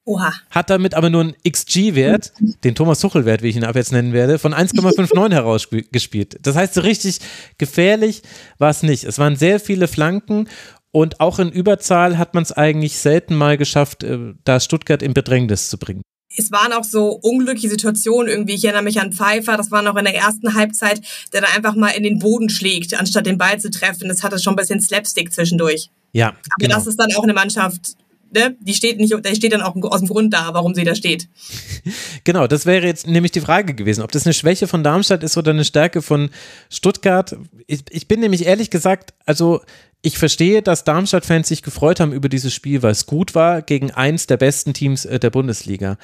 Oha. Hat damit aber nur einen XG-Wert, den Thomas Tuchel-Wert, wie ich ihn ab jetzt nennen werde, von 1,59 herausgespielt. Das heißt, so richtig gefährlich war es nicht. Es waren sehr viele Flanken und auch in Überzahl hat man es eigentlich selten mal geschafft, äh, da Stuttgart in Bedrängnis zu bringen es waren auch so unglückliche Situationen irgendwie. Ich erinnere mich an Pfeiffer, das war noch in der ersten Halbzeit, der da einfach mal in den Boden schlägt, anstatt den Ball zu treffen. Das hatte schon ein bisschen Slapstick zwischendurch. Ja. Aber genau. das ist dann auch eine Mannschaft, ne? die steht nicht, der steht dann auch aus dem Grund da, warum sie da steht. Genau, das wäre jetzt nämlich die Frage gewesen, ob das eine Schwäche von Darmstadt ist oder eine Stärke von Stuttgart. Ich, ich bin nämlich ehrlich gesagt, also ich verstehe, dass Darmstadt-Fans sich gefreut haben über dieses Spiel, weil es gut war gegen eins der besten Teams äh, der Bundesliga.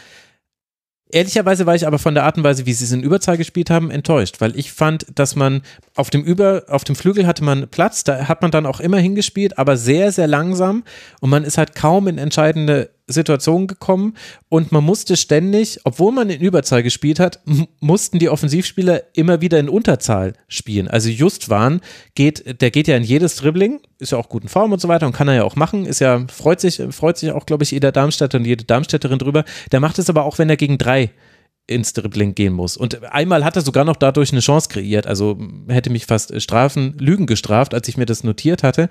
Ehrlicherweise war ich aber von der Art und Weise, wie sie es in Überzahl gespielt haben, enttäuscht, weil ich fand, dass man auf dem Über, auf dem Flügel hatte man Platz, da hat man dann auch immer hingespielt, aber sehr, sehr langsam und man ist halt kaum in entscheidende Situation gekommen und man musste ständig, obwohl man in Überzahl gespielt hat, mussten die Offensivspieler immer wieder in Unterzahl spielen. Also Justwan geht, der geht ja in jedes Dribbling, ist ja auch gut in Form und so weiter und kann er ja auch machen, ist ja, freut sich, freut sich auch, glaube ich, jeder Darmstädter und jede Darmstädterin drüber. Der macht es aber auch, wenn er gegen drei ins Dribbling gehen muss. Und einmal hat er sogar noch dadurch eine Chance kreiert. Also hätte mich fast Strafen, Lügen gestraft, als ich mir das notiert hatte.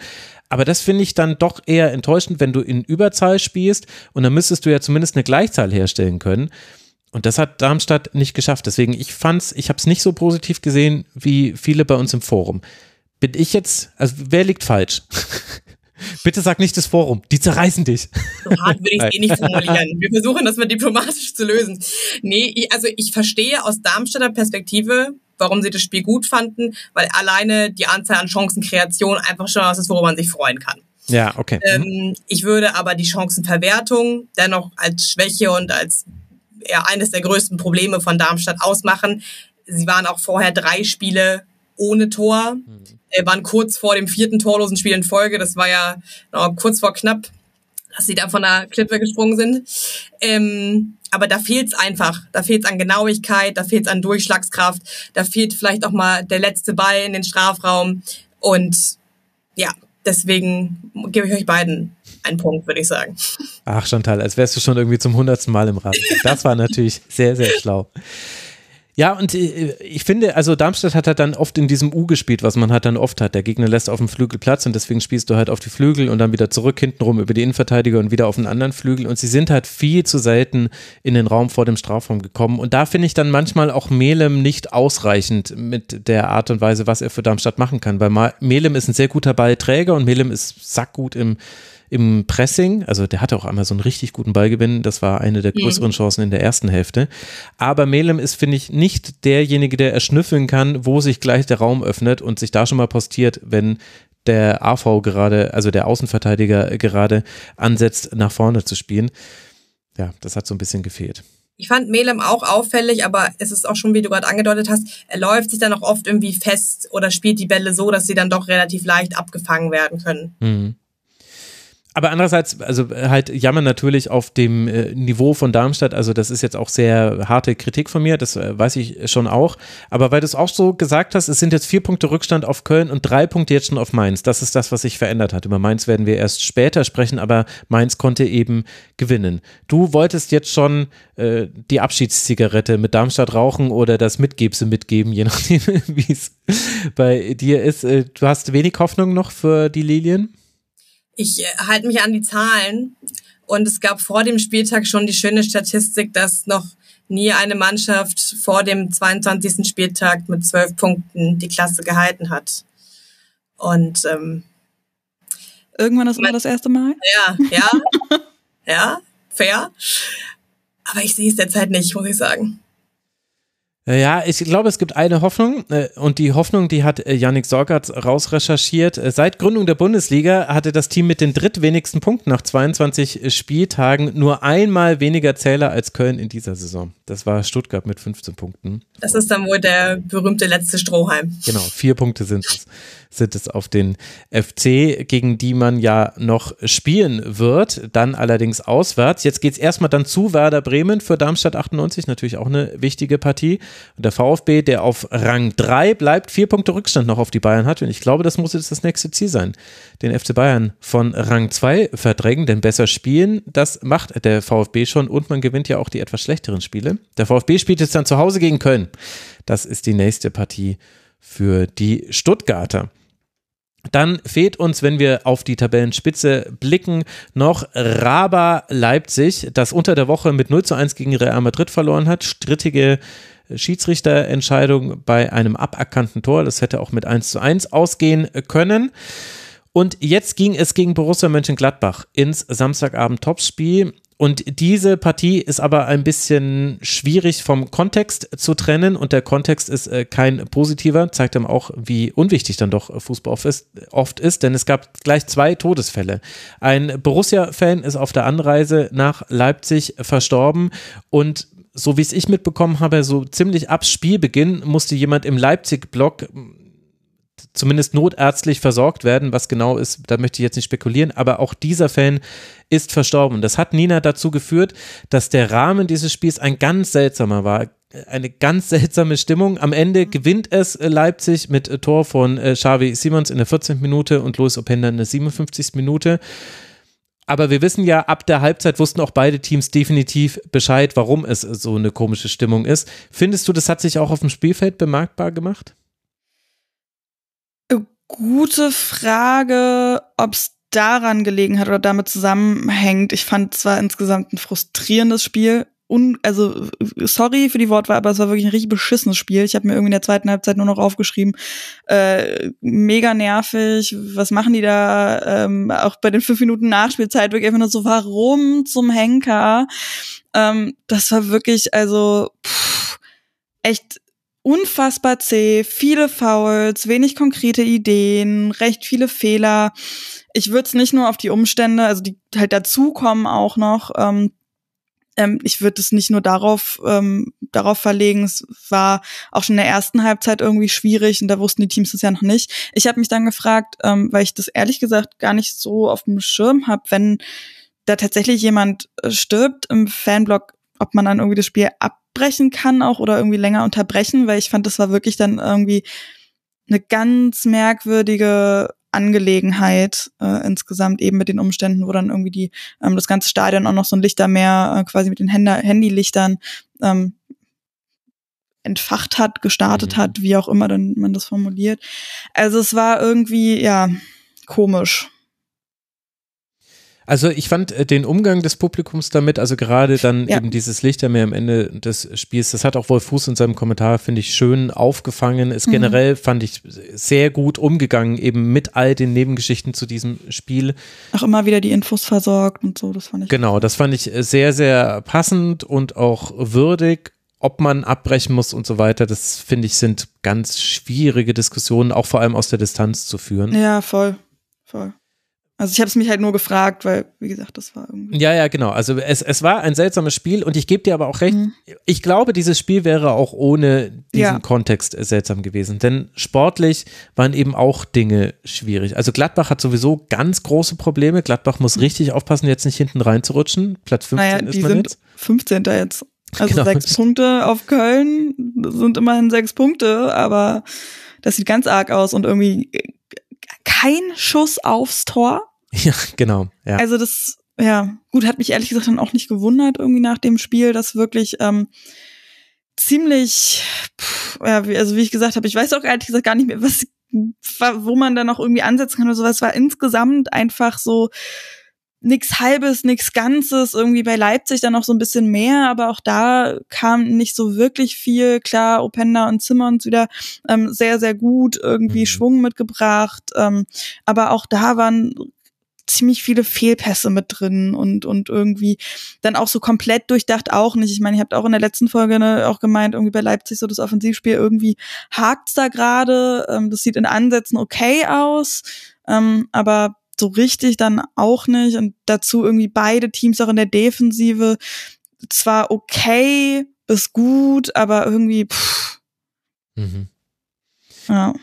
Aber das finde ich dann doch eher enttäuschend, wenn du in Überzahl spielst und dann müsstest du ja zumindest eine Gleichzahl herstellen können. Und das hat Darmstadt nicht geschafft. Deswegen, ich fand's, ich habe es nicht so positiv gesehen wie viele bei uns im Forum. Bin ich jetzt, also wer liegt falsch? Bitte sag nicht das Forum, die zerreißen dich. So hart würde ich es eh nicht formulieren. Wir versuchen das mal diplomatisch zu lösen. Nee, also ich verstehe aus Darmstädter Perspektive, warum sie das Spiel gut fanden, weil alleine die Anzahl an Chancenkreation einfach schon was ist, worüber man sich freuen kann. Ja, okay. Ähm, mhm. ich würde aber die Chancenverwertung dennoch als Schwäche und als ja, eines der größten Probleme von Darmstadt ausmachen. Sie waren auch vorher drei Spiele ohne Tor. Mhm. waren kurz vor dem vierten torlosen Spiel in Folge. Das war ja noch kurz vor knapp. dass sie da von der Klippe gesprungen sind. Ähm, aber da fehlt's einfach. Da fehlt's an Genauigkeit, da fehlt's an Durchschlagskraft, da fehlt vielleicht auch mal der letzte Ball in den Strafraum. Und ja, deswegen gebe ich euch beiden einen Punkt, würde ich sagen. Ach, Chantal, als wärst du schon irgendwie zum hundertsten Mal im Rasen. Das war natürlich sehr, sehr schlau. Ja, und äh, ich finde, also Darmstadt hat halt dann oft in diesem U gespielt, was man halt dann oft hat. Der Gegner lässt auf dem Flügel Platz und deswegen spielst du halt auf die Flügel und dann wieder zurück hintenrum über die Innenverteidiger und wieder auf den anderen Flügel. Und sie sind halt viel zu selten in den Raum vor dem Strafraum gekommen. Und da finde ich dann manchmal auch Melem nicht ausreichend mit der Art und Weise, was er für Darmstadt machen kann. Weil Melem ist ein sehr guter Ballträger und Melem ist sackgut im im Pressing. Also der hatte auch einmal so einen richtig guten Ballgewinn. Das war eine der größeren mhm. Chancen in der ersten Hälfte. Aber Melem ist, finde ich, nicht derjenige, der erschnüffeln kann, wo sich gleich der Raum öffnet und sich da schon mal postiert, wenn der AV gerade, also der Außenverteidiger gerade ansetzt, nach vorne zu spielen. Ja, das hat so ein bisschen gefehlt. Ich fand Melem auch auffällig, aber es ist auch schon, wie du gerade angedeutet hast, er läuft sich dann auch oft irgendwie fest oder spielt die Bälle so, dass sie dann doch relativ leicht abgefangen werden können. Mhm aber andererseits, also halt jammern natürlich auf dem äh, Niveau von Darmstadt. Also das ist jetzt auch sehr harte Kritik von mir, das äh, weiß ich schon auch. Aber weil du es auch so gesagt hast, es sind jetzt vier Punkte Rückstand auf Köln und drei Punkte jetzt schon auf Mainz. Das ist das, was sich verändert hat. Über Mainz werden wir erst später sprechen, aber Mainz konnte eben gewinnen. Du wolltest jetzt schon äh, die Abschiedszigarette mit Darmstadt rauchen oder das Mitgebse mitgeben, je nachdem, wie es bei dir ist. Äh, du hast wenig Hoffnung noch für die Lilien? Ich äh, halte mich an die Zahlen und es gab vor dem Spieltag schon die schöne Statistik, dass noch nie eine Mannschaft vor dem 22. Spieltag mit zwölf Punkten die Klasse gehalten hat. Und ähm, irgendwann ist immer das erste Mal. Ja, ja, ja, fair. Aber ich sehe es derzeit nicht, muss ich sagen. Äh, ja, ich glaube, es gibt eine Hoffnung äh, und die Hoffnung, die hat äh, Yannick Sorgatz rausrecherchiert. Seit Gründung der Bundesliga hatte das Team mit den drittwenigsten Punkten nach 22 Spieltagen nur einmal weniger Zähler als Köln in dieser Saison. Das war Stuttgart mit 15 Punkten. Das ist dann wohl der berühmte letzte Strohhalm. Genau, vier Punkte sind es sind es auf den FC, gegen die man ja noch spielen wird, dann allerdings auswärts. Jetzt geht es erstmal dann zu Werder Bremen für Darmstadt 98, natürlich auch eine wichtige Partie. Und der VfB, der auf Rang 3 bleibt, vier Punkte Rückstand noch auf die Bayern hat. Und ich glaube, das muss jetzt das nächste Ziel sein, den FC Bayern von Rang 2 verdrängen, denn besser spielen, das macht der VfB schon und man gewinnt ja auch die etwas schlechteren Spiele. Der VfB spielt jetzt dann zu Hause gegen Köln. Das ist die nächste Partie für die Stuttgarter. Dann fehlt uns, wenn wir auf die Tabellenspitze blicken, noch Raba Leipzig, das unter der Woche mit 0 zu 1 gegen Real Madrid verloren hat. Strittige Schiedsrichterentscheidung bei einem aberkannten Tor. Das hätte auch mit 1 zu 1 ausgehen können. Und jetzt ging es gegen Borussia Mönchengladbach ins Samstagabend-Topspiel. Und diese Partie ist aber ein bisschen schwierig vom Kontext zu trennen. Und der Kontext ist äh, kein positiver, zeigt einem auch, wie unwichtig dann doch Fußball oft ist, oft ist, denn es gab gleich zwei Todesfälle. Ein Borussia-Fan ist auf der Anreise nach Leipzig verstorben. Und so wie es ich mitbekommen habe, so ziemlich ab Spielbeginn musste jemand im Leipzig-Block zumindest notärztlich versorgt werden. Was genau ist, da möchte ich jetzt nicht spekulieren, aber auch dieser Fan ist verstorben. Das hat Nina dazu geführt, dass der Rahmen dieses Spiels ein ganz seltsamer war. Eine ganz seltsame Stimmung. Am Ende gewinnt es Leipzig mit Tor von äh, Xavi Simons in der 14. Minute und Luis Openda in der 57. Minute. Aber wir wissen ja, ab der Halbzeit wussten auch beide Teams definitiv Bescheid, warum es so eine komische Stimmung ist. Findest du, das hat sich auch auf dem Spielfeld bemerkbar gemacht? Gute Frage, ob es daran gelegen hat oder damit zusammenhängt. Ich fand zwar insgesamt ein frustrierendes Spiel. Un also sorry für die Wortwahl, aber es war wirklich ein richtig beschissenes Spiel. Ich habe mir irgendwie in der zweiten Halbzeit nur noch aufgeschrieben, äh, mega nervig. Was machen die da? Ähm, auch bei den fünf Minuten Nachspielzeit wirklich einfach nur so, warum zum Henker? Ähm, das war wirklich also pff, echt unfassbar zäh, viele Fouls, wenig konkrete Ideen, recht viele Fehler. Ich würde es nicht nur auf die Umstände, also die halt dazukommen auch noch. Ähm, ähm, ich würde es nicht nur darauf ähm, darauf verlegen. Es war auch schon in der ersten Halbzeit irgendwie schwierig und da wussten die Teams das ja noch nicht. Ich habe mich dann gefragt, ähm, weil ich das ehrlich gesagt gar nicht so auf dem Schirm habe, wenn da tatsächlich jemand äh, stirbt im Fanblock, ob man dann irgendwie das Spiel abbrechen kann auch oder irgendwie länger unterbrechen, weil ich fand, das war wirklich dann irgendwie eine ganz merkwürdige Angelegenheit äh, insgesamt eben mit den Umständen, wo dann irgendwie die ähm, das ganze Stadion auch noch so ein Lichtermeer äh, quasi mit den Händer Handylichtern ähm, entfacht hat, gestartet Mhm. hat, wie auch immer dann man das formuliert. Also es war irgendwie ja komisch. Also ich fand äh, den Umgang des Publikums damit, also gerade dann Ja. eben dieses Lichtermeer am Ende des Spiels, das hat auch Wolf Fuß in seinem Kommentar, finde ich, schön aufgefangen. Ist Mhm. generell, fand ich, sehr gut umgegangen, eben mit all den Nebengeschichten zu diesem Spiel. Auch immer wieder die Infos versorgt und so, das fand ich. Genau, das fand ich äh, sehr, sehr passend und auch würdig. Ob man abbrechen muss und so weiter, das finde ich, sind ganz schwierige Diskussionen, auch vor allem aus der Distanz zu führen. Ja, voll. Voll. Also ich habe es mich halt nur gefragt, weil, wie gesagt, das war irgendwie. Ja, ja, genau. Also es, es war ein seltsames Spiel und ich gebe dir aber auch recht, Mhm. ich glaube, dieses Spiel wäre auch ohne diesen Ja. Kontext seltsam gewesen. Denn sportlich waren eben auch Dinge schwierig. Also Gladbach hat sowieso ganz große Probleme. Gladbach muss richtig aufpassen, jetzt nicht hinten reinzurutschen. Platz 15 Naja, ist die man sind jetzt. 15. jetzt. Also Genau. sechs Punkte auf Köln sind immerhin sechs Punkte, aber das sieht ganz arg aus und irgendwie kein Schuss aufs Tor. Ja, genau. Ja. Also das, ja, gut, hat mich ehrlich gesagt dann auch nicht gewundert irgendwie nach dem Spiel, dass wirklich ähm, ziemlich, pff, ja, wie, also wie ich gesagt habe, ich weiß auch ehrlich gesagt gar nicht mehr, was, wo man da noch irgendwie ansetzen kann oder sowas. Es war insgesamt einfach so nix halbes, nix ganzes, irgendwie bei Leipzig dann noch so ein bisschen mehr, aber auch da kam nicht so wirklich viel. Klar, Openda und Simmons wieder ähm, sehr, sehr gut irgendwie Mhm. Schwung mitgebracht, ähm, aber auch da waren ziemlich viele Fehlpässe mit drin und und irgendwie dann auch so komplett durchdacht auch nicht. Ich meine, ihr habt auch in der letzten Folge ne, auch gemeint, irgendwie bei Leipzig so das Offensivspiel irgendwie hakt's da gerade. Ähm, das sieht in Ansätzen okay aus, ähm, aber so richtig dann auch nicht. Und dazu irgendwie beide Teams auch in der Defensive zwar okay bis gut, aber irgendwie pff, Mhm. ja.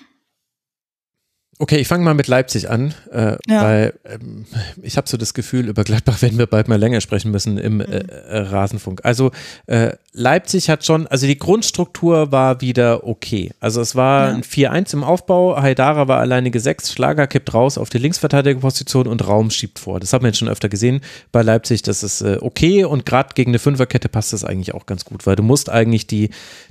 Okay, ich fange mal mit Leipzig an, äh, Ja. weil ähm, ich habe so das Gefühl, über Gladbach werden wir bald mal länger sprechen müssen im äh, äh, Rasenfunk. Also äh, Leipzig hat schon, also die Grundstruktur war wieder okay. Also es war Ja. ein 4-1 im Aufbau, Haidara war alleinige 6, Schlager kippt raus auf die Linksverteidigerposition und Raum schiebt vor. Das haben wir jetzt schon öfter gesehen bei Leipzig, das ist äh, okay und gerade gegen eine Fünferkette passt das eigentlich auch ganz gut, weil du musst eigentlich die,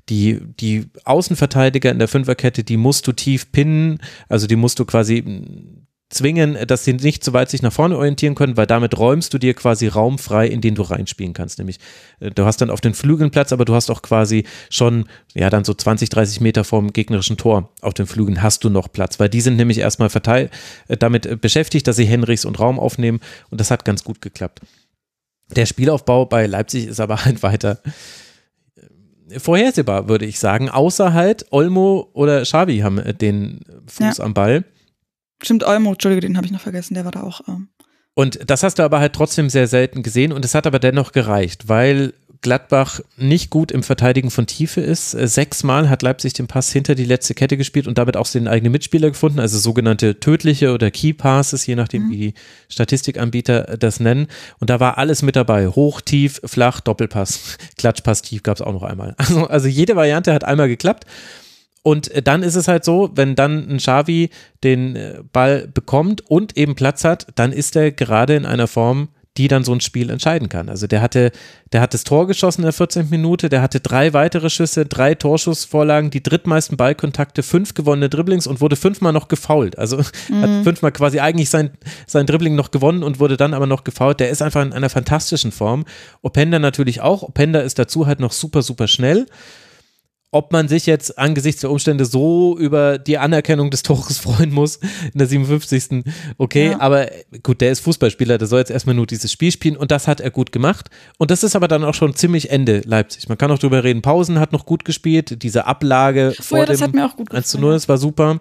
die, die Außenverteidiger in der Fünferkette, die musst du tief pinnen, also die musst du quasi mh, zwingen, dass sie nicht so weit sich nach vorne orientieren können, weil damit räumst du dir quasi Raum frei, in den du reinspielen kannst. Nämlich, äh, du hast dann auf den Flügeln Platz, aber du hast auch quasi schon, ja, dann so 20, 30 Meter vom gegnerischen Tor auf den Flügeln hast du noch Platz, weil die sind nämlich erstmal verteilt, äh, damit äh, beschäftigt, dass sie Henrichs und Raum aufnehmen und das hat ganz gut geklappt. Der Spielaufbau bei Leipzig ist aber halt weiter vorhersehbar, würde ich sagen. Außer halt Olmo oder Xavi haben äh, den Fuß Ja. am Ball. Stimmt, Olmo, Entschuldige, den habe ich noch vergessen, der war da auch. Ähm, Und das hast du aber halt trotzdem sehr selten gesehen und es hat aber dennoch gereicht, weil Gladbach nicht gut im Verteidigen von Tiefe ist. Äh, Sechsmal hat Leipzig den Pass hinter die letzte Kette gespielt und damit auch den eigenen Mitspieler gefunden, also sogenannte tödliche oder Key Passes, je nachdem, wie die Statistikanbieter das nennen. Und da war alles mit dabei. Hoch, tief, flach, Doppelpass, Klatschpass, tief gab es auch noch einmal. Also, also jede Variante hat einmal geklappt. Und äh, dann ist es halt so, wenn dann ein Xavi den äh, Ball bekommt und eben Platz hat, dann ist er gerade in einer Form, die dann so ein Spiel entscheiden kann. Also der hatte, der hat das Tor geschossen in der 14. Minute, der hatte drei weitere Schüsse, drei Torschussvorlagen, die drittmeisten Ballkontakte, fünf gewonnene Dribblings und wurde fünfmal noch gefoult. Also hat fünfmal quasi eigentlich sein, sein Dribbling noch gewonnen und wurde dann aber noch gefoult. Der ist einfach in einer fantastischen Form. Openda natürlich auch. Openda ist dazu halt noch super, super schnell ob man sich jetzt angesichts der Umstände so über die Anerkennung des Tores freuen muss in der 57. Okay, Ja. aber gut, der ist Fußballspieler, der soll jetzt erstmal nur dieses Spiel spielen und das hat er gut gemacht. Und das ist aber dann auch schon ziemlich Ende Leipzig. Man kann auch drüber reden, Pausen hat noch gut gespielt, diese Ablage vor Oh ja, das dem hat mir auch gut 1 zu gefallen. 0, das war super.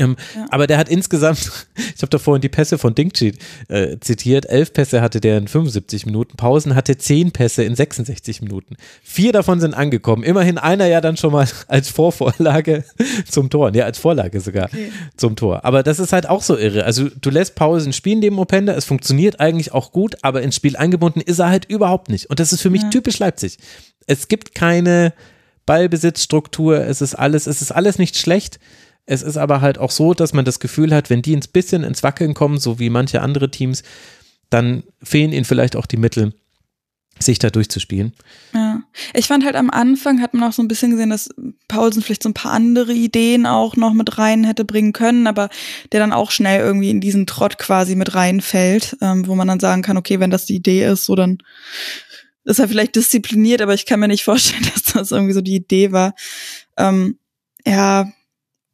Ähm, ja. Aber der hat insgesamt, ich habe da vorhin die Pässe von Dingchi äh, zitiert, elf Pässe hatte der in 75 Minuten, Pausen hatte zehn Pässe in 66 Minuten. Vier davon sind angekommen. Immerhin einer ja dann schon mal als Vorvorlage zum Tor, ja, als Vorlage sogar okay. zum Tor. Aber das ist halt auch so irre. Also du lässt Pausen spielen, dem Openda, es funktioniert eigentlich auch gut, aber ins Spiel eingebunden ist er halt überhaupt nicht. Und das ist für mich ja. typisch Leipzig. Es gibt keine Ballbesitzstruktur, es ist alles, es ist alles nicht schlecht es ist aber halt auch so, dass man das Gefühl hat, wenn die ein bisschen ins Wackeln kommen, so wie manche andere Teams, dann fehlen ihnen vielleicht auch die Mittel, sich da durchzuspielen. Ja, ich fand halt am Anfang hat man auch so ein bisschen gesehen, dass Paulsen vielleicht so ein paar andere Ideen auch noch mit rein hätte bringen können, aber der dann auch schnell irgendwie in diesen Trott quasi mit reinfällt, ähm, wo man dann sagen kann, okay, wenn das die Idee ist, so dann ist er vielleicht diszipliniert, aber ich kann mir nicht vorstellen, dass das irgendwie so die Idee war. Ähm, ja,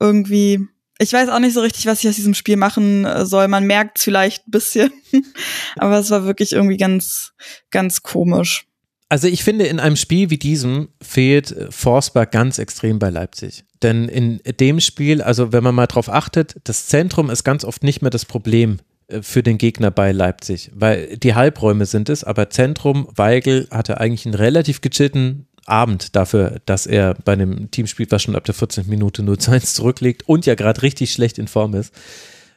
irgendwie, ich weiß auch nicht so richtig, was ich aus diesem Spiel machen äh, soll. Man merkt es vielleicht ein bisschen, aber es war wirklich irgendwie ganz, ganz komisch. Also ich finde, in einem Spiel wie diesem fehlt äh, Forsberg ganz extrem bei Leipzig. Denn in dem Spiel, also wenn man mal drauf achtet, das Zentrum ist ganz oft nicht mehr das Problem äh, für den Gegner bei Leipzig, weil die Halbräume sind es, aber Zentrum, Weigel hatte eigentlich einen relativ gechillten Abend dafür, dass er bei einem Team spielt, was schon ab der 14. Minute 0 zu 1 zurückliegt und ja gerade richtig schlecht in Form ist.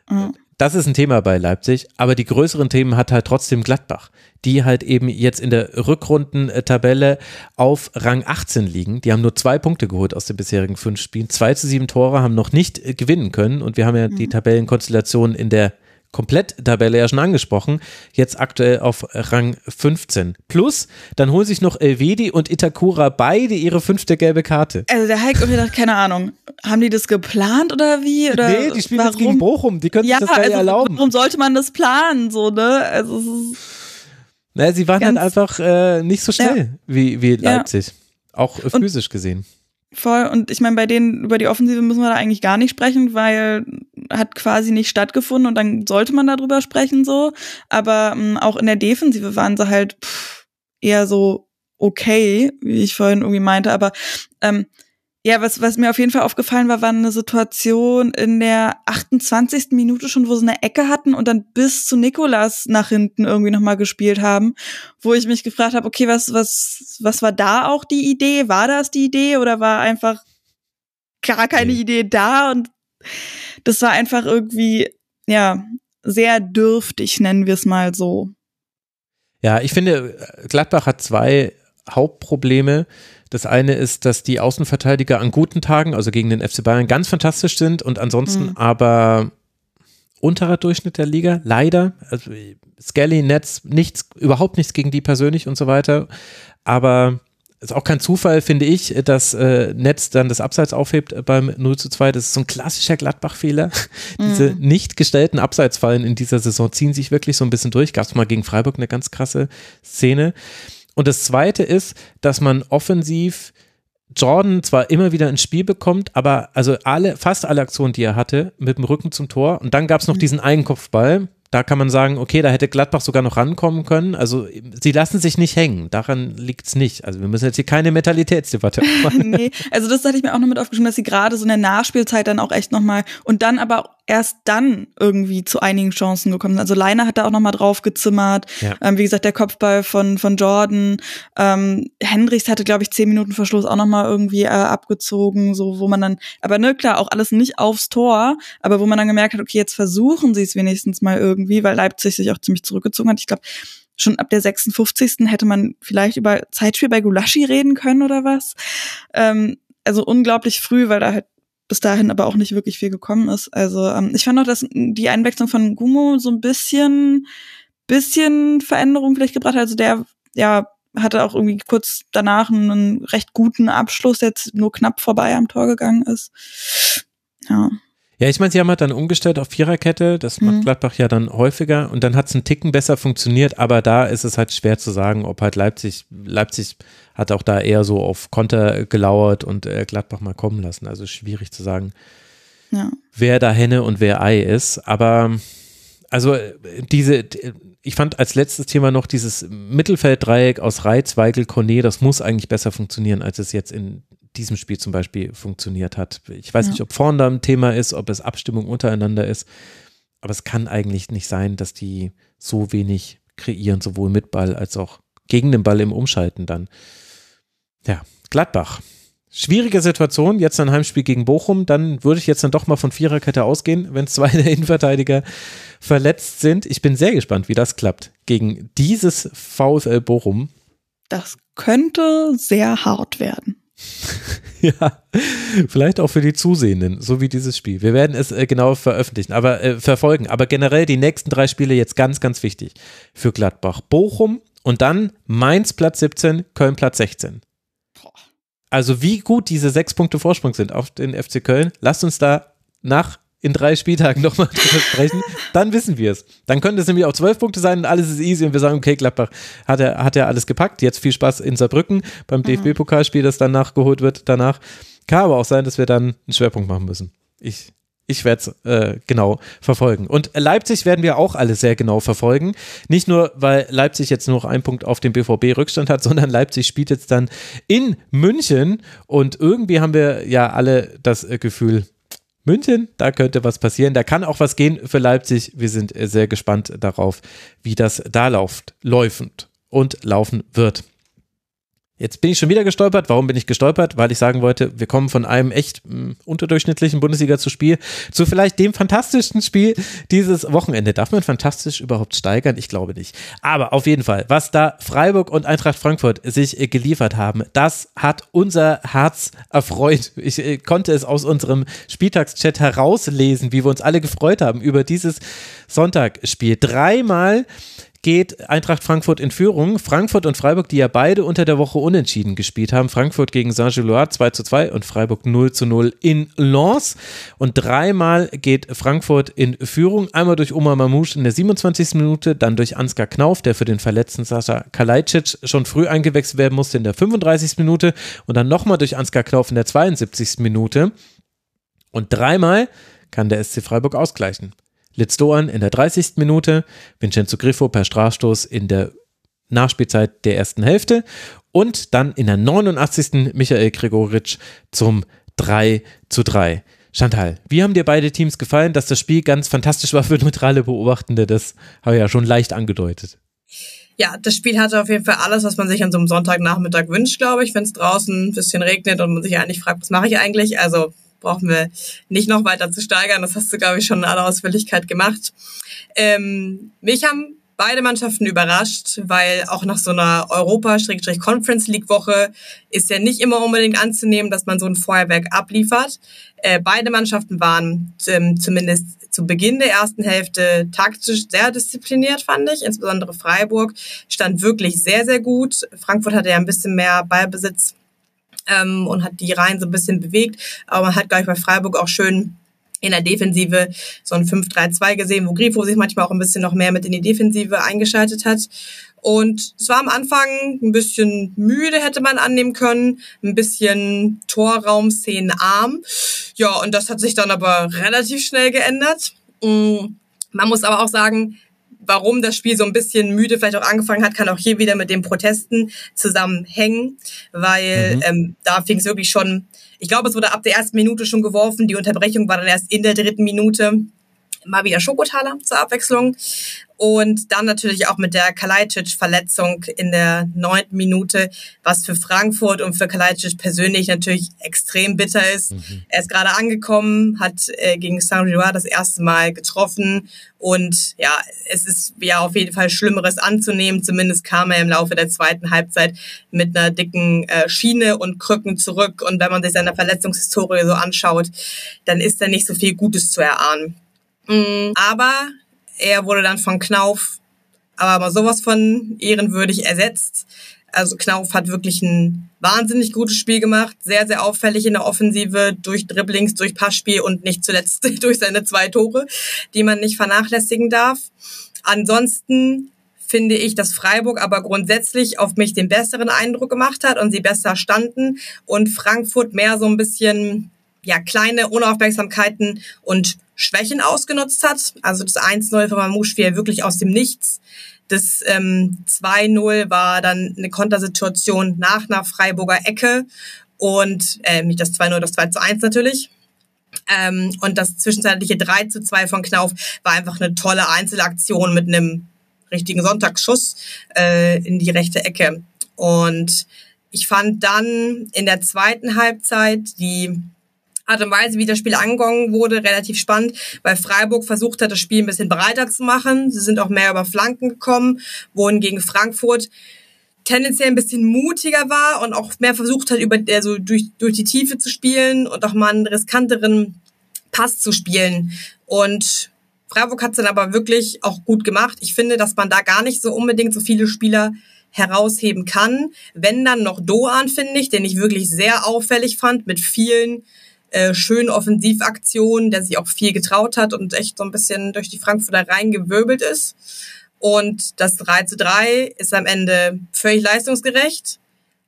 Mhm. Das ist ein Thema bei Leipzig, aber die größeren Themen hat halt trotzdem Gladbach, die halt eben jetzt in der Rückrundentabelle auf Rang 18 liegen. Die haben nur zwei Punkte geholt aus den bisherigen fünf Spielen. Zwei zu sieben Tore haben noch nicht gewinnen können und wir haben ja mhm. die Tabellenkonstellation in der Komplett-Tabelle ja schon angesprochen, jetzt aktuell auf Rang 15. Plus, dann holen sich noch Elvedi und Itakura beide ihre fünfte gelbe Karte. Also der Heik und gedacht, keine Ahnung, haben die das geplant oder wie? Oder nee, die spielen warum? jetzt gegen Bochum, die können ja, sich das gar also, erlauben. Warum sollte man das planen, so, ne? Also, naja, sie waren halt einfach äh, nicht so schnell ja. wie, wie Leipzig. Auch physisch und gesehen. Voll. Und ich meine, bei denen über die Offensive müssen wir da eigentlich gar nicht sprechen, weil hat quasi nicht stattgefunden und dann sollte man darüber sprechen so. Aber ähm, auch in der Defensive waren sie halt pff, eher so okay, wie ich vorhin irgendwie meinte. Aber ähm, ja, was, was mir auf jeden Fall aufgefallen war, war eine Situation in der 28. Minute schon, wo sie eine Ecke hatten und dann bis zu Nikolas nach hinten irgendwie nochmal gespielt haben, wo ich mich gefragt habe, okay, was, was, was war da auch die Idee? War das die Idee oder war einfach gar keine Idee da? Und das war einfach irgendwie, ja, sehr dürftig, nennen wir es mal so. Ja, ich finde, Gladbach hat zwei Hauptprobleme. Das eine ist, dass die Außenverteidiger an guten Tagen, also gegen den FC Bayern, ganz fantastisch sind und ansonsten mhm. aber unterer Durchschnitt der Liga, leider. Also Skelly, Netz, nichts, überhaupt nichts gegen die persönlich und so weiter. Aber ist auch kein Zufall, finde ich, dass äh, Netz dann das Abseits aufhebt beim 0 zu 2. Das ist so ein klassischer Gladbach-Fehler. Mhm. Diese nicht gestellten Abseitsfallen in dieser Saison ziehen sich wirklich so ein bisschen durch. Gab es mal gegen Freiburg eine ganz krasse Szene. Und das Zweite ist, dass man offensiv Jordan zwar immer wieder ins Spiel bekommt, aber also alle, fast alle Aktionen, die er hatte, mit dem Rücken zum Tor. Und dann gab es noch mhm. diesen Eigenkopfball, da kann man sagen, okay, da hätte Gladbach sogar noch rankommen können. Also sie lassen sich nicht hängen. Daran liegt es nicht. Also wir müssen jetzt hier keine Mentalitätsdebatte machen. nee, also das hatte ich mir auch noch mit aufgeschrieben, dass sie gerade so in der Nachspielzeit dann auch echt nochmal und dann aber erst dann irgendwie zu einigen Chancen gekommen sind. Also Leiner hat da auch nochmal drauf gezimmert. Ja. Ähm, wie gesagt, der Kopfball von, von Jordan. Ähm, Hendricks hatte, glaube ich, zehn Minuten Verschluss auch nochmal irgendwie äh, abgezogen, so wo man dann, aber ne, klar, auch alles nicht aufs Tor, aber wo man dann gemerkt hat, okay, jetzt versuchen sie es wenigstens mal irgendwie, weil Leipzig sich auch ziemlich zurückgezogen hat. Ich glaube, schon ab der 56. hätte man vielleicht über Zeitspiel bei Gulaschi reden können oder was. Ähm, also unglaublich früh, weil da halt bis dahin aber auch nicht wirklich viel gekommen ist. Also ähm, ich fand auch, dass die Einwechslung von Gumo so ein bisschen, bisschen Veränderung vielleicht gebracht hat. Also der, ja, hatte auch irgendwie kurz danach einen recht guten Abschluss, der jetzt nur knapp vorbei am Tor gegangen ist. Ja. Ja, ich meine, sie haben halt dann umgestellt auf Viererkette, das macht mhm. Gladbach ja dann häufiger. Und dann hat es einen Ticken besser funktioniert, aber da ist es halt schwer zu sagen, ob halt Leipzig, Leipzig hat auch da eher so auf Konter gelauert und äh, Gladbach mal kommen lassen, also schwierig zu sagen, ja. wer da Henne und wer Ei ist, aber also diese, ich fand als letztes Thema noch dieses Mittelfelddreieck aus Reiz, Weigel, Kone, das muss eigentlich besser funktionieren, als es jetzt in diesem Spiel zum Beispiel funktioniert hat. Ich weiß ja. nicht, ob vorne da ein Thema ist, ob es Abstimmung untereinander ist, aber es kann eigentlich nicht sein, dass die so wenig kreieren, sowohl mit Ball als auch gegen den Ball im Umschalten dann. Ja, Gladbach. Schwierige Situation, jetzt ein Heimspiel gegen Bochum, dann würde ich jetzt dann doch mal von Viererkette ausgehen, wenn zwei der Innenverteidiger verletzt sind. Ich bin sehr gespannt, wie das klappt gegen dieses VfL Bochum. Das könnte sehr hart werden. ja, vielleicht auch für die Zusehenden, so wie dieses Spiel. Wir werden es äh, genau veröffentlichen, aber äh, verfolgen. Aber generell die nächsten drei Spiele jetzt ganz, ganz wichtig für Gladbach. Bochum und dann Mainz Platz 17, Köln Platz 16. Also wie gut diese sechs Punkte Vorsprung sind auf den FC Köln, lasst uns da nach in drei Spieltagen nochmal drüber sprechen, dann wissen wir es. Dann könnte es nämlich auch zwölf Punkte sein und alles ist easy und wir sagen, okay, Gladbach hat er, hat er alles gepackt. Jetzt viel Spaß in Saarbrücken beim mhm. DFB-Pokalspiel, das dann nachgeholt wird danach. Kann aber auch sein, dass wir dann einen Schwerpunkt machen müssen. Ich ich werde es äh, genau verfolgen. Und Leipzig werden wir auch alle sehr genau verfolgen. Nicht nur, weil Leipzig jetzt nur noch einen Punkt auf dem BVB-Rückstand hat, sondern Leipzig spielt jetzt dann in München. Und irgendwie haben wir ja alle das äh, Gefühl, München, da könnte was passieren. Da kann auch was gehen für Leipzig. Wir sind sehr gespannt darauf, wie das da läuft, läufend und laufen wird. Jetzt bin ich schon wieder gestolpert. Warum bin ich gestolpert? Weil ich sagen wollte, wir kommen von einem echt mh, hm, unterdurchschnittlichen Bundesliga zu Spiel zu vielleicht dem fantastischsten Spiel dieses Wochenende. Darf man fantastisch überhaupt steigern? Ich glaube nicht. Aber auf jeden Fall, was da Freiburg und Eintracht Frankfurt sich äh, geliefert haben, das hat unser Herz erfreut. Ich äh, konnte es aus unserem Spieltagschat herauslesen, wie wir uns alle gefreut haben über dieses Sonntagspiel. Dreimal geht Eintracht Frankfurt in Führung. Frankfurt und Freiburg, die ja beide unter der Woche unentschieden gespielt haben. Frankfurt gegen Saint-Gilloise 2 zu 2 und Freiburg 0 zu 0 in Lens. Und dreimal geht Frankfurt in Führung. Einmal durch Omar Mamouche in der 27. Minute, dann durch Ansgar Knauf, der für den verletzten Sascha Kalajdzic schon früh eingewechselt werden musste in der 35. Minute und dann nochmal durch Ansgar Knauf in der 72. Minute. Und dreimal kann der SC Freiburg ausgleichen. Litz Doan in der 30. Minute, Vincenzo Griffo per Strafstoß in der Nachspielzeit der ersten Hälfte und dann in der 89. Michael Gregoritsch zum 3 zu 3. Chantal, wie haben dir beide Teams gefallen, dass das Spiel ganz fantastisch war für neutrale Beobachtende? Das habe ich ja schon leicht angedeutet. Ja, das Spiel hatte auf jeden Fall alles, was man sich an so einem Sonntagnachmittag wünscht, glaube ich, wenn es draußen ein bisschen regnet und man sich eigentlich fragt, was mache ich eigentlich? Also brauchen wir nicht noch weiter zu steigern. Das hast du, glaube ich, schon in aller Ausführlichkeit gemacht. Ähm, mich haben beide Mannschaften überrascht, weil auch nach so einer Europa-Conference League-Woche ist ja nicht immer unbedingt anzunehmen, dass man so ein Feuerwerk abliefert. Äh, beide Mannschaften waren ähm, zumindest zu Beginn der ersten Hälfte taktisch sehr diszipliniert, fand ich. Insbesondere Freiburg stand wirklich sehr, sehr gut. Frankfurt hatte ja ein bisschen mehr Ballbesitz ähm, und hat die Reihen so ein bisschen bewegt. Aber man hat gleich bei Freiburg auch schön in der Defensive so ein 5-3-2 gesehen, wo Grifo sich manchmal auch ein bisschen noch mehr mit in die Defensive eingeschaltet hat. Und es war am Anfang ein bisschen müde, hätte man annehmen können, ein bisschen Torraumszenen arm. Ja, und das hat sich dann aber relativ schnell geändert. Mm, man muss aber auch sagen, warum das Spiel so ein bisschen müde vielleicht auch angefangen hat, kann auch hier wieder mit den Protesten zusammenhängen, weil mhm. ähm, da fing es wirklich schon, ich glaube, es wurde ab der ersten Minute schon geworfen, die Unterbrechung war dann erst in der dritten Minute. Mal wieder Schokotaler zur Abwechslung. Und dann natürlich auch mit der Kalajdzic-Verletzung in der neunten Minute, was für Frankfurt und für Kalajdzic persönlich natürlich extrem bitter ist. Mhm. Er ist gerade angekommen, hat äh, gegen Saint-Gilloise das erste Mal getroffen und ja, es ist ja auf jeden Fall Schlimmeres anzunehmen. Zumindest kam er im Laufe der zweiten Halbzeit mit einer dicken äh, Schiene und Krücken zurück. Und wenn man sich seine Verletzungshistorie so anschaut, dann ist da nicht so viel Gutes zu erahnen. Mhm. Aber er wurde dann von Knauf aber mal sowas von ehrenwürdig ersetzt. Also Knauf hat wirklich ein wahnsinnig gutes Spiel gemacht, sehr, sehr auffällig in der Offensive, durch Dribblings, durch Passspiel und nicht zuletzt durch seine zwei Tore, die man nicht vernachlässigen darf. Ansonsten finde ich, dass Freiburg aber grundsätzlich auf mich den besseren Eindruck gemacht hat und sie besser standen und Frankfurt mehr so ein bisschen ja kleine Unaufmerksamkeiten und Schwächen ausgenutzt hat. Also das 1-0 von Mamouche fiel wirklich aus dem Nichts. Das ähm, 2-0 war dann eine Kontersituation nach einer Freiburger Ecke. und äh, nicht das 2-0, das 2 zu 1 natürlich. Ähm, und das zwischenzeitliche 3 zu 2 von Knauf war einfach eine tolle Einzelaktion mit einem richtigen Sonntagsschuss äh, in die rechte Ecke. Und ich fand dann in der zweiten Halbzeit die Art und Weise, wie das Spiel angegangen wurde, relativ spannend, weil Freiburg versucht hat, das Spiel ein bisschen breiter zu machen. Sie sind auch mehr über Flanken gekommen, wohingegen Frankfurt tendenziell ein bisschen mutiger war und auch mehr versucht hat, über, also durch, durch die Tiefe zu spielen und auch mal einen riskanteren Pass zu spielen. Und Freiburg hat es dann aber wirklich auch gut gemacht. Ich finde, dass man da gar nicht so unbedingt so viele Spieler herausheben kann. Wenn dann noch Doan, finde ich, den ich wirklich sehr auffällig fand, mit vielen äh, schönen Offensivaktionen, der sich auch viel getraut hat und echt so ein bisschen durch die Frankfurter Reihen gewirbelt ist. Und das 3 zu 3 ist am Ende völlig leistungsgerecht.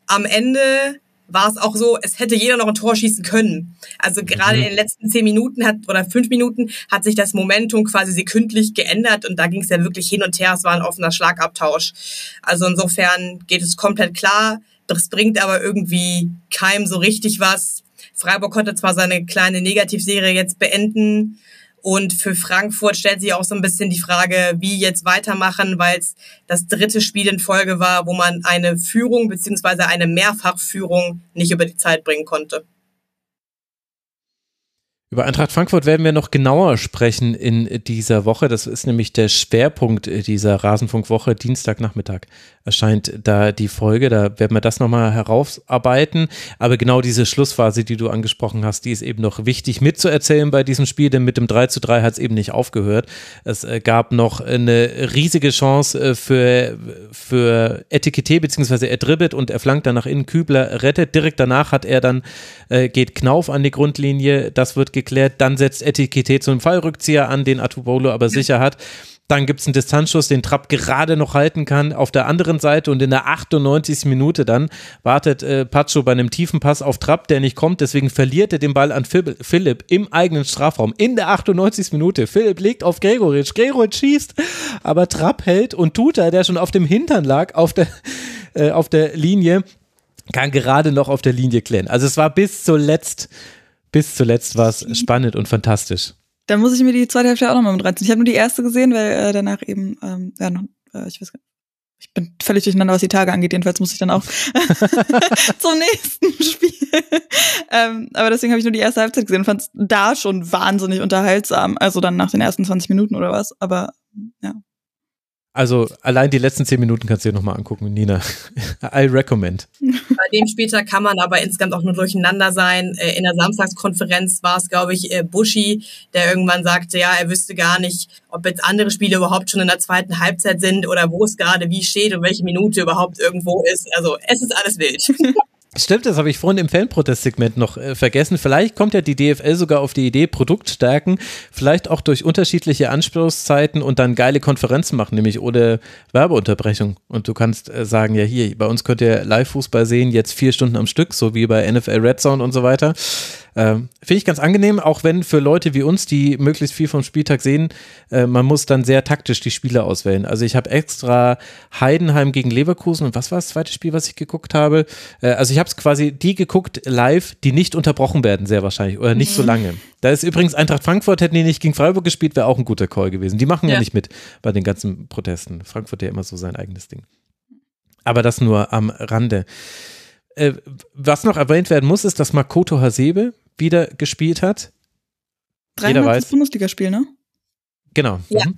Am Ende war es auch so, es hätte jeder noch ein Tor schießen können. Also gerade mhm. in den letzten zehn Minuten hat oder fünf Minuten hat sich das Momentum quasi sekündlich geändert und da ging es ja wirklich hin und her. Es war ein offener Schlagabtausch. Also insofern geht es komplett klar. Das bringt aber irgendwie keinem so richtig was. Freiburg konnte zwar seine kleine Negativserie jetzt beenden, und für Frankfurt stellt sich auch so ein bisschen die Frage, wie jetzt weitermachen, weil es das dritte Spiel in Folge war, wo man eine Führung beziehungsweise eine Mehrfachführung nicht über die Zeit bringen konnte. Über Eintracht Frankfurt werden wir noch genauer sprechen in dieser Woche. Das ist nämlich der Schwerpunkt dieser Rasenfunkwoche. Dienstagnachmittag erscheint da die Folge. Da werden wir das nochmal herausarbeiten. Aber genau diese Schlussphase, die du angesprochen hast, die ist eben noch wichtig mitzuerzählen bei diesem Spiel, denn mit dem 3 zu 3 hat es eben nicht aufgehört. Es äh, gab noch eine riesige Chance äh, für, für Etikette, beziehungsweise er dribbelt und er flankt dann nach innen. Kübler rettet. Direkt danach hat er dann, äh, geht Knauf an die Grundlinie. Das wird geklärt. Dann setzt Etikette zu einem Fallrückzieher an, den Atubolo aber sicher hat. Dann gibt es einen Distanzschuss, den Trapp gerade noch halten kann auf der anderen Seite und in der 98. Minute dann wartet äh, Pacho bei einem tiefen Pass auf Trapp, der nicht kommt. Deswegen verliert er den Ball an Philipp im eigenen Strafraum in der 98. Minute. Philipp legt auf Gregoritsch, Gregoritsch schießt, aber Trapp hält und Tuta, der schon auf dem Hintern lag, auf der, äh, auf der Linie, kann gerade noch auf der Linie klären. Also es war bis zuletzt bis zuletzt war es spannend und fantastisch. Da muss ich mir die zweite Hälfte auch nochmal mit reinziehen. Ich habe nur die erste gesehen, weil äh, danach eben, ähm, ja, noch, äh, ich weiß gar nicht. Ich bin völlig durcheinander, was die Tage angeht. Jedenfalls muss ich dann auch zum nächsten Spiel. ähm, aber deswegen habe ich nur die erste Halbzeit gesehen und fand es da schon wahnsinnig unterhaltsam. Also dann nach den ersten 20 Minuten oder was. Aber ja. Also allein die letzten zehn Minuten kannst du dir nochmal angucken, Nina. I recommend. Bei dem später kann man aber insgesamt auch nur durcheinander sein. Äh, in der Samstagskonferenz war es, glaube ich, äh, Buschi, der irgendwann sagte, ja, er wüsste gar nicht, ob jetzt andere Spiele überhaupt schon in der zweiten Halbzeit sind oder wo es gerade wie steht und welche Minute überhaupt irgendwo ist. Also es ist alles wild. Stimmt, das habe ich vorhin im Fanprotest-Segment noch äh, vergessen. Vielleicht kommt ja die DFL sogar auf die Idee, Produktstärken, vielleicht auch durch unterschiedliche Anspruchszeiten und dann geile Konferenzen machen, nämlich ohne Werbeunterbrechung. Und du kannst äh, sagen, ja hier, bei uns könnt ihr Live-Fußball sehen, jetzt vier Stunden am Stück, so wie bei NFL Red Zone und so weiter. Ähm, Finde ich ganz angenehm, auch wenn für Leute wie uns, die möglichst viel vom Spieltag sehen, äh, man muss dann sehr taktisch die Spiele auswählen. Also ich habe extra Heidenheim gegen Leverkusen und was war das zweite Spiel, was ich geguckt habe? Äh, also ich habe es quasi die geguckt live, die nicht unterbrochen werden, sehr wahrscheinlich, oder nicht mhm. so lange. Da ist übrigens Eintracht Frankfurt, hätten die nicht gegen Freiburg gespielt, wäre auch ein guter Call gewesen. Die machen ja. ja nicht mit bei den ganzen Protesten. Frankfurt ja immer so sein eigenes Ding. Aber das nur am Rande. Äh, was noch erwähnt werden muss, ist, dass Makoto Hasebe wieder gespielt hat. Jeder weiß. Bundesligaspiel, ne? Genau. Ja. Mhm.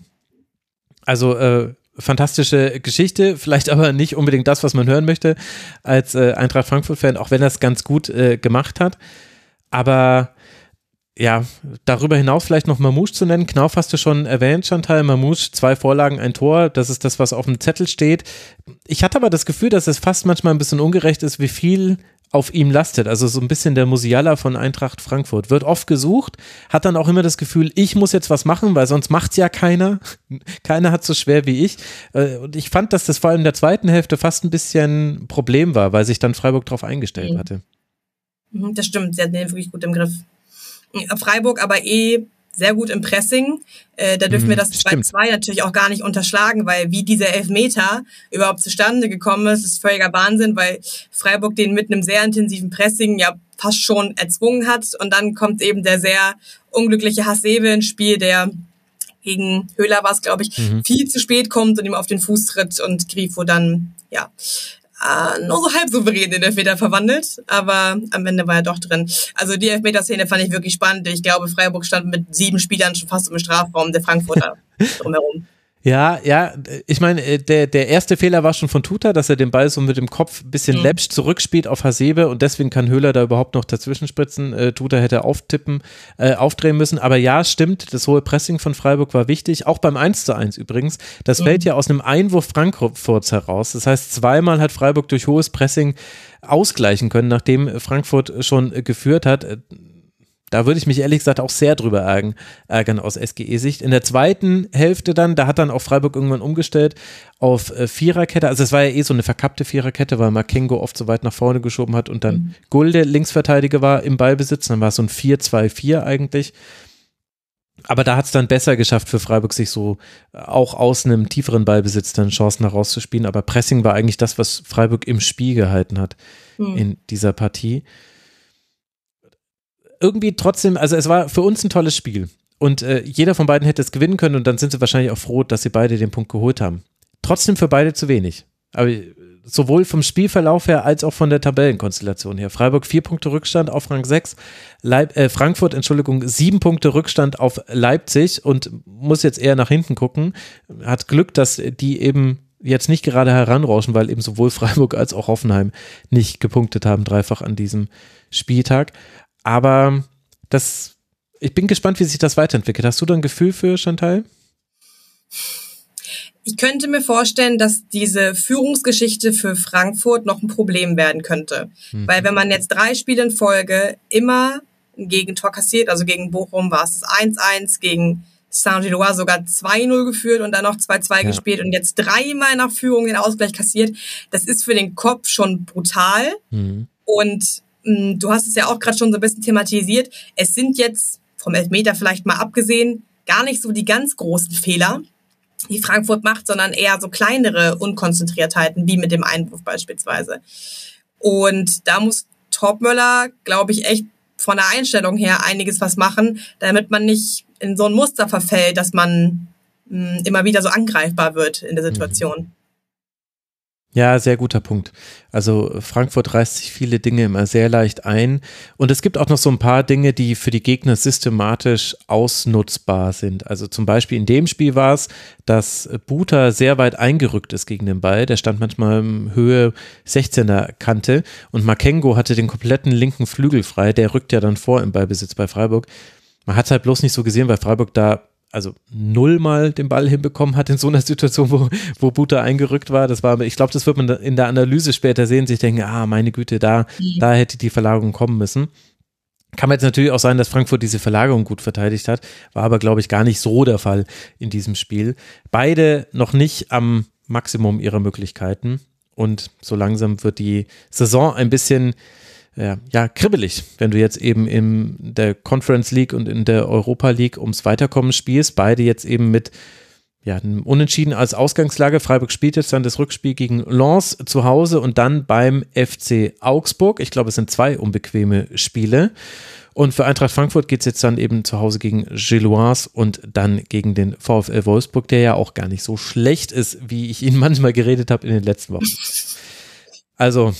Also äh, fantastische Geschichte, vielleicht aber nicht unbedingt das, was man hören möchte als äh, Eintracht Frankfurt-Fan, auch wenn es ganz gut äh, gemacht hat. Aber ja, darüber hinaus vielleicht noch Mamouche zu nennen. Knauf hast du schon erwähnt, Chantal. Mamouche, zwei Vorlagen, ein Tor. Das ist das, was auf dem Zettel steht. Ich hatte aber das Gefühl, dass es fast manchmal ein bisschen ungerecht ist, wie viel auf ihm lastet. Also so ein bisschen der Musiala von Eintracht Frankfurt. Wird oft gesucht, hat dann auch immer das Gefühl, ich muss jetzt was machen, weil sonst macht's ja keiner. keiner hat so schwer wie ich. Äh, und ich fand, dass das vor allem in der zweiten Hälfte fast ein bisschen Problem war, weil sich dann Freiburg darauf eingestellt mhm. hatte. Mhm, das stimmt, sie hatten den wirklich gut im Griff. Freiburg aber eh sehr gut im Pressing. Äh, da dürfen Mhm, wir das stimmt. 2-2 natürlich auch gar nicht unterschlagen, weil wie dieser Elfmeter überhaupt zustande gekommen ist, ist völliger Wahnsinn, weil Freiburg den mit einem sehr intensiven Pressing ja fast schon erzwungen hat. Und dann kommt eben der sehr unglückliche Hasebe ins Spiel, der gegen Höhler war es, glaube ich, Mhm. viel zu spät kommt und ihm auf den Fuß tritt und Grifo dann, ja, äh, nur so halb souverän den Elfmeter verwandelt, aber am Ende war er doch drin. Also die Elfmeterszene fand ich wirklich spannend. Ich glaube, Freiburg stand mit sieben Spielern schon fast im Strafraum der Frankfurter drumherum. Ja, ja, ich meine, äh, der, der erste Fehler war schon von Tuta, dass er den Ball so mit dem Kopf ein bisschen Mhm. läppsch zurückspielt auf Hasebe und deswegen kann Höhler da überhaupt noch dazwischen spritzen. Äh, Tuta hätte auftippen, äh, aufdrehen müssen. Aber ja, stimmt, das hohe Pressing von Freiburg war wichtig, auch beim 1 zu 1 übrigens. Das Mhm. fällt ja aus einem Einwurf Frankfurts heraus. Das heißt, zweimal hat Freiburg durch hohes Pressing ausgleichen können, nachdem Frankfurt schon äh, geführt hat. Da würde ich mich ehrlich gesagt auch sehr drüber ärgern, aus SGE-Sicht. In der zweiten Hälfte dann, da hat dann auch Freiburg irgendwann umgestellt auf äh, Viererkette. Also es war ja eh so eine verkappte Viererkette, weil Makengo oft so weit nach vorne geschoben hat und dann Gulde Linksverteidiger war im Ballbesitz. Dann war es so ein 4-2-4 eigentlich. Aber da hat es dann besser geschafft für Freiburg, sich so äh, auch aus einem tieferen Ballbesitz dann Chancen herauszuspielen. Aber Pressing war eigentlich das, was Freiburg im Spiel gehalten hat Hm. in dieser Partie. Irgendwie trotzdem, also es war für uns ein tolles Spiel. Und äh, jeder von beiden hätte es gewinnen können und dann sind sie wahrscheinlich auch froh, dass sie beide den Punkt geholt haben. Trotzdem für beide zu wenig. Aber äh, sowohl vom Spielverlauf her als auch von der Tabellenkonstellation her. Freiburg vier Punkte Rückstand auf Rang 6, Leip äh, Frankfurt, Entschuldigung, sieben Punkte Rückstand auf Leipzig und muss jetzt eher nach hinten gucken. Hat Glück, dass die eben jetzt nicht gerade heranrauschen, weil eben sowohl Freiburg als auch Hoffenheim nicht gepunktet haben, dreifach an diesem Spieltag. Aber das, ich bin gespannt, wie sich das weiterentwickelt. Hast du da ein Gefühl für Chantal? Ich könnte mir vorstellen, dass diese Führungsgeschichte für Frankfurt noch ein Problem werden könnte. Weil wenn man jetzt drei Spiele in Folge immer ein Gegentor kassiert, also gegen Bochum war es das 1-1, gegen Saint-Gilloise sogar 2-0 geführt und dann noch 2-2 Ja. gespielt und jetzt dreimal nach Führung den Ausgleich kassiert, das ist für den Kopf schon brutal. Mhm. Und du hast es ja auch gerade schon so ein bisschen thematisiert. Es sind jetzt vom Elfmeter vielleicht mal abgesehen gar nicht so die ganz großen Fehler, die Frankfurt macht, sondern eher so kleinere Unkonzentriertheiten, wie mit dem Einwurf beispielsweise. Und da muss Torpmöller, glaube ich, echt von der Einstellung her einiges was machen, damit man nicht in so ein Muster verfällt, dass man mh, immer wieder so angreifbar wird in der Situation. Ja, sehr guter Punkt. Also Frankfurt reißt sich viele Dinge immer sehr leicht ein. Und es gibt auch noch so ein paar Dinge, die für die Gegner systematisch ausnutzbar sind. Also zum Beispiel in dem Spiel war es, dass Buta sehr weit eingerückt ist gegen den Ball. Der stand manchmal in Höhe 16er Kante und Makengo hatte den kompletten linken Flügel frei. Der rückt ja dann vor im Ballbesitz bei Freiburg. Man hat es halt bloß nicht so gesehen, weil Freiburg da also nullmal den Ball hinbekommen hat in so einer Situation, wo, wo Buta eingerückt war. Das war, ich glaube, das wird man in der Analyse später sehen, sich denken, ah, meine Güte, da, da hätte die Verlagerung kommen müssen. Kann man jetzt natürlich auch sein, dass Frankfurt diese Verlagerung gut verteidigt hat, war aber, glaube ich, gar nicht so der Fall in diesem Spiel. Beide noch nicht am Maximum ihrer Möglichkeiten und so langsam wird die Saison ein bisschen ja, kribbelig, wenn du jetzt eben in der Conference League und in der Europa League ums Weiterkommen spielst. Beide jetzt eben mit ja, Unentschieden als Ausgangslage. Freiburg spielt jetzt dann das Rückspiel gegen Lens zu Hause und dann beim FC Augsburg. Ich glaube, es sind zwei unbequeme Spiele. Und für Eintracht Frankfurt geht es jetzt dann eben zu Hause gegen Gilloise und dann gegen den VfL Wolfsburg, der ja auch gar nicht so schlecht ist, wie ich ihn manchmal geredet habe in den letzten Wochen. Also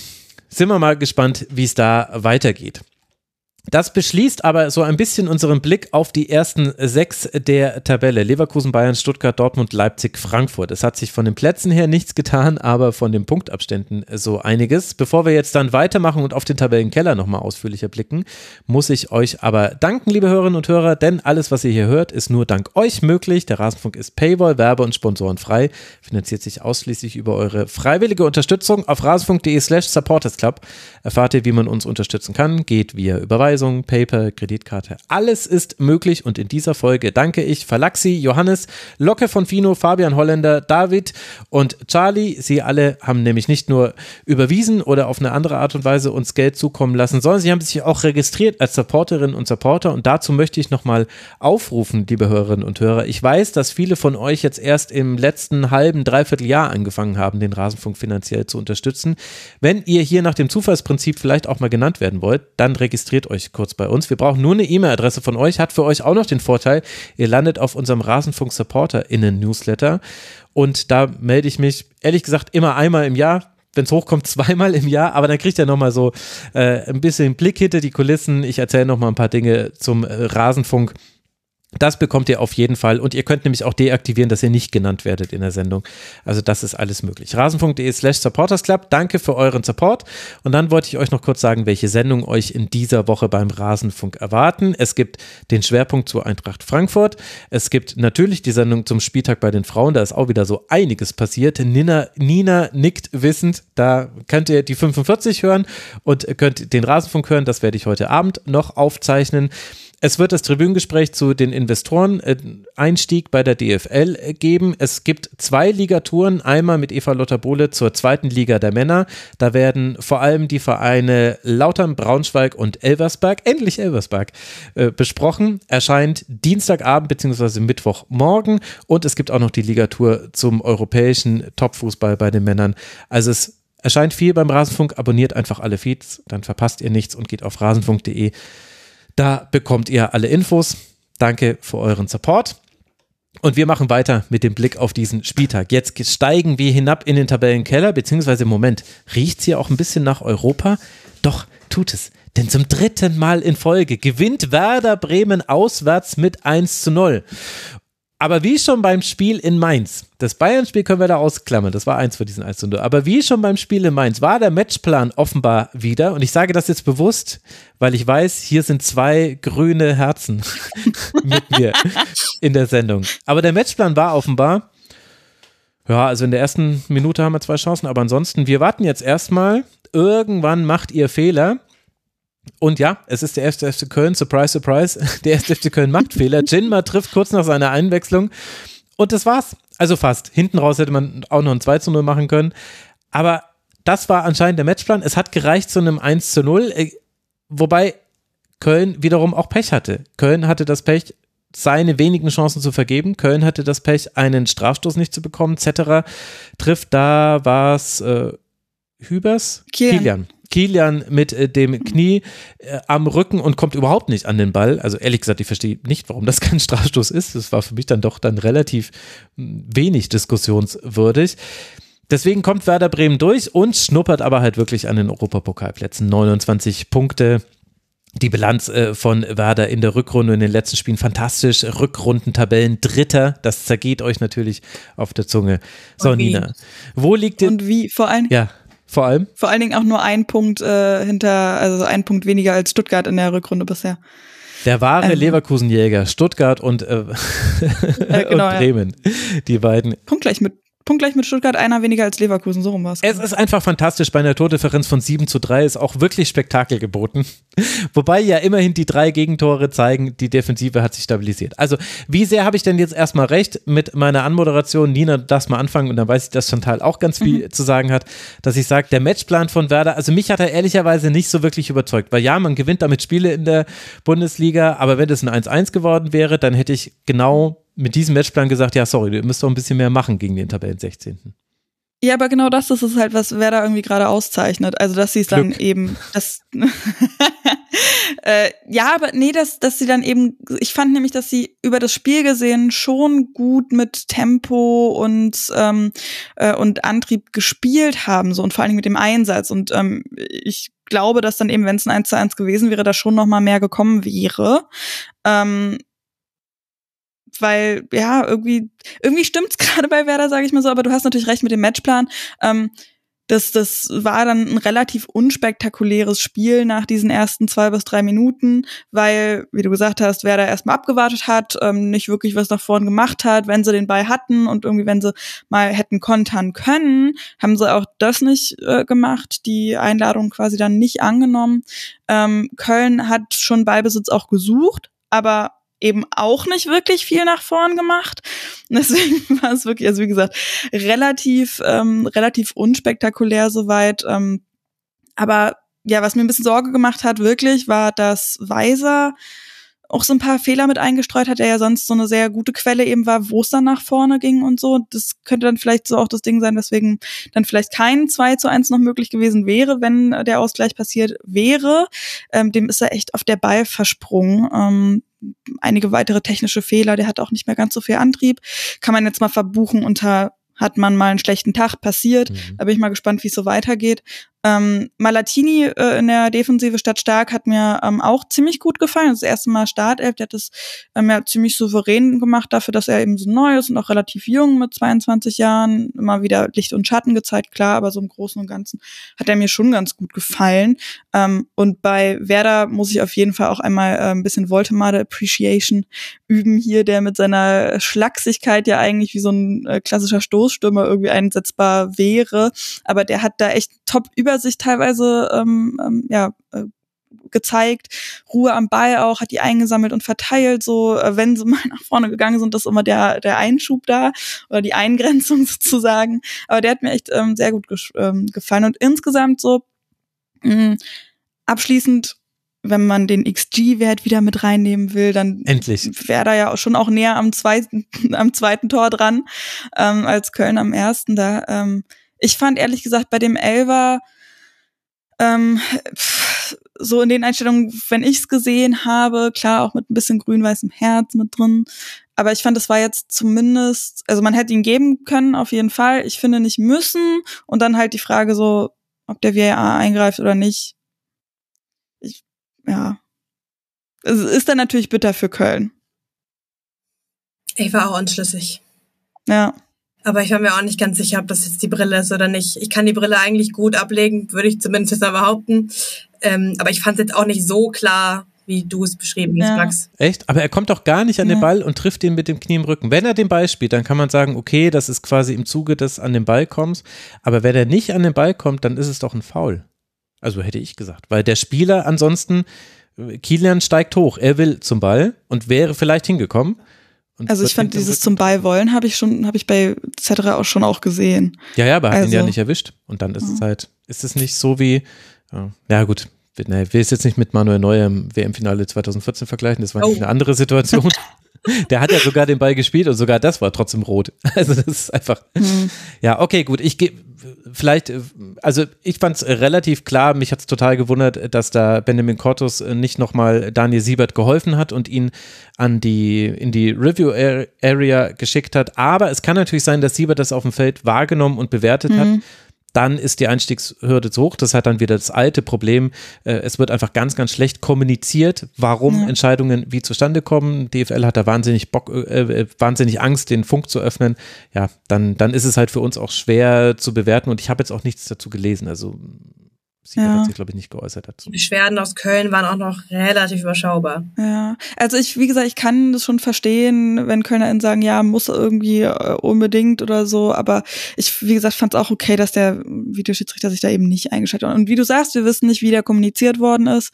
sind wir mal gespannt, wie es da weitergeht. Das beschließt aber so ein bisschen unseren Blick auf die ersten sechs der Tabelle. Leverkusen, Bayern, Stuttgart, Dortmund, Leipzig, Frankfurt. Es hat sich von den Plätzen her nichts getan, aber von den Punktabständen so einiges. Bevor wir jetzt dann weitermachen und auf den Tabellenkeller nochmal ausführlicher blicken, muss ich euch aber danken, liebe Hörerinnen und Hörer, denn alles, was ihr hier hört, ist nur dank euch möglich. Der Rasenfunk ist Paywall, Werbe- und Sponsorenfrei, finanziert sich ausschließlich über eure freiwillige Unterstützung. Auf rasenfunk.de slash supportersclub erfahrt ihr, wie man uns unterstützen kann. Geht via Überweisung Überweisung, Paper, Kreditkarte. Alles ist möglich und in dieser Folge danke ich Falaxi, Johannes, Locke von Fino, Fabian Holländer, David und Charlie. Sie alle haben nämlich nicht nur überwiesen oder auf eine andere Art und Weise uns Geld zukommen lassen, sondern sie haben sich auch registriert als Supporterinnen und Supporter und dazu möchte ich nochmal aufrufen, liebe Hörerinnen und Hörer. Ich weiß, dass viele von euch jetzt erst im letzten halben, dreiviertel Jahr angefangen haben, den Rasenfunk finanziell zu unterstützen. Wenn ihr hier nach dem Zufallsprinzip vielleicht auch mal genannt werden wollt, dann registriert euch kurz bei uns. Wir brauchen nur eine E-Mail-Adresse von euch, hat für euch auch noch den Vorteil, ihr landet auf unserem Rasenfunk SupporterInnen Newsletter und da melde ich mich ehrlich gesagt immer einmal im Jahr, wenn es hochkommt, zweimal im Jahr, aber dann kriegt ihr nochmal so äh, ein bisschen Blick hinter die Kulissen. Ich erzähle nochmal ein paar Dinge zum äh, Rasenfunk das bekommt ihr auf jeden Fall und ihr könnt nämlich auch deaktivieren, dass ihr nicht genannt werdet in der Sendung. Also das ist alles möglich. Rasen.de slash supportersclub. Danke für euren Support. Und dann wollte ich euch noch kurz sagen, welche Sendungen euch in dieser Woche beim Rasenfunk erwarten. Es gibt den Schwerpunkt zur Eintracht Frankfurt. Es gibt natürlich die Sendung zum Spieltag bei den Frauen. Da ist auch wieder so einiges passiert. Nina, Nina nickt wissend. Da könnt ihr die 45 hören und könnt den Rasenfunk hören. Das werde ich heute Abend noch aufzeichnen. Es wird das Tribünengespräch zu den Investoren-Einstieg bei der DFL geben. Es gibt zwei Ligatouren, einmal mit Eva Lotter-Bohle zur zweiten Liga der Männer. Da werden vor allem die Vereine Lautern, Braunschweig und Elversberg, endlich Elversberg, äh, besprochen. Erscheint Dienstagabend bzw. Mittwochmorgen und es gibt auch noch die Ligatur zum europäischen Topfußball bei den Männern. Also es erscheint viel beim Rasenfunk. Abonniert einfach alle Feeds, dann verpasst ihr nichts und geht auf rasenfunk.de da bekommt ihr alle Infos. Danke für euren Support. Und wir machen weiter mit dem Blick auf diesen Spieltag. Jetzt steigen wir hinab in den Tabellenkeller, beziehungsweise im Moment riecht es hier auch ein bisschen nach Europa. Doch tut es. Denn zum dritten Mal in Folge gewinnt Werder Bremen auswärts mit 1 zu 0. Aber wie schon beim Spiel in Mainz, das Bayern-Spiel können wir da ausklammern, das war eins von diesen 1 0. Aber wie schon beim Spiel in Mainz war der Matchplan offenbar wieder, und ich sage das jetzt bewusst, weil ich weiß, hier sind zwei grüne Herzen mit mir in der Sendung. Aber der Matchplan war offenbar, ja, also in der ersten Minute haben wir zwei Chancen, aber ansonsten, wir warten jetzt erstmal, irgendwann macht ihr Fehler und ja, es ist der erste FC Köln, surprise, surprise, der erste FC Köln macht Fehler. Jinma trifft kurz nach seiner Einwechslung und das war's. Also fast. Hinten raus hätte man auch noch ein 2 zu 0 machen können. Aber das war anscheinend der Matchplan. Es hat gereicht zu einem 1 zu 0, äh, wobei Köln wiederum auch Pech hatte. Köln hatte das Pech, seine wenigen Chancen zu vergeben. Köln hatte das Pech, einen Strafstoß nicht zu bekommen. Cetera trifft, da war es äh, Hübers? Kilian. Kilian. Kilian mit äh, dem Knie äh, am Rücken und kommt überhaupt nicht an den Ball. Also ehrlich gesagt, ich verstehe nicht, warum das kein Strafstoß ist. Das war für mich dann doch dann relativ hm, wenig diskussionswürdig. Deswegen kommt Werder Bremen durch und schnuppert aber halt wirklich an den Europapokalplätzen. 29 Punkte. Die Bilanz äh, von Werder in der Rückrunde in den letzten Spielen fantastisch. Rückrundentabellen Dritter. Das zergeht euch natürlich auf der Zunge. So? Nina. Wo liegt denn. Und wie, vor allen, Ja, vor allem. vor allen Dingen auch nur ein Punkt äh, hinter, also ein Punkt weniger als Stuttgart in der Rückrunde bisher. Der wahre Also- Leverkusenjäger, Stuttgart und, äh, Äh, genau, und ja. Bremen. Die beiden. Punktgleich mit, punktgleich mit Stuttgart, einer weniger als Leverkusen, so rum war's. Es ist einfach fantastisch. Bei einer Tordifferenz von 7 zu 3 ist auch wirklich Spektakel geboten. Wobei ja immerhin die drei Gegentore zeigen, die Defensive hat sich stabilisiert. Also, wie sehr habe ich denn jetzt erstmal recht mit meiner Anmoderation? Nina, du darfst mal anfangen und dann weiß ich, dass Chantal auch ganz viel zu sagen hat, dass ich sage, der Matchplan von Werder, also mich hat er ehrlicherweise nicht so wirklich überzeugt, weil ja, man gewinnt damit Spiele in der Bundesliga, aber wenn das ein 1-1 geworden wäre, dann hätte ich genau mit diesem Matchplan gesagt, ja, sorry, du müsst doch ein bisschen mehr machen gegen den Tabellen 16. Ja, aber genau das ist es halt, was Werder irgendwie gerade auszeichnet. Also, dass sie es dann eben, das, äh, ja, aber nee, dass, dass sie dann eben, ich fand nämlich, dass sie über das Spiel gesehen schon gut mit Tempo und, ähm, äh, und Antrieb gespielt haben, so und vor allen Dingen mit dem Einsatz. Und ähm, ich glaube, dass dann eben, wenn es ein 1 zu 1 gewesen wäre, da schon noch mal mehr gekommen wäre. Ähm, weil ja irgendwie irgendwie stimmt's gerade bei Werder, sage ich mal so, aber du hast natürlich recht mit dem Matchplan. Ähm, das, das war dann ein relativ unspektakuläres Spiel nach diesen ersten zwei bis drei Minuten, weil, wie du gesagt hast, wer da erstmal abgewartet hat, ähm, nicht wirklich was nach vorn gemacht hat, wenn sie den Ball hatten und irgendwie, wenn sie mal hätten kontern können, haben sie auch das nicht äh, gemacht, die Einladung quasi dann nicht angenommen. Ähm, Köln hat schon Ballbesitz auch gesucht, aber eben auch nicht wirklich viel nach vorn gemacht. Deswegen war es wirklich, also wie gesagt, relativ, ähm, relativ unspektakulär soweit. Ähm, aber ja, was mir ein bisschen Sorge gemacht hat, wirklich, war, dass Weiser auch so ein paar Fehler mit eingestreut hat, der ja sonst so eine sehr gute Quelle eben war, wo es dann nach vorne ging und so. Das könnte dann vielleicht so auch das Ding sein, weswegen dann vielleicht kein 2 zu 1 noch möglich gewesen wäre, wenn der Ausgleich passiert wäre. Ähm, dem ist er echt auf der Ball versprungen. Ähm, einige weitere technische Fehler, der hat auch nicht mehr ganz so viel Antrieb. Kann man jetzt mal verbuchen unter hat man mal einen schlechten Tag passiert. Mhm. Da bin ich mal gespannt, wie es so weitergeht. Ähm, Malatini äh, in der Defensive statt stark hat mir ähm, auch ziemlich gut gefallen. Das erste Mal Startelf, der hat das ähm, ja ziemlich souverän gemacht dafür, dass er eben so neu ist und auch relativ jung mit 22 Jahren. Immer wieder Licht und Schatten gezeigt, klar, aber so im Großen und Ganzen hat er mir schon ganz gut gefallen. Ähm, und bei Werder muss ich auf jeden Fall auch einmal äh, ein bisschen Voltemade Appreciation üben hier, der mit seiner Schlagsigkeit ja eigentlich wie so ein äh, klassischer Stoßstürmer irgendwie einsetzbar wäre. Aber der hat da echt top über Übersicht teilweise ähm, ähm, ja, äh, gezeigt, Ruhe am Ball auch, hat die eingesammelt und verteilt, so äh, wenn sie mal nach vorne gegangen sind, das ist immer der, der Einschub da oder die Eingrenzung sozusagen. Aber der hat mir echt ähm, sehr gut ähm, gefallen. Und insgesamt so mh, abschließend wenn man den XG-Wert wieder mit reinnehmen will, dann wäre da ja auch schon auch näher am zweiten, am zweiten Tor dran ähm, als Köln am ersten. Da ähm, ich fand ehrlich gesagt bei dem Elver ähm, so in den Einstellungen, wenn ich's gesehen habe, klar auch mit ein bisschen grün-weißem Herz mit drin, aber ich fand, es war jetzt zumindest, also man hätte ihn geben können, auf jeden Fall. Ich finde nicht müssen. Und dann halt die Frage so, ob der VAR eingreift oder nicht. Ich, ja. Es ist dann natürlich bitter für Köln. Ich war auch unschlüssig. Ja. Aber ich war mir auch nicht ganz sicher, ob das jetzt die Brille ist oder nicht. Ich kann die Brille eigentlich gut ablegen, würde ich zumindest jetzt mal behaupten. Ähm, aber ich fand es jetzt auch nicht so klar, wie du es beschrieben hast, ja. Max. Echt? Aber er kommt doch gar nicht an ja. den Ball und trifft ihn mit dem Knie im Rücken. Wenn er den Ball spielt, dann kann man sagen, okay, das ist quasi im Zuge des an den Ball kommst. Aber wenn er nicht an den Ball kommt, dann ist es doch ein Foul. Also hätte ich gesagt. Weil der Spieler ansonsten, Kilian steigt hoch. Er will zum Ball und wäre vielleicht hingekommen. Und also ich fand dieses zum Beiwollen habe ich schon, habe ich bei Cetera auch schon auch gesehen. Ja, ja, aber hat also, ihn ja also nicht erwischt. Und dann ist ja. es halt, ist es nicht so wie, ja, ja gut, ne, will es jetzt nicht mit Manuel Neuer im WM-Finale 2014 vergleichen, das war oh. eine andere Situation. Der hat ja sogar den Ball gespielt und sogar das war trotzdem rot. Also das ist einfach, hm. ja, okay, gut, ich gehe, vielleicht, also ich fand es relativ klar, mich hat es total gewundert, dass da Benjamin Cortus nicht nochmal Daniel Siebert geholfen hat und ihn an die, in die Review Area geschickt hat. Aber es kann natürlich sein, dass Siebert das auf dem Feld wahrgenommen und bewertet mhm. hat dann ist die Einstiegshürde zu hoch. Das hat dann wieder das alte Problem. Äh, es wird einfach ganz, ganz schlecht kommuniziert, warum ja. Entscheidungen wie zustande kommen. DFL hat da wahnsinnig Bock, äh, äh, wahnsinnig Angst, den Funk zu öffnen. Ja, dann, dann ist es halt für uns auch schwer zu bewerten und ich habe jetzt auch nichts dazu gelesen. Also Sie ja. hat sich, glaube ich, nicht geäußert dazu. Die Beschwerden aus Köln waren auch noch relativ überschaubar. Ja, also ich, wie gesagt, ich kann das schon verstehen, wenn KölnerInnen sagen, ja, muss irgendwie äh, unbedingt oder so, aber ich, wie gesagt, fand es auch okay, dass der Videoschiedsrichter sich da eben nicht eingeschaltet hat. Und wie du sagst, wir wissen nicht, wie der kommuniziert worden ist.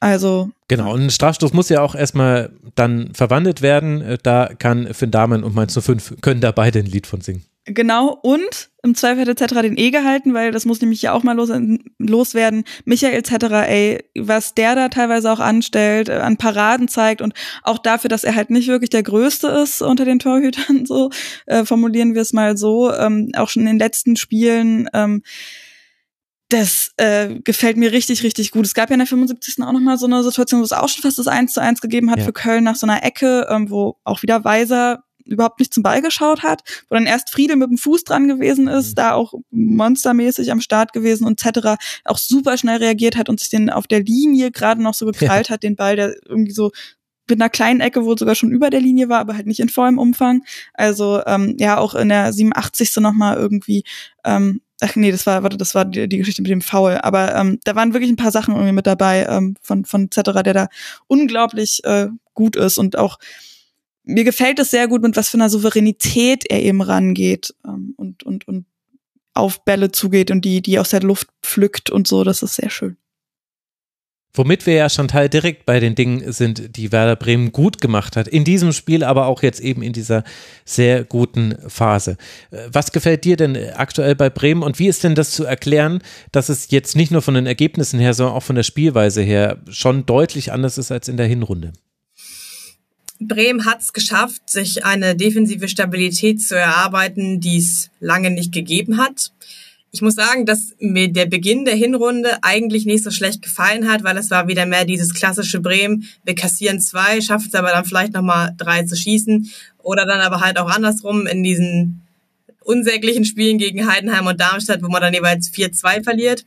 Also. Genau, und ein Strafstoß muss ja auch erstmal dann verwandelt werden. Äh, da kann Finn Damen und Mainz 05 können da beide ein Lied von singen. Genau, und im Zweifel hat etc. den E gehalten, weil das muss nämlich ja auch mal los, loswerden. Michael etc., ey, was der da teilweise auch anstellt, äh, an Paraden zeigt und auch dafür, dass er halt nicht wirklich der Größte ist unter den Torhütern, so äh, formulieren wir es mal so, ähm, auch schon in den letzten Spielen, ähm, das äh, gefällt mir richtig, richtig gut. Es gab ja in der 75. auch nochmal so eine Situation, wo es auch schon fast das 1 zu 1 gegeben hat ja. für Köln nach so einer Ecke, ähm, wo auch wieder Weiser überhaupt nicht zum Ball geschaut hat, wo dann erst Friede mit dem Fuß dran gewesen ist, mhm. da auch monstermäßig am Start gewesen und etc. auch super schnell reagiert hat und sich den auf der Linie gerade noch so gekrallt ja. hat, den Ball, der irgendwie so mit einer kleinen Ecke wohl sogar schon über der Linie war, aber halt nicht in vollem Umfang. Also ähm, ja, auch in der 87. nochmal irgendwie ähm, ach nee, das war, warte, das war die, die Geschichte mit dem Foul. Aber ähm, da waren wirklich ein paar Sachen irgendwie mit dabei ähm, von, von Zetterer, der da unglaublich äh, gut ist und auch mir gefällt es sehr gut, mit was für einer Souveränität er eben rangeht ähm, und, und, und auf Bälle zugeht und die, die aus der Luft pflückt und so. Das ist sehr schön. Womit wir ja Chantal direkt bei den Dingen sind, die Werder Bremen gut gemacht hat. In diesem Spiel, aber auch jetzt eben in dieser sehr guten Phase. Äh, was gefällt dir denn aktuell bei Bremen und wie ist denn das zu erklären, dass es jetzt nicht nur von den Ergebnissen her, sondern auch von der Spielweise her schon deutlich anders ist als in der Hinrunde? Bremen hat es geschafft, sich eine defensive Stabilität zu erarbeiten, die es lange nicht gegeben hat. Ich muss sagen, dass mir der Beginn der Hinrunde eigentlich nicht so schlecht gefallen hat, weil es war wieder mehr dieses klassische Bremen. Wir kassieren zwei, schaffen es aber dann vielleicht nochmal drei zu schießen. Oder dann aber halt auch andersrum in diesen unsäglichen Spielen gegen Heidenheim und Darmstadt, wo man dann jeweils 4-2 verliert.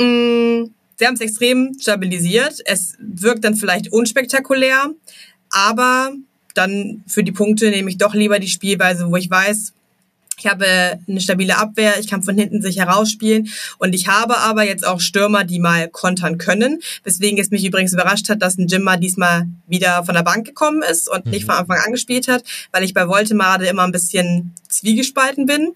Mm, sie haben es extrem stabilisiert. Es wirkt dann vielleicht unspektakulär, aber dann für die Punkte nehme ich doch lieber die Spielweise, wo ich weiß, ich habe eine stabile Abwehr, ich kann von hinten sich herausspielen und ich habe aber jetzt auch Stürmer, die mal kontern können. Weswegen es mich übrigens überrascht hat, dass ein Jimmer diesmal wieder von der Bank gekommen ist und nicht mhm. von Anfang an gespielt hat, weil ich bei Voltemade immer ein bisschen zwiegespalten bin.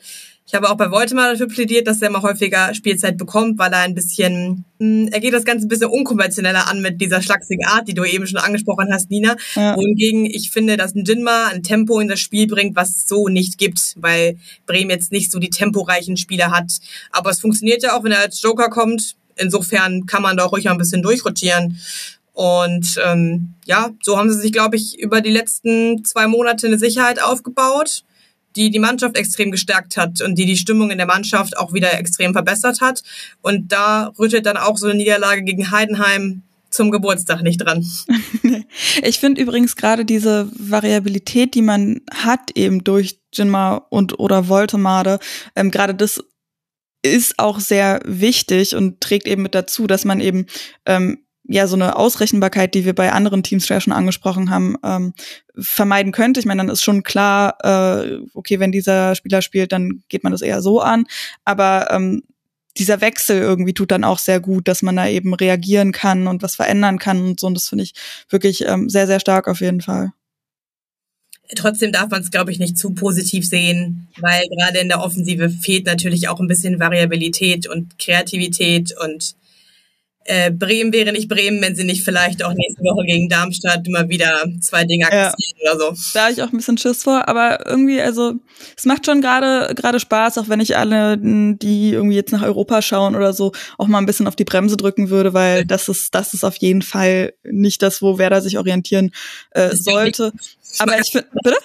Ich habe auch bei Voldemar dafür plädiert, dass er immer häufiger Spielzeit bekommt, weil er ein bisschen, mh, hm, er geht das Ganze ein bisschen unkonventioneller an mit dieser schlachsigen Art, die du eben schon angesprochen hast, Nina. Ja. Wohingegen ich finde, dass ein Jinma ein Tempo in das Spiel bringt, was es so nicht gibt, weil Bremen jetzt nicht so die temporeichen Spieler hat. Aber es funktioniert ja auch, wenn er als Joker kommt. Insofern kann man da auch ruhig mal ein bisschen durchrotieren. Und ähm, ja, so haben sie sich, glaube ich, über die letzten zwei Monate eine Sicherheit aufgebaut die die Mannschaft extrem gestärkt hat und die die Stimmung in der Mannschaft auch wieder extrem verbessert hat. Und da rüttelt dann auch so eine Niederlage gegen Heidenheim zum Geburtstag nicht dran. ich finde übrigens gerade diese Variabilität, die man hat eben durch Jinma und oder Voltemade, ähm, gerade das ist auch sehr wichtig und trägt eben mit dazu, dass man eben ähm, ja so eine Ausrechenbarkeit, die wir bei anderen Teams ja schon angesprochen haben, ähm, vermeiden könnte. Ich meine, dann ist schon klar, äh, okay, wenn dieser Spieler spielt, dann geht man das eher so an. Aber ähm, dieser Wechsel irgendwie tut dann auch sehr gut, dass man da eben reagieren kann und was verändern kann und so. Und das finde ich wirklich ähm, sehr, sehr stark auf jeden Fall. Trotzdem darf man es, glaube ich, nicht zu positiv sehen, weil gerade in der Offensive fehlt natürlich auch ein bisschen Variabilität und Kreativität und äh, Bremen wäre nicht Bremen, wenn sie nicht vielleicht auch nächste Woche gegen Darmstadt immer wieder zwei Dinger ja. oder so. Da habe ich auch ein bisschen Schiss vor, aber irgendwie, also es macht schon gerade gerade Spaß, auch wenn ich alle, die irgendwie jetzt nach Europa schauen oder so, auch mal ein bisschen auf die Bremse drücken würde, weil das ist das ist auf jeden Fall nicht das, wo Werder sich orientieren äh, sollte. Aber ich finde, bitte?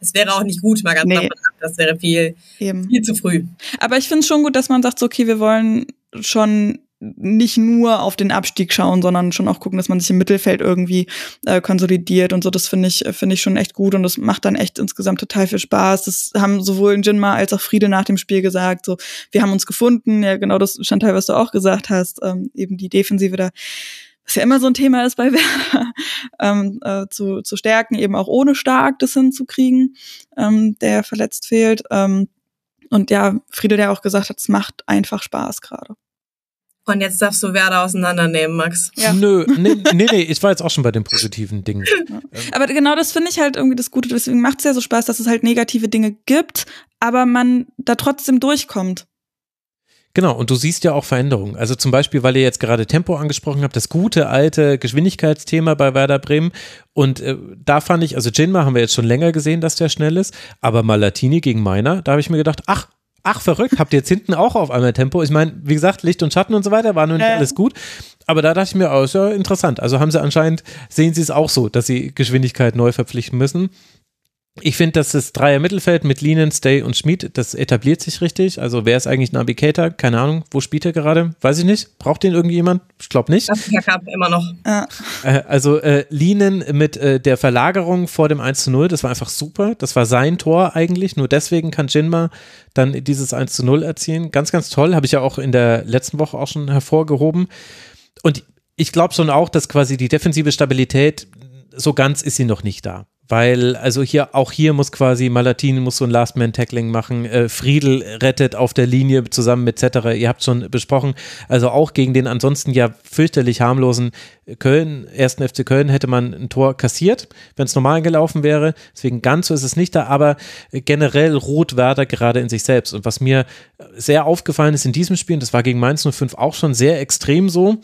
Es wäre auch nicht gut, mal ganz nee. Das wäre viel, Eben. viel zu früh. Aber ich finde es schon gut, dass man sagt, so, okay, wir wollen schon nicht nur auf den Abstieg schauen, sondern schon auch gucken, dass man sich im Mittelfeld irgendwie äh, konsolidiert und so. Das finde ich finde ich schon echt gut und das macht dann echt insgesamt total viel Spaß. Das haben sowohl Jinma als auch Friede nach dem Spiel gesagt. So, wir haben uns gefunden. Ja, genau das Chantal, was du auch gesagt hast. Ähm, eben die Defensive da was ja immer so ein Thema ist bei Werder, ähm, äh, zu, zu stärken, eben auch ohne Stark das hinzukriegen, ähm, der verletzt fehlt. Ähm, und ja, Friede, der auch gesagt hat, es macht einfach Spaß gerade. Und jetzt darfst du Werder auseinandernehmen, Max. Ja. Nö, nee, nee, nee, ich war jetzt auch schon bei den positiven Dingen. Aber genau das finde ich halt irgendwie das Gute. Deswegen macht es ja so Spaß, dass es halt negative Dinge gibt, aber man da trotzdem durchkommt. Genau, und du siehst ja auch Veränderungen. Also zum Beispiel, weil ihr jetzt gerade Tempo angesprochen habt, das gute alte Geschwindigkeitsthema bei Werder Bremen. Und äh, da fand ich, also Jinma haben wir jetzt schon länger gesehen, dass der schnell ist, aber Malatini gegen Meiner, da habe ich mir gedacht, ach, ach verrückt, habt ihr jetzt hinten auch auf einmal Tempo? Ich meine, wie gesagt, Licht und Schatten und so weiter, war nur nicht äh. alles gut. Aber da dachte ich mir, oh, ist ja interessant. Also haben sie anscheinend, sehen sie es auch so, dass sie Geschwindigkeit neu verpflichten müssen. Ich finde, dass das Dreier Mittelfeld mit Linen, Stay und Schmid, das etabliert sich richtig. Also wer ist eigentlich Navigator? Keine Ahnung. Wo spielt er gerade? Weiß ich nicht. Braucht den irgendjemand? Ich glaube nicht. Das Cup immer noch. Ja. Äh, also äh, Linen mit äh, der Verlagerung vor dem 1 zu 0, das war einfach super. Das war sein Tor eigentlich. Nur deswegen kann Jinma dann dieses 1 zu 0 erzielen. Ganz, ganz toll. Habe ich ja auch in der letzten Woche auch schon hervorgehoben. Und ich glaube schon auch, dass quasi die defensive Stabilität so ganz ist sie noch nicht da weil also hier auch hier muss quasi Malatin muss so ein Last-Man-Tackling machen, äh, Friedel rettet auf der Linie zusammen mit Zetterer, ihr habt schon besprochen, also auch gegen den ansonsten ja fürchterlich harmlosen Köln, ersten FC Köln hätte man ein Tor kassiert, wenn es normal gelaufen wäre, deswegen ganz so ist es nicht da, aber generell ruht Werder gerade in sich selbst. Und was mir sehr aufgefallen ist in diesem Spiel, und das war gegen Mainz 05 auch schon sehr extrem so,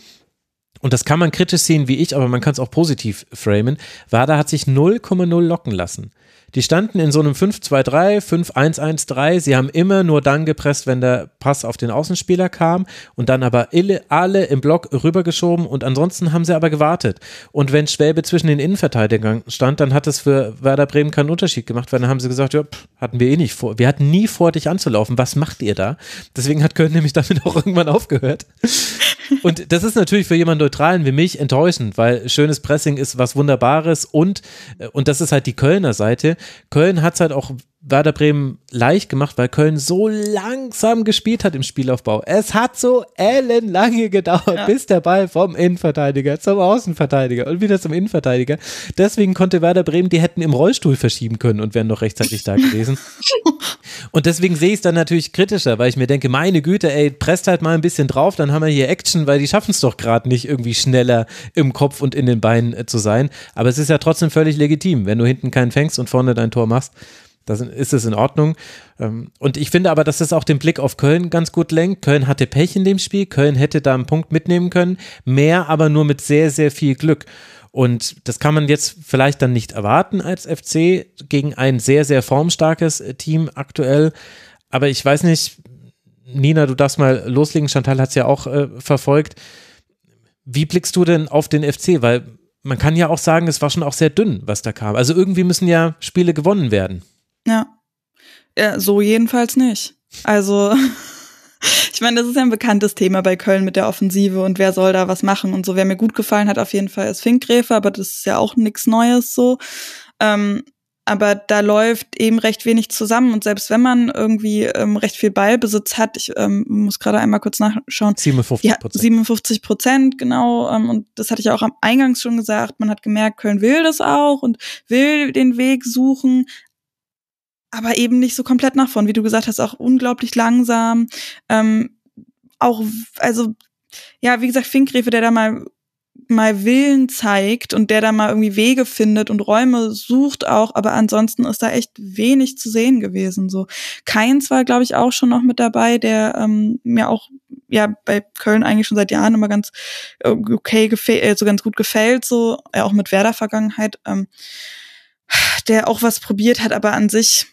und das kann man kritisch sehen wie ich, aber man kann es auch positiv framen. Wada hat sich 0,0 locken lassen. Die standen in so einem 5-2-3, 5-1-1-3. Sie haben immer nur dann gepresst, wenn der Pass auf den Außenspieler kam und dann aber alle im Block rübergeschoben und ansonsten haben sie aber gewartet. Und wenn Schwäbe zwischen den Innenverteidigern stand, dann hat es für Werder Bremen keinen Unterschied gemacht, weil dann haben sie gesagt, ja, pff, hatten wir eh nicht vor. Wir hatten nie vor, dich anzulaufen. Was macht ihr da? Deswegen hat Köln nämlich damit auch irgendwann aufgehört. Und das ist natürlich für jemanden Neutralen wie mich enttäuschend, weil schönes Pressing ist was Wunderbares und, äh, und das ist halt die Kölner Seite. Köln hat es halt auch Werder Bremen leicht gemacht, weil Köln so langsam gespielt hat im Spielaufbau. Es hat so ellenlange gedauert, ja. bis der Ball vom Innenverteidiger zum Außenverteidiger und wieder zum Innenverteidiger. Deswegen konnte Werder Bremen, die hätten im Rollstuhl verschieben können und wären noch rechtzeitig da gewesen. und deswegen sehe ich es dann natürlich kritischer, weil ich mir denke, meine Güte, ey, presst halt mal ein bisschen drauf, dann haben wir hier Action, weil die schaffen es doch gerade nicht, irgendwie schneller im Kopf und in den Beinen äh, zu sein. Aber es ist ja trotzdem völlig legitim, wenn du hinten keinen fängst und vorne dein Tor machst da ist es in Ordnung. Ähm, und ich finde aber, dass es auch den Blick auf Köln ganz gut lenkt. Köln hatte Pech in dem Spiel. Köln hätte da einen Punkt mitnehmen können. Mehr aber nur mit sehr, sehr viel Glück. Und das kann man jetzt vielleicht dann nicht erwarten als FC gegen ein sehr, sehr formstarkes Team aktuell. Aber ich weiß nicht, Nina, du darfst mal loslegen. Chantal hat es ja auch äh, verfolgt. Wie blickst du denn auf den FC? Weil man kann ja auch sagen, es war schon auch sehr dünn, was da kam. Also irgendwie müssen ja Spiele gewonnen werden. Ja. ja so jedenfalls nicht. Also, ich meine, das ist ja ein bekanntes Thema bei Köln mit der Offensive und wer soll da was machen und so. Wer mir gut gefallen hat, auf jeden Fall ist Finkgräfe, aber das ist ja auch nichts Neues so. Ähm, aber da läuft eben recht wenig zusammen und selbst wenn man irgendwie ähm, recht viel Ballbesitz hat, ich ähm, muss gerade einmal kurz nachschauen. 57 Prozent. Ja, 57 Prozent, genau. Ähm, und das hatte ich auch am Eingangs schon gesagt. Man hat gemerkt, Köln will das auch und will den Weg suchen, aber eben nicht so komplett nach vorn, wie du gesagt hast, auch unglaublich langsam. Ähm, auch, also, ja, wie gesagt, Finkgräfe, der da mal mal Willen zeigt und der da mal irgendwie Wege findet und Räume sucht auch, aber ansonsten ist da echt wenig zu sehen gewesen. So Keins war, glaube ich, auch schon noch mit dabei, der ähm, mir auch ja bei Köln eigentlich schon seit Jahren immer ganz äh, okay gefällt, äh, so ganz gut gefällt, so äh, auch mit Werder Vergangenheit, ähm, der auch was probiert hat, aber an sich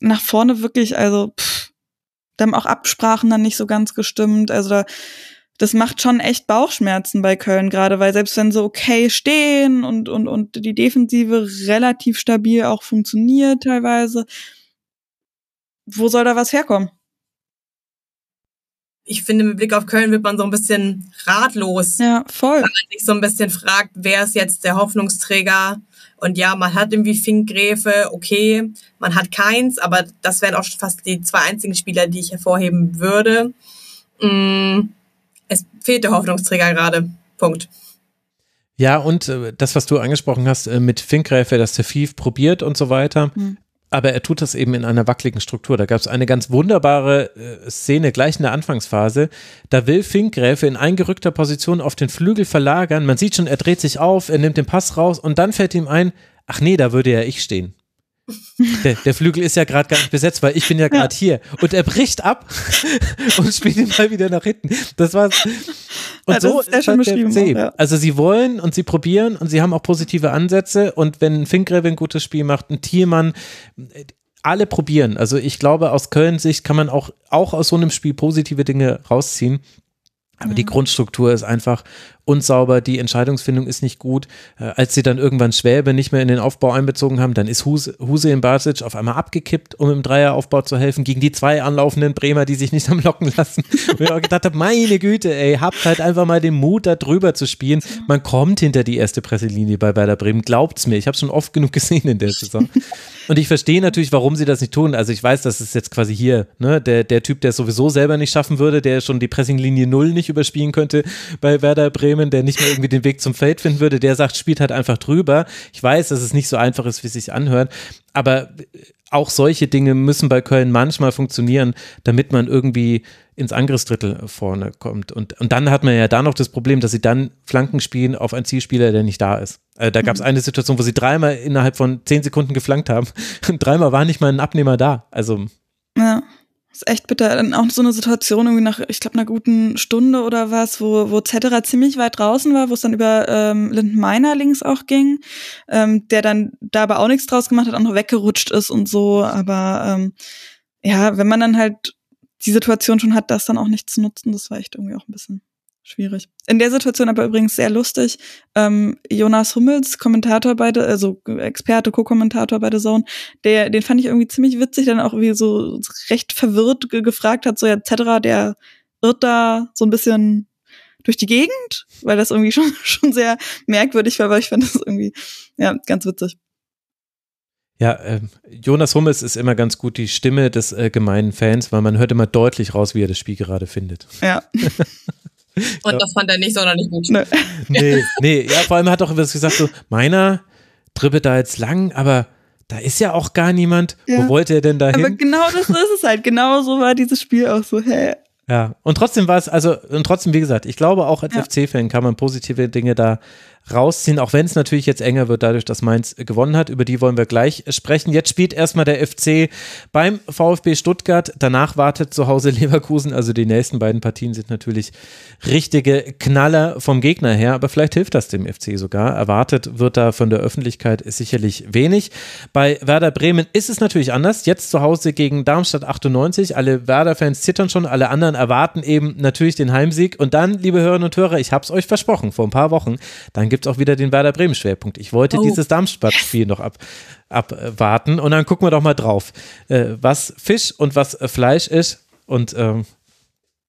nach vorne wirklich, also pff, da haben auch Absprachen dann nicht so ganz gestimmt. Also da, das macht schon echt Bauchschmerzen bei Köln gerade, weil selbst wenn sie okay stehen und, und, und die Defensive relativ stabil auch funktioniert teilweise, wo soll da was herkommen? ich finde, mit Blick auf Köln wird man so ein bisschen ratlos. Ja, voll. Wenn man sich so ein bisschen fragt, wer ist jetzt der Hoffnungsträger? Und ja, man hat irgendwie Finkgräfe, okay, man hat keins, aber das wären auch fast die zwei einzigen Spieler, die ich hervorheben würde. Mm, es fehlt der Hoffnungsträger gerade. Punkt. Ja, und äh, das, was du angesprochen hast äh, mit Finkgräfe, dass der Fief probiert und so weiter. Mhm aber er tut das eben in einer wackeligen Struktur. Da gab es eine ganz wunderbare äh, Szene gleich in der Anfangsphase. Da will Finkgräfe in eingerückter Position auf den Flügel verlagern. Man sieht schon, er dreht sich auf, er nimmt den Pass raus und dann fällt ihm ein, ach nee, da würde ja ich stehen. Der, der, Flügel ist ja gerade gar nicht besetzt, weil ich bin ja gerade ja. hier. Und er bricht ab und spielt ihn mal wieder nach hinten. Das war's. Und ja, so ist, ist halt der FC. Ja. Also sie wollen und sie probieren und sie haben auch positive Ansätze. Und wenn Finkgräve ein gutes Spiel macht, ein Thielmann, alle probieren. Also ich glaube, aus Köln Sicht kann man auch, auch aus so einem Spiel positive Dinge rausziehen. Aber die Grundstruktur ist einfach unsauber, die Entscheidungsfindung ist nicht gut. Äh, als sie dann irgendwann Schwäbe nicht mehr in den Aufbau einbezogen haben, dann ist Huse, Huse in Basic auf einmal abgekippt, um im Dreieraufbau zu helfen, gegen die zwei anlaufenden Bremer, die sich nicht am Locken lassen. Und ich auch gedacht habe, meine Güte, ey, habt halt einfach mal den Mut, da drüber zu spielen. Man kommt hinter die erste Presselinie bei Werder Bremen, glaubt's mir. Ich habe schon oft genug gesehen in der Saison. Und ich verstehe natürlich, warum sie das nicht tun. Also ich weiß, dass es jetzt quasi hier, ne, der, der Typ, der es sowieso selber nicht schaffen würde, der schon die Pressinglinie Null nicht überspielen könnte bei Werder Bremen Bremen, der nicht mehr irgendwie den Weg zum Feld finden würde, der sagt, spielt halt einfach drüber. Ich weiß, dass es nicht so einfach ist, wie es sich anhört, aber auch solche Dinge müssen bei Köln manchmal funktionieren, damit man irgendwie ins Angriffsdrittel vorne kommt. Und, und dann hat man ja da noch das Problem, dass sie dann Flanken spielen auf einen Zielspieler, der nicht da ist. Äh, da gab es mhm. eine Situation, wo sie dreimal innerhalb von zehn Sekunden geflankt haben. Und dreimal war nicht mal ein Abnehmer da. Also. Ja. Ist echt bitter. Dann auch so eine Situation irgendwie nach, ich glaube, einer guten Stunde oder was, wo, wo Zetterer ziemlich weit draußen war, wo es dann über ähm, Linden Meiner links auch ging, ähm, der dann da aber auch nichts draus gemacht hat, auch noch weggerutscht ist und so. Aber ähm, ja, wenn man dann halt die Situation schon hat, das dann auch nicht zu nutzen, das war echt irgendwie auch ein bisschen schwierig. In der Situation aber übrigens sehr lustig. Ähm, Jonas Hummels, Kommentator bei der, also Experte, Co-Kommentator bei der Zone, der, den fand ich irgendwie ziemlich witzig, dann auch wie so recht verwirrt ge gefragt hat, so ja, Cetera, der irrt da so ein bisschen durch die Gegend, weil das irgendwie schon, schon sehr merkwürdig war, aber ich fand das irgendwie, ja, ganz witzig. Ja, äh, Jonas Hummels ist immer ganz gut die Stimme des äh, gemeinen Fans, weil man hört immer deutlich raus, wie er das Spiel gerade findet. Ja. Und ja. das fand er nicht sonderlich gut. Nee. nee, nee, ja, vor allem hat auch was gesagt, so, meiner dribbelt da jetzt lang, aber da ist ja auch gar niemand. Ja. Wo wollte er denn da hin? Aber genau das ist es halt. Genau so war dieses Spiel auch so, hä? Ja, und trotzdem war es, also, und trotzdem, wie gesagt, ich glaube, auch als ja. FC-Fan kann man positive Dinge da rausziehen, auch wenn es natürlich jetzt enger wird, dadurch, dass Mainz gewonnen hat. Über die wollen wir gleich sprechen. Jetzt spielt erstmal der FC beim VfB Stuttgart. Danach wartet zu Hause Leverkusen. Also die nächsten beiden Partien sind natürlich richtige Knaller vom Gegner her. Aber vielleicht hilft das dem FC sogar. Erwartet wird da von der Öffentlichkeit sicherlich wenig. Bei Werder Bremen ist es natürlich anders. Jetzt zu Hause gegen Darmstadt 98. Alle Werder-Fans zittern schon. Alle anderen erwarten eben natürlich den Heimsieg. Und dann, liebe Hörerinnen und Hörer, ich habe es euch versprochen vor ein paar Wochen, dann gibt es auch wieder den Werder Bremen Schwerpunkt. Ich wollte oh. dieses Darmstadt-Spiel noch ab, abwarten und dann gucken wir doch mal drauf, äh, was Fisch und was äh, Fleisch ist. Und ähm,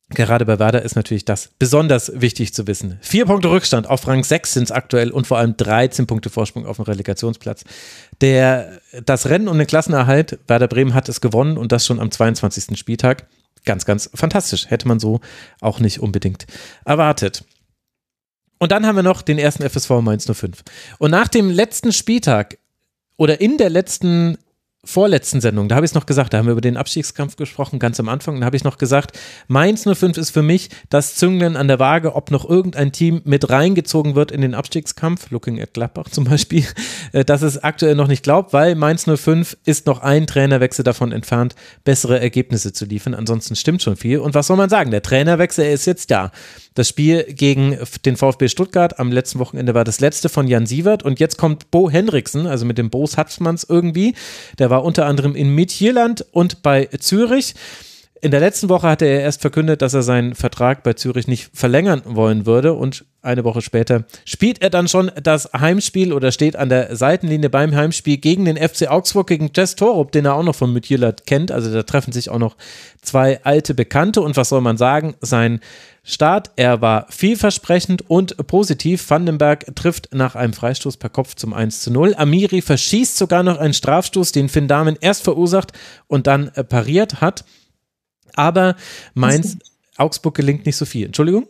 Gerade bei Werder ist natürlich das besonders wichtig zu wissen. Vier Punkte Rückstand auf Rang 6 sind es aktuell und vor allem 13 Punkte Vorsprung auf dem Relegationsplatz. Der, das Rennen um den Klassenerhalt, Werder Bremen hat es gewonnen und das schon am 22. Spieltag. Ganz, ganz fantastisch. Hätte man so auch nicht unbedingt erwartet. Und dann haben wir noch den ersten FSV Mainz 05. Und nach dem letzten Spieltag oder in der letzten vorletzten Sendung, da habe ich es noch gesagt, da haben wir über den Abstiegskampf gesprochen, ganz am Anfang, da habe ich noch gesagt, Mainz 05 ist für mich das Zünglein an der Waage, ob noch irgendein Team mit reingezogen wird in den Abstiegskampf, looking at Gladbach zum Beispiel, äh, dass es aktuell noch nicht glaubt, weil Mainz 05 ist noch ein Trainerwechsel davon entfernt, bessere Ergebnisse zu liefern, ansonsten stimmt schon viel. Und was soll man sagen, der Trainerwechsel ist jetzt da. Das Spiel gegen den VfB Stuttgart am letzten Wochenende war das letzte von Jan Sievert. Und jetzt kommt Bo Henriksen, also mit dem Bo Hatzmanns irgendwie, der war war unter anderem in Midtjylland und bei Zürich. In der letzten Woche hatte er erst verkündet, dass er seinen Vertrag bei Zürich nicht verlängern wollen würde und eine Woche später spielt er dann schon das Heimspiel oder steht an der Seitenlinie beim Heimspiel gegen den FC Augsburg, gegen Jess Torup, den er auch noch von Midtjylland kennt. Also da treffen sich auch noch zwei alte Bekannte und was soll man sagen, sein Start. Er war vielversprechend und positiv. Vandenberg trifft nach einem Freistoß per Kopf zum 1 zu 0. Amiri verschießt sogar noch einen Strafstoß, den Finn Dahmen erst verursacht und dann pariert hat. Aber Mainz, Augsburg gelingt nicht so viel. Entschuldigung?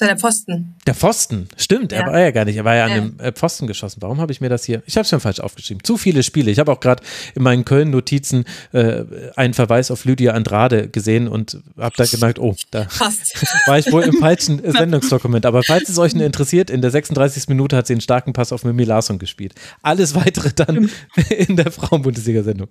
Das war der Pfosten. Der Pfosten, stimmt, ja. er war ja gar nicht, er war ja an dem äh, Pfosten geschossen. Warum habe ich mir das hier? Ich habe es mir falsch aufgeschrieben. Zu viele Spiele. Ich habe auch gerade in meinen Köln-Notizen äh, einen Verweis auf Lydia Andrade gesehen und habe da gemerkt, oh, da Fast. war ich wohl im falschen Sendungsdokument. Aber falls es euch interessiert, in der 36. Minute hat sie einen starken Pass auf Mimi Larsson gespielt. Alles weitere dann in der Frauenbundesliga-Sendung.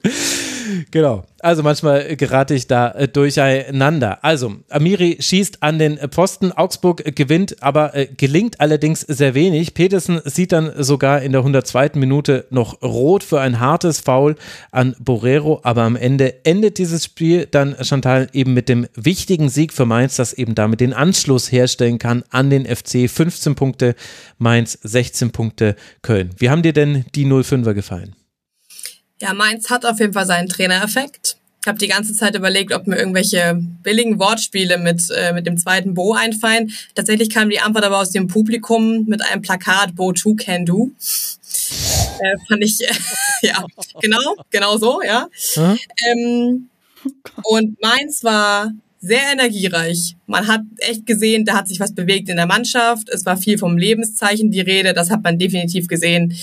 Genau. Also manchmal gerate ich da äh, durcheinander. Also, Amiri schießt an den Posten. Augsburg gewinnt, aber äh, gelingt allerdings sehr wenig. Petersen sieht dann sogar in der 102. Minute noch rot für ein hartes Foul an Borrero, aber am Ende endet dieses Spiel dann Chantal eben mit dem wichtigen Sieg für Mainz, das eben damit den Anschluss herstellen kann an den FC. 15 Punkte Mainz, 16 Punkte Köln. Wie haben dir denn die 05er gefallen? Ja, Mainz hat auf jeden Fall seinen Trainereffekt. Ich habe die ganze Zeit überlegt, ob mir irgendwelche billigen Wortspiele mit, äh, mit dem zweiten Bo einfallen. Tatsächlich kam die Antwort aber aus dem Publikum mit einem Plakat Bo 2 can do. Äh, fand ich, äh, ja, genau, genau so, ja. Ähm, und Mainz war sehr energiereich. Man hat echt gesehen, da hat sich was bewegt in der Mannschaft. Es war viel vom Lebenszeichen die Rede, das hat man definitiv gesehen.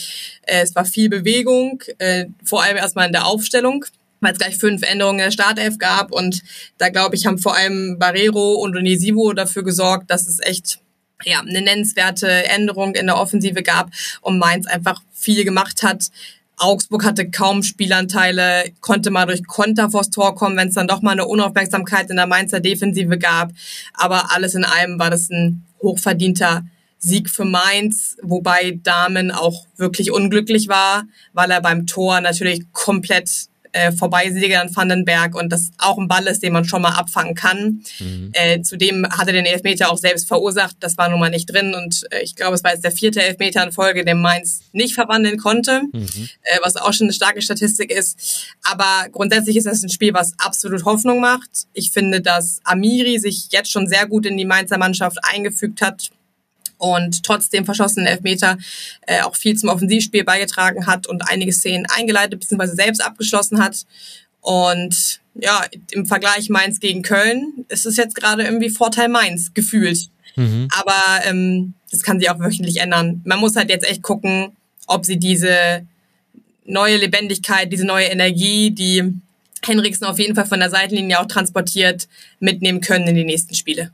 Äh, es war viel Bewegung, äh, vor allem erstmal in der Aufstellung, weil es gleich fünf Änderungen der Startelf gab und da glaube ich, haben vor allem Barrero und Onisivo dafür gesorgt, dass es echt ja, eine nennenswerte Änderung in der Offensive gab und Mainz einfach viel gemacht hat. Augsburg hatte kaum Spielanteile, konnte mal durch Konter vors Tor kommen, wenn es dann doch mal eine Unaufmerksamkeit in der Mainzer Defensive gab. Aber alles in allem war das ein hochverdienter Sieg für Mainz, wobei Damen auch wirklich unglücklich war, weil er beim Tor natürlich komplett äh, Vorbeisieger an Vandenberg und das auch ein Ball ist, den man schon mal abfangen kann. Mhm. Äh, zudem hat er den Elfmeter auch selbst verursacht, das war nun mal nicht drin und äh, ich glaube, es war jetzt der vierte Elfmeter in Folge, den Mainz nicht verwandeln konnte, mhm. äh, was auch schon eine starke Statistik ist. Aber grundsätzlich ist das ein Spiel, was absolut Hoffnung macht. Ich finde, dass Amiri sich jetzt schon sehr gut in die Mainzer Mannschaft eingefügt hat und trotzdem verschossenen Elfmeter äh, auch viel zum Offensivspiel beigetragen hat und einige Szenen eingeleitet bzw. selbst abgeschlossen hat. Und ja, im Vergleich Mainz gegen Köln ist es jetzt gerade irgendwie Vorteil Mainz gefühlt. Mhm. Aber ähm, das kann sich auch wöchentlich ändern. Man muss halt jetzt echt gucken, ob sie diese neue Lebendigkeit, diese neue Energie, die Henriksen auf jeden Fall von der Seitenlinie auch transportiert, mitnehmen können in die nächsten Spiele.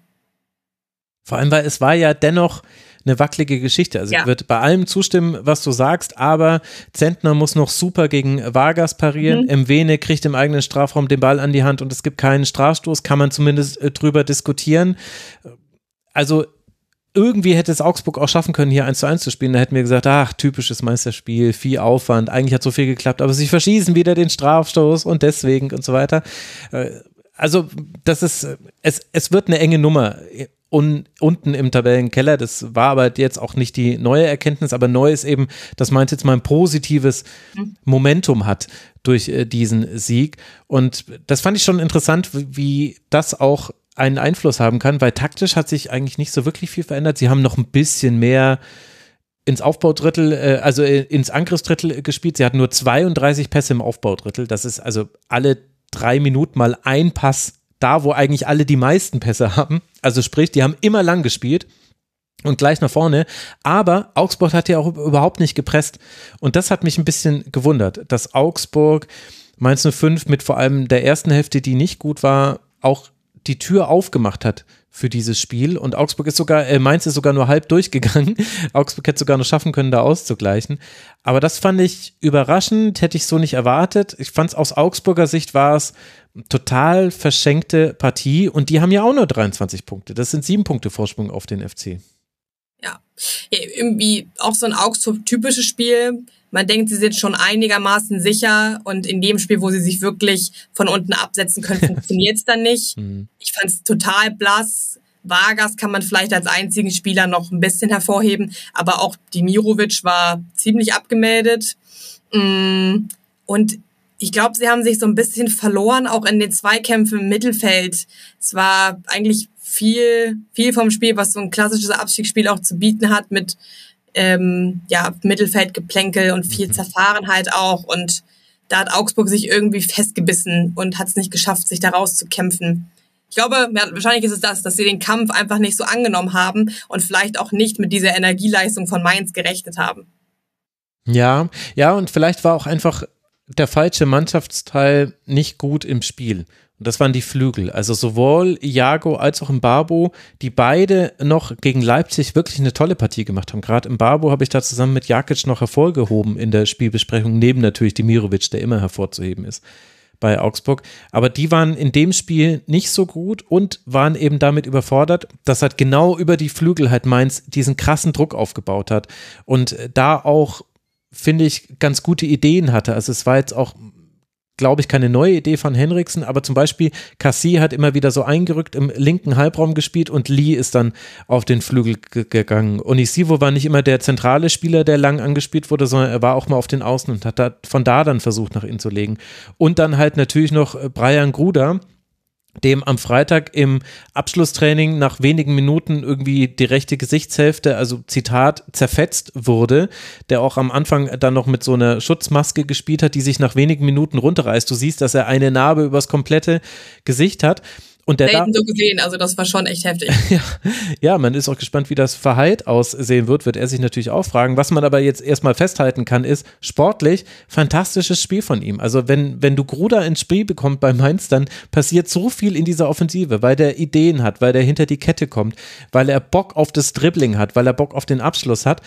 Vor allem, weil es war ja dennoch eine wackelige Geschichte. Also ja. ich würde bei allem zustimmen, was du sagst, aber Zentner muss noch super gegen Vargas parieren. Mhm. Mwene kriegt im eigenen Strafraum den Ball an die Hand und es gibt keinen Strafstoß, kann man zumindest äh, drüber diskutieren. Also irgendwie hätte es Augsburg auch schaffen können, hier 1 zu 1 zu spielen. Da hätten wir gesagt, ach, typisches Meisterspiel, viel Aufwand, eigentlich hat so viel geklappt, aber sie verschießen wieder den Strafstoß und deswegen und so weiter. Äh, also, das ist, es, es wird eine enge Nummer un, unten im Tabellenkeller. Das war aber jetzt auch nicht die neue Erkenntnis, aber neu ist eben, dass Mainz jetzt mal ein positives Momentum hat durch äh, diesen Sieg. Und das fand ich schon interessant, wie das auch einen Einfluss haben kann, weil taktisch hat sich eigentlich nicht so wirklich viel verändert. Sie haben noch ein bisschen mehr ins Aufbaudrittel, äh, also äh, ins Angriffsdrittel gespielt. Sie hatten nur 32 Pässe im Aufbaudrittel. Das ist also alle drei Minuten mal ein Pass da, wo eigentlich alle die meisten Pässe haben. Also sprich, die haben immer lang gespielt und gleich nach vorne. Aber Augsburg hat ja auch überhaupt nicht gepresst. Und das hat mich ein bisschen gewundert, dass Augsburg Mainz 05 mit vor allem der ersten Hälfte, die nicht gut war, auch die Tür aufgemacht hat für dieses Spiel. Und Augsburg ist sogar, äh, Mainz ist sogar nur halb durchgegangen. Augsburg hätte sogar noch schaffen können, da auszugleichen. Aber das fand ich überraschend, hätte ich so nicht erwartet. Ich fand es aus Augsburger Sicht war es total verschenkte Partie und die haben ja auch nur 23 Punkte. Das sind sieben Punkte Vorsprung auf den FC. Ja, ja irgendwie auch so ein Augsburg-typisches Spiel. Man denkt, sie sind schon einigermaßen sicher und in dem Spiel, wo sie sich wirklich von unten absetzen können, funktioniert es dann nicht. Mhm. Ich fand es total blass. Vargas kann man vielleicht als einzigen Spieler noch ein bisschen hervorheben, aber auch Dimirovic war ziemlich abgemeldet. Mm, und ich glaube, sie haben sich so ein bisschen verloren, auch in den Zweikämpfen im Mittelfeld. Es war eigentlich viel, viel vom Spiel, was so ein klassisches Abstiegsspiel auch zu bieten hat, mit ähm, ja, Mittelfeldgeplänkel und viel mhm. Zerfahrenheit auch. Und da hat Augsburg sich irgendwie festgebissen und hat es nicht geschafft, sich da rauszukämpfen. Ich glaube, ja, wahrscheinlich ist es das, dass sie den Kampf einfach nicht so angenommen haben und vielleicht auch nicht mit dieser Energieleistung von Mainz gerechnet haben. Ja, ja, und vielleicht war auch einfach der falsche Mannschaftsteil nicht gut im Spiel. Und das waren die Flügel. Also sowohl Iago als auch Mbarbo, die beide noch gegen Leipzig wirklich eine tolle Partie gemacht haben. Gerade im Mbarbo habe ich da zusammen mit Jakic noch hervorgehoben in der Spielbesprechung, neben natürlich Dimirovic, der immer hervorzuheben ist bei Augsburg. Aber die waren in dem Spiel nicht so gut und waren eben damit überfordert, dass halt genau über die Flügel halt Mainz diesen krassen Druck aufgebaut hat und da auch finde ich, ganz gute Ideen hatte. Also es war jetzt auch, glaube ich, keine neue Idee von Henriksen, aber zum Beispiel Cassie hat immer wieder so eingerückt im linken Halbraum gespielt und Lee ist dann auf den Flügel gegangen. Onisivo war nicht immer der zentrale Spieler, der lang angespielt wurde, sondern er war auch mal auf den Außen und hat da von da dann versucht, nach innen zu legen. Und dann halt natürlich noch Brian Gruder, dem am Freitag im Abschlusstraining nach wenigen Minuten irgendwie die rechte Gesichtshälfte, also Zitat, zerfetzt wurde, der auch am Anfang dann noch mit so einer Schutzmaske gespielt hat, die sich nach wenigen Minuten runterreißt. Du siehst, dass er eine Narbe übers komplette Gesicht hat. Und der Selten so gesehen, also das war schon echt heftig. ja, ja, man ist auch gespannt, wie das Verhalt aussehen wird, wird er sich natürlich auch fragen. Was man aber jetzt erstmal festhalten kann, ist sportlich fantastisches Spiel von ihm. Also wenn, wenn du Gruder ins Spiel bekommst bei Mainz, dann passiert so viel in dieser Offensive, weil der Ideen hat, weil der hinter die Kette kommt, weil er Bock auf das Dribbling hat, weil er Bock auf den Abschluss hat.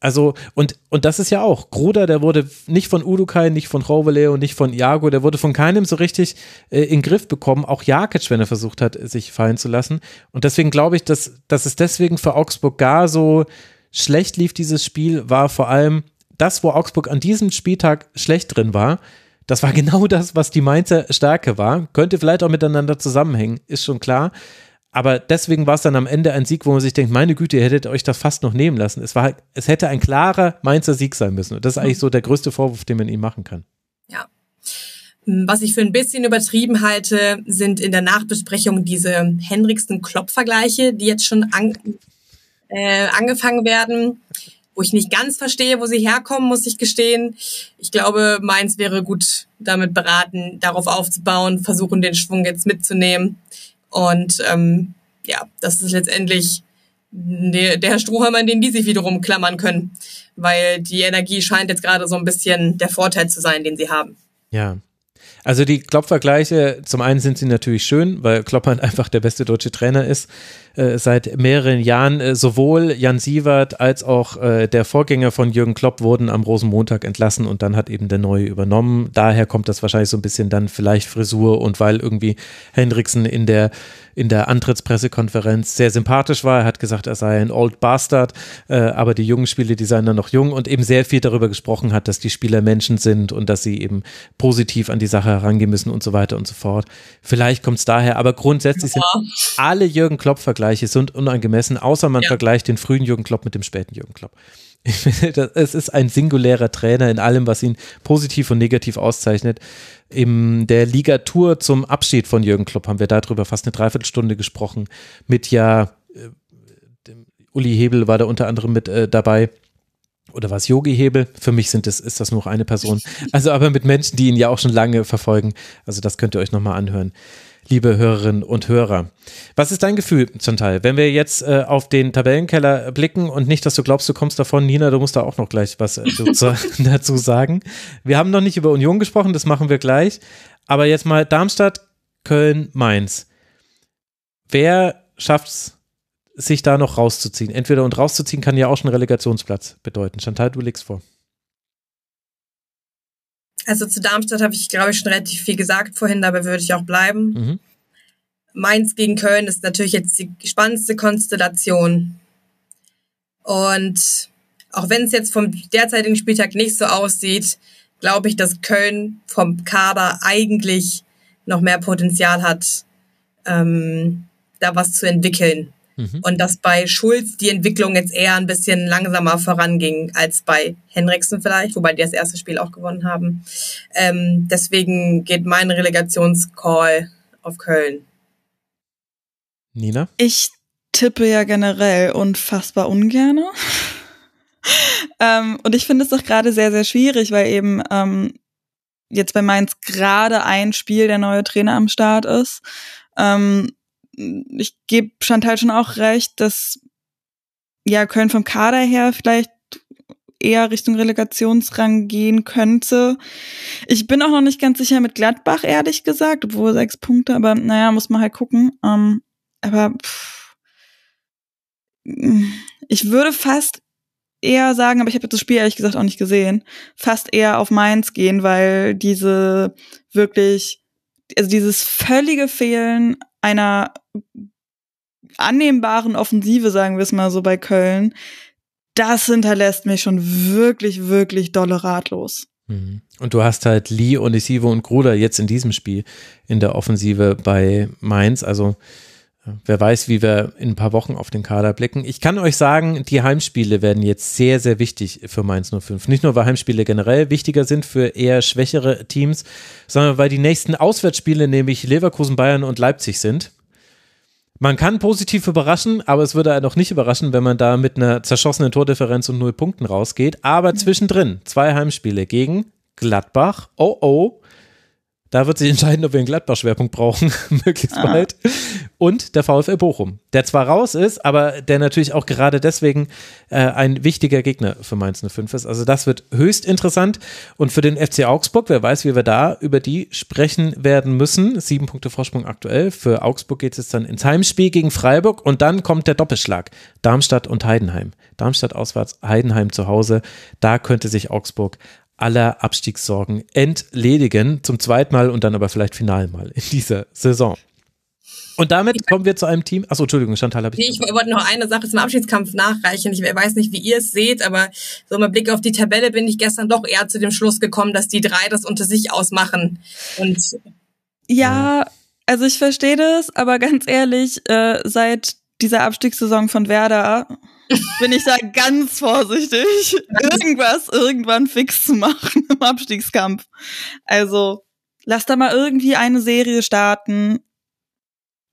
Also, und, und das ist ja auch, Gruder, der wurde nicht von Udukai, nicht von Rovele und nicht von Iago, der wurde von keinem so richtig äh, in den Griff bekommen, auch Jakic, wenn er versucht hat, sich fallen zu lassen. Und deswegen glaube ich, dass, dass es deswegen für Augsburg gar so schlecht lief, dieses Spiel, war vor allem das, wo Augsburg an diesem Spieltag schlecht drin war. Das war genau das, was die Mainzer Stärke war. Könnte vielleicht auch miteinander zusammenhängen, ist schon klar aber deswegen war es dann am Ende ein Sieg, wo man sich denkt, meine Güte, ihr hättet euch das fast noch nehmen lassen. Es, war, es hätte ein klarer Mainzer Sieg sein müssen. Und das ist eigentlich so der größte Vorwurf, den man ihm machen kann. Ja. Was ich für ein bisschen übertrieben halte, sind in der Nachbesprechung diese Henriksen-Klopp-Vergleiche, die jetzt schon an, äh, angefangen werden, wo ich nicht ganz verstehe, wo sie herkommen, muss ich gestehen. Ich glaube, Mainz wäre gut damit beraten, darauf aufzubauen, versuchen, den Schwung jetzt mitzunehmen und ähm, ja, das ist letztendlich der, der Strohhalm, an den die sich wiederum klammern können, weil die Energie scheint jetzt gerade so ein bisschen der Vorteil zu sein, den sie haben. Ja. Also die Klopp-Vergleiche, zum einen sind sie natürlich schön, weil Klopp halt einfach der beste deutsche Trainer ist äh, seit mehreren Jahren. Äh, sowohl Jan Sievert als auch äh, der Vorgänger von Jürgen Klopp wurden am Rosenmontag entlassen und dann hat eben der Neue übernommen. Daher kommt das wahrscheinlich so ein bisschen dann vielleicht Frisur und weil irgendwie Hendrickson in der in der Antrittspressekonferenz sehr sympathisch war. Er hat gesagt, er sei ein Old Bastard, äh, aber die jungen Spieler, die seien dann noch jung und eben sehr viel darüber gesprochen hat, dass die Spieler Menschen sind und dass sie eben positiv an die Sache herangehen müssen und so weiter und so fort. Vielleicht kommt es daher, aber grundsätzlich ja. sind alle Jürgen Klopp-Vergleiche sind unangemessen, außer man ja. vergleicht den frühen Jürgen Klopp mit dem späten Jürgen Klopp. Finde, es ist ein singulärer Trainer in allem, was ihn positiv und negativ auszeichnet. In der Ligatur zum Abschied von Jürgen Klopp haben wir darüber fast eine Dreiviertelstunde gesprochen. Mit ja, äh, Uli Hebel war da unter anderem mit äh, dabei. Oder war es Yogi Hebel? Für mich sind das, ist das nur eine Person. Also aber mit Menschen, die ihn ja auch schon lange verfolgen. Also das könnt ihr euch nochmal anhören liebe Hörerinnen und Hörer. Was ist dein Gefühl, Chantal, wenn wir jetzt äh, auf den Tabellenkeller blicken und nicht, dass du glaubst, du kommst davon, Nina, du musst da auch noch gleich was äh, dazu sagen. Wir haben noch nicht über Union gesprochen, das machen wir gleich. Aber jetzt mal Darmstadt, Köln, Mainz. Wer schafft es, sich da noch rauszuziehen? Entweder und rauszuziehen kann ja auch schon Relegationsplatz bedeuten. Chantal, du legst vor. Also zu Darmstadt habe ich, glaube ich, schon relativ viel gesagt vorhin, dabei würde ich auch bleiben. Mhm. Mainz gegen Köln ist natürlich jetzt die spannendste Konstellation. Und auch wenn es jetzt vom derzeitigen Spieltag nicht so aussieht, glaube ich, dass Köln vom Kader eigentlich noch mehr Potenzial hat, ähm, da was zu entwickeln. Mhm. Und dass bei Schulz die Entwicklung jetzt eher ein bisschen langsamer voranging als bei Henriksen vielleicht, wobei die das erste Spiel auch gewonnen haben. Ähm, deswegen geht mein Relegationscall auf Köln. Nina? Ich tippe ja generell unfassbar ungerne. ähm, und ich finde es doch gerade sehr, sehr schwierig, weil eben ähm, jetzt bei Mainz gerade ein Spiel der neue Trainer am Start ist. Ähm, ich gebe Chantal schon auch recht, dass ja Köln vom Kader her vielleicht eher Richtung Relegationsrang gehen könnte. Ich bin auch noch nicht ganz sicher mit Gladbach, ehrlich gesagt, obwohl sechs Punkte, aber naja, muss man halt gucken. Ähm, aber pff, ich würde fast eher sagen, aber ich habe das Spiel ehrlich gesagt auch nicht gesehen, fast eher auf Mainz gehen, weil diese wirklich, also dieses völlige Fehlen einer annehmbaren Offensive, sagen wir es mal so bei Köln, das hinterlässt mich schon wirklich, wirklich dolle ratlos. Mhm. Und du hast halt Lee, Onisivo und Gruder jetzt in diesem Spiel in der Offensive bei Mainz. Also wer weiß, wie wir in ein paar Wochen auf den Kader blicken. Ich kann euch sagen, die Heimspiele werden jetzt sehr, sehr wichtig für Mainz 05. Nicht nur, weil Heimspiele generell wichtiger sind für eher schwächere Teams, sondern weil die nächsten Auswärtsspiele nämlich Leverkusen, Bayern und Leipzig sind. Man kann positiv überraschen, aber es würde einen auch nicht überraschen, wenn man da mit einer zerschossenen Tordifferenz und null Punkten rausgeht. Aber zwischendrin zwei Heimspiele gegen Gladbach, oh oh, Da wird sich entscheiden, ob wir einen Gladbach-Schwerpunkt brauchen, möglichst Ah. bald. Und der VfL Bochum, der zwar raus ist, aber der natürlich auch gerade deswegen äh, ein wichtiger Gegner für Mainz 05 ist. Also das wird höchst interessant. Und für den FC Augsburg, wer weiß, wie wir da über die sprechen werden müssen. Sieben Punkte Vorsprung aktuell. Für Augsburg geht es dann ins Heimspiel gegen Freiburg und dann kommt der Doppelschlag. Darmstadt und Heidenheim. Darmstadt auswärts, Heidenheim zu Hause. Da könnte sich Augsburg aller Abstiegssorgen entledigen. Zum zweiten Mal und dann aber vielleicht final mal in dieser Saison. Und damit kommen wir zu einem Team. Achso, Entschuldigung, Chantal habe ich. Nee, ich wollte noch eine Sache zum Abschiedskampf nachreichen. Ich weiß nicht, wie ihr es seht, aber so mit Blick auf die Tabelle bin ich gestern doch eher zu dem Schluss gekommen, dass die drei das unter sich ausmachen. Und Ja, also ich verstehe das, aber ganz ehrlich, äh, seit dieser Abstiegssaison von Werder bin ich da ganz vorsichtig, irgendwas irgendwann fix zu machen im Abstiegskampf. Also lass da mal irgendwie eine Serie starten.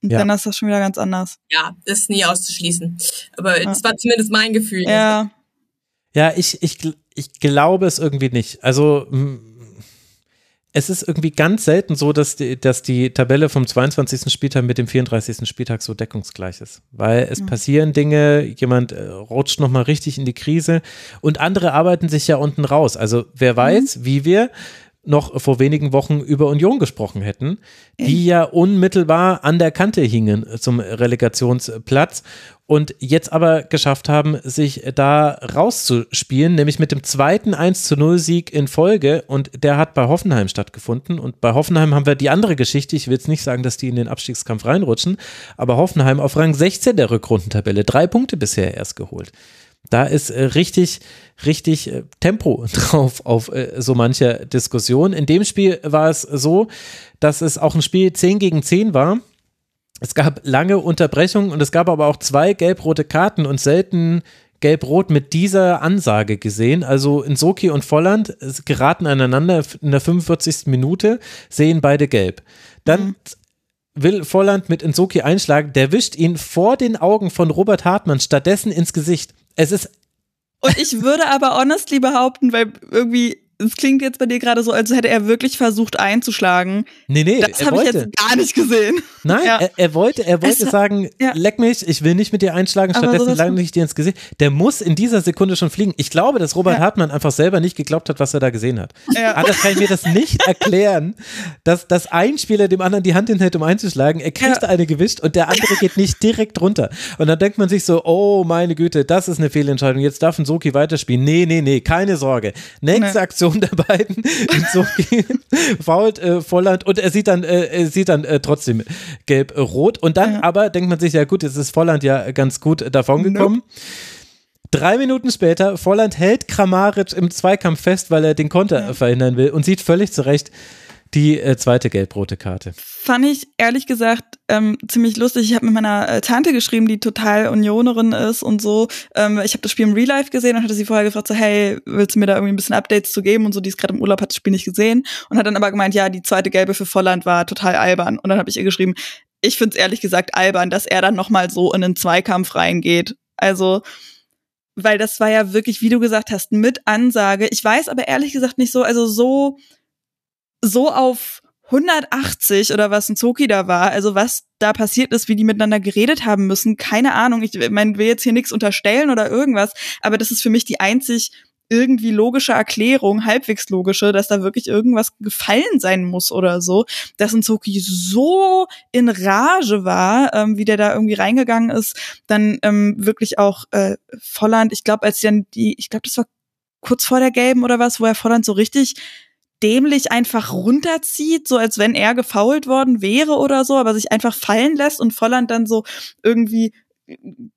Und Ja. dann ist das schon wieder ganz anders. ja, ist nie auszuschließen. Aber das war zumindest mein Gefühl. Ja, Ja, ich, ich, ich glaube es irgendwie nicht. Also es ist irgendwie ganz selten so, dass die, dass die Tabelle vom 22. Spieltag mit dem 34. Spieltag so deckungsgleich ist. Weil es passieren Dinge, jemand äh, rutscht nochmal richtig in die Krise und andere arbeiten sich ja unten raus. Also wer weiß, wie wir noch vor wenigen Wochen über Union gesprochen hätten, die ja unmittelbar an der Kante hingen zum Relegationsplatz und jetzt aber geschafft haben, sich da rauszuspielen, nämlich mit dem zweiten 1 zu 0 Sieg in Folge und der hat bei Hoffenheim stattgefunden und bei Hoffenheim haben wir die andere Geschichte, ich will jetzt nicht sagen, dass die in den Abstiegskampf reinrutschen, aber Hoffenheim auf Rang 16 der Rückrundentabelle, drei Punkte bisher erst geholt. Da ist äh, richtig, richtig äh, Tempo drauf auf äh, so mancher Diskussion. In dem Spiel war es so, dass es auch ein Spiel 10 gegen 10 war. Es gab lange Unterbrechungen und es gab aber auch zwei gelb-rote Karten und selten gelb-rot mit dieser Ansage gesehen. Also Insoki und Volland geraten aneinander in der 45. Minute, sehen beide gelb. Dann will Volland mit Insoki einschlagen, der wischt ihn vor den Augen von Robert Hartmann stattdessen ins Gesicht. Es ist Und ich würde aber honestly behaupten, weil irgendwie, es klingt jetzt bei dir gerade so, als hätte er wirklich versucht einzuschlagen. Nee, nee, Das habe ich jetzt gar nicht gesehen. Nein, Ja. er, er wollte, er wollte Es- sagen, ja. leck mich, ich will nicht mit dir einschlagen, Aber stattdessen lange ich dir ins Gesicht. Der muss in dieser Sekunde schon fliegen. Ich glaube, dass Robert Ja. Hartmann einfach selber nicht geglaubt hat, was er da gesehen hat. Ja. Anders kann ich mir das nicht erklären, dass, dass ein Spieler dem anderen die Hand hinhält, um einzuschlagen. Er kriegt eine gewischt und der andere geht nicht direkt runter. Und dann denkt man sich so, oh meine Güte, das ist eine Fehlentscheidung. Jetzt darf ein Soki weiterspielen. Nee, nee, nee, keine Sorge. Nächste Nee. Aktion der beiden. Soki fault äh, Volland und er sieht dann, äh, er sieht dann äh, trotzdem gelb-rot. Und dann Ja. aber denkt man sich, ja gut, jetzt ist Volland ja ganz gut davongekommen. Drei Minuten später, Volland hält Kramaric im Zweikampf fest, weil er den Konter verhindern will und sieht völlig zurecht die äh, zweite gelb-rote Karte. Fand ich ehrlich gesagt ähm, ziemlich lustig. Ich habe mit meiner äh, Tante geschrieben, die total Unionerin ist und so. Ähm, ich habe das Spiel im Real Life gesehen und hatte sie vorher gefragt, so hey, willst du mir da irgendwie ein bisschen Updates zu geben und so. Die ist gerade im Urlaub, hat das Spiel nicht gesehen und hat dann aber gemeint, ja, die zweite gelbe für Volland war total albern. Und dann habe ich ihr geschrieben, ich find's ehrlich gesagt albern, dass er dann noch mal so in einen Zweikampf reingeht. Also weil das war ja wirklich, wie du gesagt hast, mit Ansage. Ich weiß aber ehrlich gesagt nicht so, also so so auf 180 oder was ein Zoki da war, also was da passiert ist, wie die miteinander geredet haben müssen, keine Ahnung. Ich meine, will jetzt hier nichts unterstellen oder irgendwas, aber das ist für mich die einzig irgendwie logische Erklärung, halbwegs logische, dass da wirklich irgendwas gefallen sein muss oder so, dass ein Zoki so in Rage war, ähm, wie der da irgendwie reingegangen ist, dann ähm, wirklich auch äh, Volland, ich glaube, als dann die, ich glaube, das war kurz vor der gelben oder was, wo er Volland so richtig dämlich einfach runterzieht, so als wenn er gefoult worden wäre oder so, aber sich einfach fallen lässt und Volland dann so irgendwie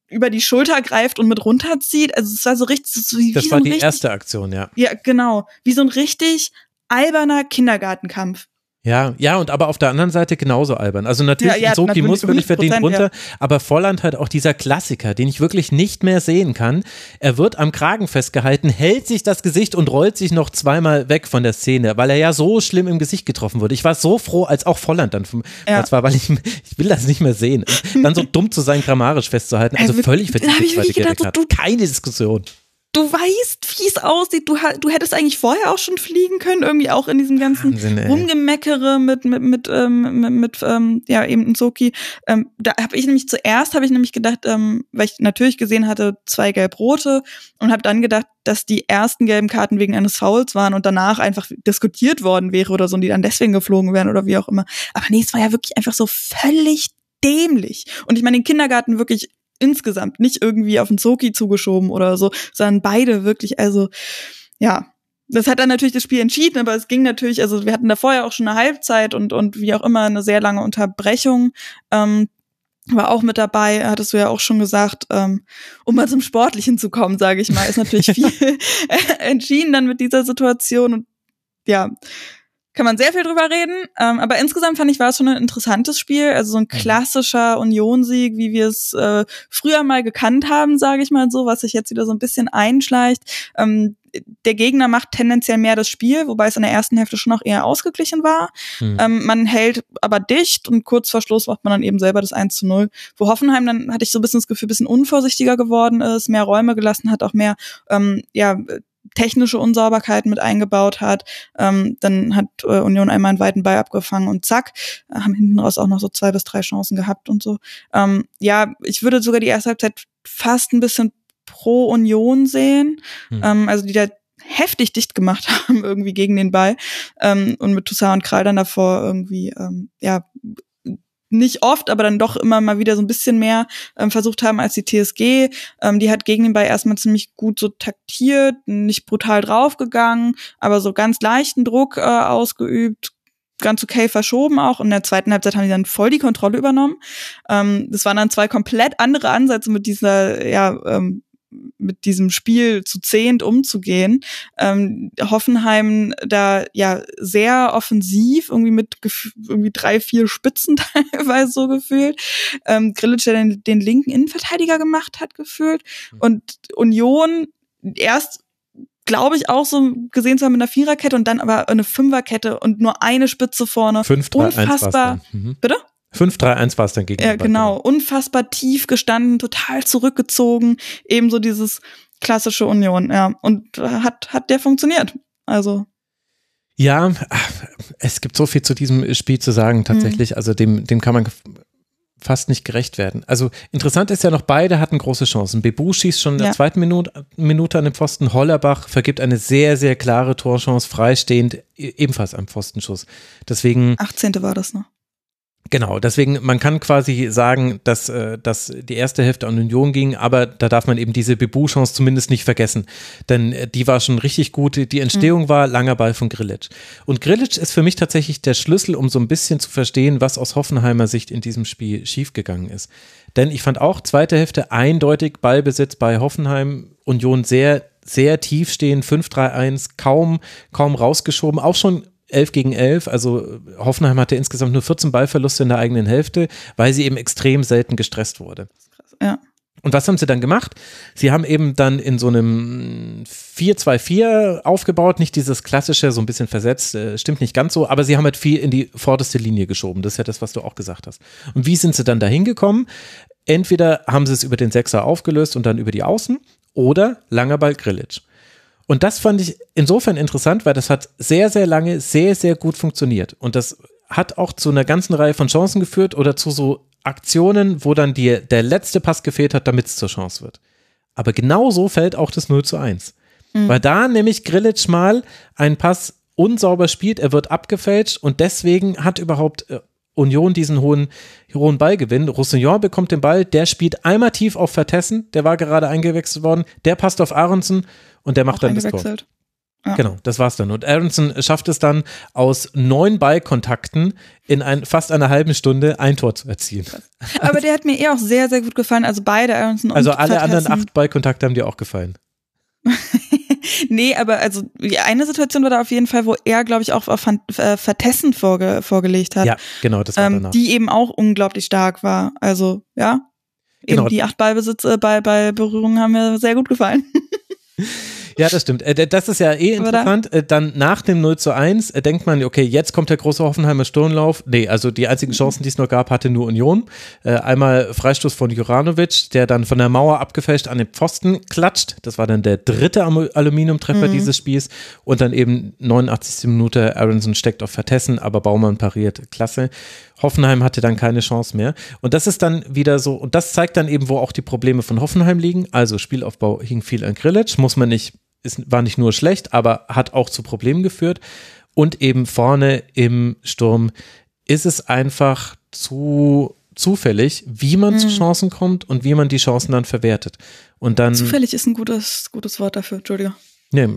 über die Schulter greift und mit runterzieht. Also es war so richtig, so wie Das so war ein die richtig, erste Aktion, ja. Ja, genau. Wie so ein richtig alberner Kindergartenkampf. Ja, ja, und aber auf der anderen Seite genauso albern. Also natürlich, Ja, ja, Soki natürlich, muss wirklich verdient 100%, runter, aber Volland hat auch dieser Klassiker, den ich wirklich nicht mehr sehen kann. Er wird am Kragen festgehalten, hält sich das Gesicht und rollt sich noch zweimal weg von der Szene, weil er ja so schlimm im Gesicht getroffen wurde. Ich war so froh, als auch Volland dann, Ja. das war, weil ich, ich will das nicht mehr sehen. Und dann so dumm zu sein, grammarisch festzuhalten, also völlig da verdient hab die ich wirklich gedacht, so, du- Keine Diskussion. Du weißt, wie es aussieht. Du, du hättest eigentlich vorher auch schon fliegen können, irgendwie auch in diesem ganzen Wahnsinn, Rumgemeckere mit mit mit ähm, mit, mit ähm, ja eben Nsoki. Ähm, da habe ich nämlich zuerst habe ich nämlich gedacht, ähm, weil ich natürlich gesehen hatte zwei gelb-rote und habe dann gedacht, dass die ersten gelben Karten wegen eines Fouls waren und danach einfach diskutiert worden wäre oder so und die dann deswegen geflogen wären oder wie auch immer. Aber nee, es war ja wirklich einfach so völlig dämlich. Und ich meine, den Kindergarten wirklich insgesamt, nicht irgendwie auf den Zoki zugeschoben oder so, sondern beide wirklich, also ja, das hat dann natürlich das Spiel entschieden, aber es ging natürlich, also wir hatten da vorher auch schon eine Halbzeit und, und wie auch immer eine sehr lange Unterbrechung. Ähm, war auch mit dabei, hattest du ja auch schon gesagt, ähm, um mal zum Sportlichen zu kommen, sage ich mal, ist natürlich viel entschieden dann mit dieser Situation und ja, kann man sehr viel drüber reden. Ähm, aber insgesamt fand ich, war es schon ein interessantes Spiel. Also so ein mhm. klassischer Unionsieg, wie wir es äh, früher mal gekannt haben, sage ich mal so, was sich jetzt wieder so ein bisschen einschleicht. Ähm, der Gegner macht tendenziell mehr das Spiel, wobei es in der ersten Hälfte schon noch eher ausgeglichen war. Mhm. Ähm, man hält aber dicht und kurz vor Schluss macht man dann eben selber das 1 zu 0. Wo Hoffenheim dann hatte ich so ein bisschen das Gefühl, ein bisschen unvorsichtiger geworden ist, mehr Räume gelassen hat, auch mehr ähm, ja, technische Unsauberkeiten mit eingebaut hat. Ähm, dann hat äh, Union einmal einen weiten Ball abgefangen und zack, haben hinten raus auch noch so zwei bis drei Chancen gehabt und so. Ähm, ja, ich würde sogar die erste Halbzeit fast ein bisschen pro Union sehen. Hm. Ähm, also die da heftig dicht gemacht haben irgendwie gegen den Ball ähm, und mit Toussaint und Kral dann davor irgendwie ähm, ja nicht oft, aber dann doch immer mal wieder so ein bisschen mehr ähm, versucht haben als die TSG. Ähm, die hat gegen den Ball erstmal ziemlich gut so taktiert, nicht brutal draufgegangen, aber so ganz leichten Druck äh, ausgeübt, ganz okay verschoben auch. In der zweiten Halbzeit haben die dann voll die Kontrolle übernommen. Ähm, das waren dann zwei komplett andere Ansätze mit dieser ja, ähm, mit diesem Spiel zu zehnt umzugehen. Ähm, Hoffenheim da ja sehr offensiv, irgendwie mit irgendwie drei, vier Spitzen teilweise so gefühlt. Ähm, Grillitsch, der den, den linken Innenverteidiger gemacht hat, gefühlt. Mhm. Und Union erst glaube ich, auch so gesehen zu haben mit einer Viererkette und dann aber eine Fünferkette und nur eine Spitze vorne. 5, 3, Unfassbar. Mhm. Bitte? 5-3-1 war es dann gegen. Ja, genau. Unfassbar tief gestanden, total zurückgezogen. Ebenso dieses klassische Union, ja. Und hat, hat der funktioniert. Also. Ja, es gibt so viel zu diesem Spiel zu sagen, tatsächlich. Mhm. Also dem, dem kann man fast nicht gerecht werden. Also interessant ist ja noch, beide hatten große Chancen. Bebu schießt schon in der ja. zweiten Minute, Minute an den Pfosten. Hollerbach vergibt eine sehr, sehr klare Torchance, freistehend, e-, ebenfalls am Pfostenschuss. Deswegen. 18. war das noch. Genau, deswegen, man kann quasi sagen, dass, äh, dass die erste Hälfte an Union ging, aber da darf man eben diese Bebu-Chance zumindest nicht vergessen, denn äh, die war schon richtig gut. Die Entstehung mhm. war langer Ball von Grillitsch. Und Grillitsch ist für mich tatsächlich der Schlüssel, um so ein bisschen zu verstehen, was aus Hoffenheimer Sicht in diesem Spiel schiefgegangen ist. Denn ich fand auch zweite Hälfte eindeutig Ballbesitz bei Hoffenheim, Union sehr, sehr tief stehen, 5-3-1, kaum, kaum rausgeschoben, auch schon 11 gegen 11. Also Hoffenheim hatte insgesamt nur 14 Ballverluste in der eigenen Hälfte, weil sie eben extrem selten gestresst wurde. Ja. Und was haben sie dann gemacht? Sie haben eben dann in so einem 4-2-4 aufgebaut, nicht dieses klassische, so ein bisschen versetzt, äh, stimmt nicht ganz so, aber sie haben halt viel in die vorderste Linie geschoben. Das ist ja das, was du auch gesagt hast. Und wie sind sie dann dahin gekommen? Entweder haben sie es über den Sechser aufgelöst und dann über die Außen oder langer Ball Grillitsch. Und das fand ich insofern interessant, weil das hat sehr, sehr lange sehr, sehr gut funktioniert. Und das hat auch zu einer ganzen Reihe von Chancen geführt oder zu so Aktionen, wo dann die, der letzte Pass gefehlt hat, damit es zur Chance wird. Aber genau so fällt auch das 0 zu 1. Mhm. Weil da nämlich Grillitsch mal einen Pass unsauber spielt, er wird abgefälscht und deswegen hat überhaupt äh, Union diesen hohen, hohen Ballgewinn. Roussillon bekommt den Ball, der spielt einmal tief auf Vertessen, der war gerade eingewechselt worden, der passt auf Aronson und der macht Auch dann das Tor. Ja. Genau, das war's dann. Und Aronson schafft es dann aus neun Ballkontakten in ein, fast einer halben Stunde ein Tor zu erzielen. Aber der hat mir eh auch sehr, sehr gut gefallen. Also beide Aronson und Also alle Vertessen. anderen acht Ballkontakte haben dir auch gefallen. nee, aber also eine Situation war da auf jeden Fall, wo er, glaube ich, auch auf äh, Vertessen vorge vorgelegt hat. Ja, genau, das war ähm, danach. Die eben auch unglaublich stark war. Also, ja. Genau. Eben die acht Ballbesitze bei, bei Berührungen haben mir sehr gut gefallen. Ja, das stimmt. Äh, Das ist ja eh interessant. Äh, Dann nach dem 0 zu 1 äh, denkt man, okay, jetzt kommt der große Hoffenheimer Sturmlauf. Nee, also die einzigen Chancen, die es noch gab, hatte nur Union. Einmal Freistoß von Juranovic, der dann von der Mauer abgefälscht an den Pfosten klatscht. Das war dann der dritte Aluminiumtreffer dieses Spiels. Und dann eben 89. Minute, Aronson steckt auf Vertessen, aber Baumann pariert. Klasse. Hoffenheim hatte dann keine Chance mehr. Und das ist dann wieder so, und das zeigt dann eben, wo auch die Probleme von Hoffenheim liegen. Also Spielaufbau hing viel an Grillitsch, muss man nicht, ist, war nicht nur schlecht, aber hat auch zu Problemen geführt. Und eben vorne im Sturm ist es einfach zu zufällig, wie man zu Chancen kommt und wie man die Chancen dann verwertet. Und dann. Zufällig ist ein gutes, gutes Wort dafür, Entschuldige. Nee,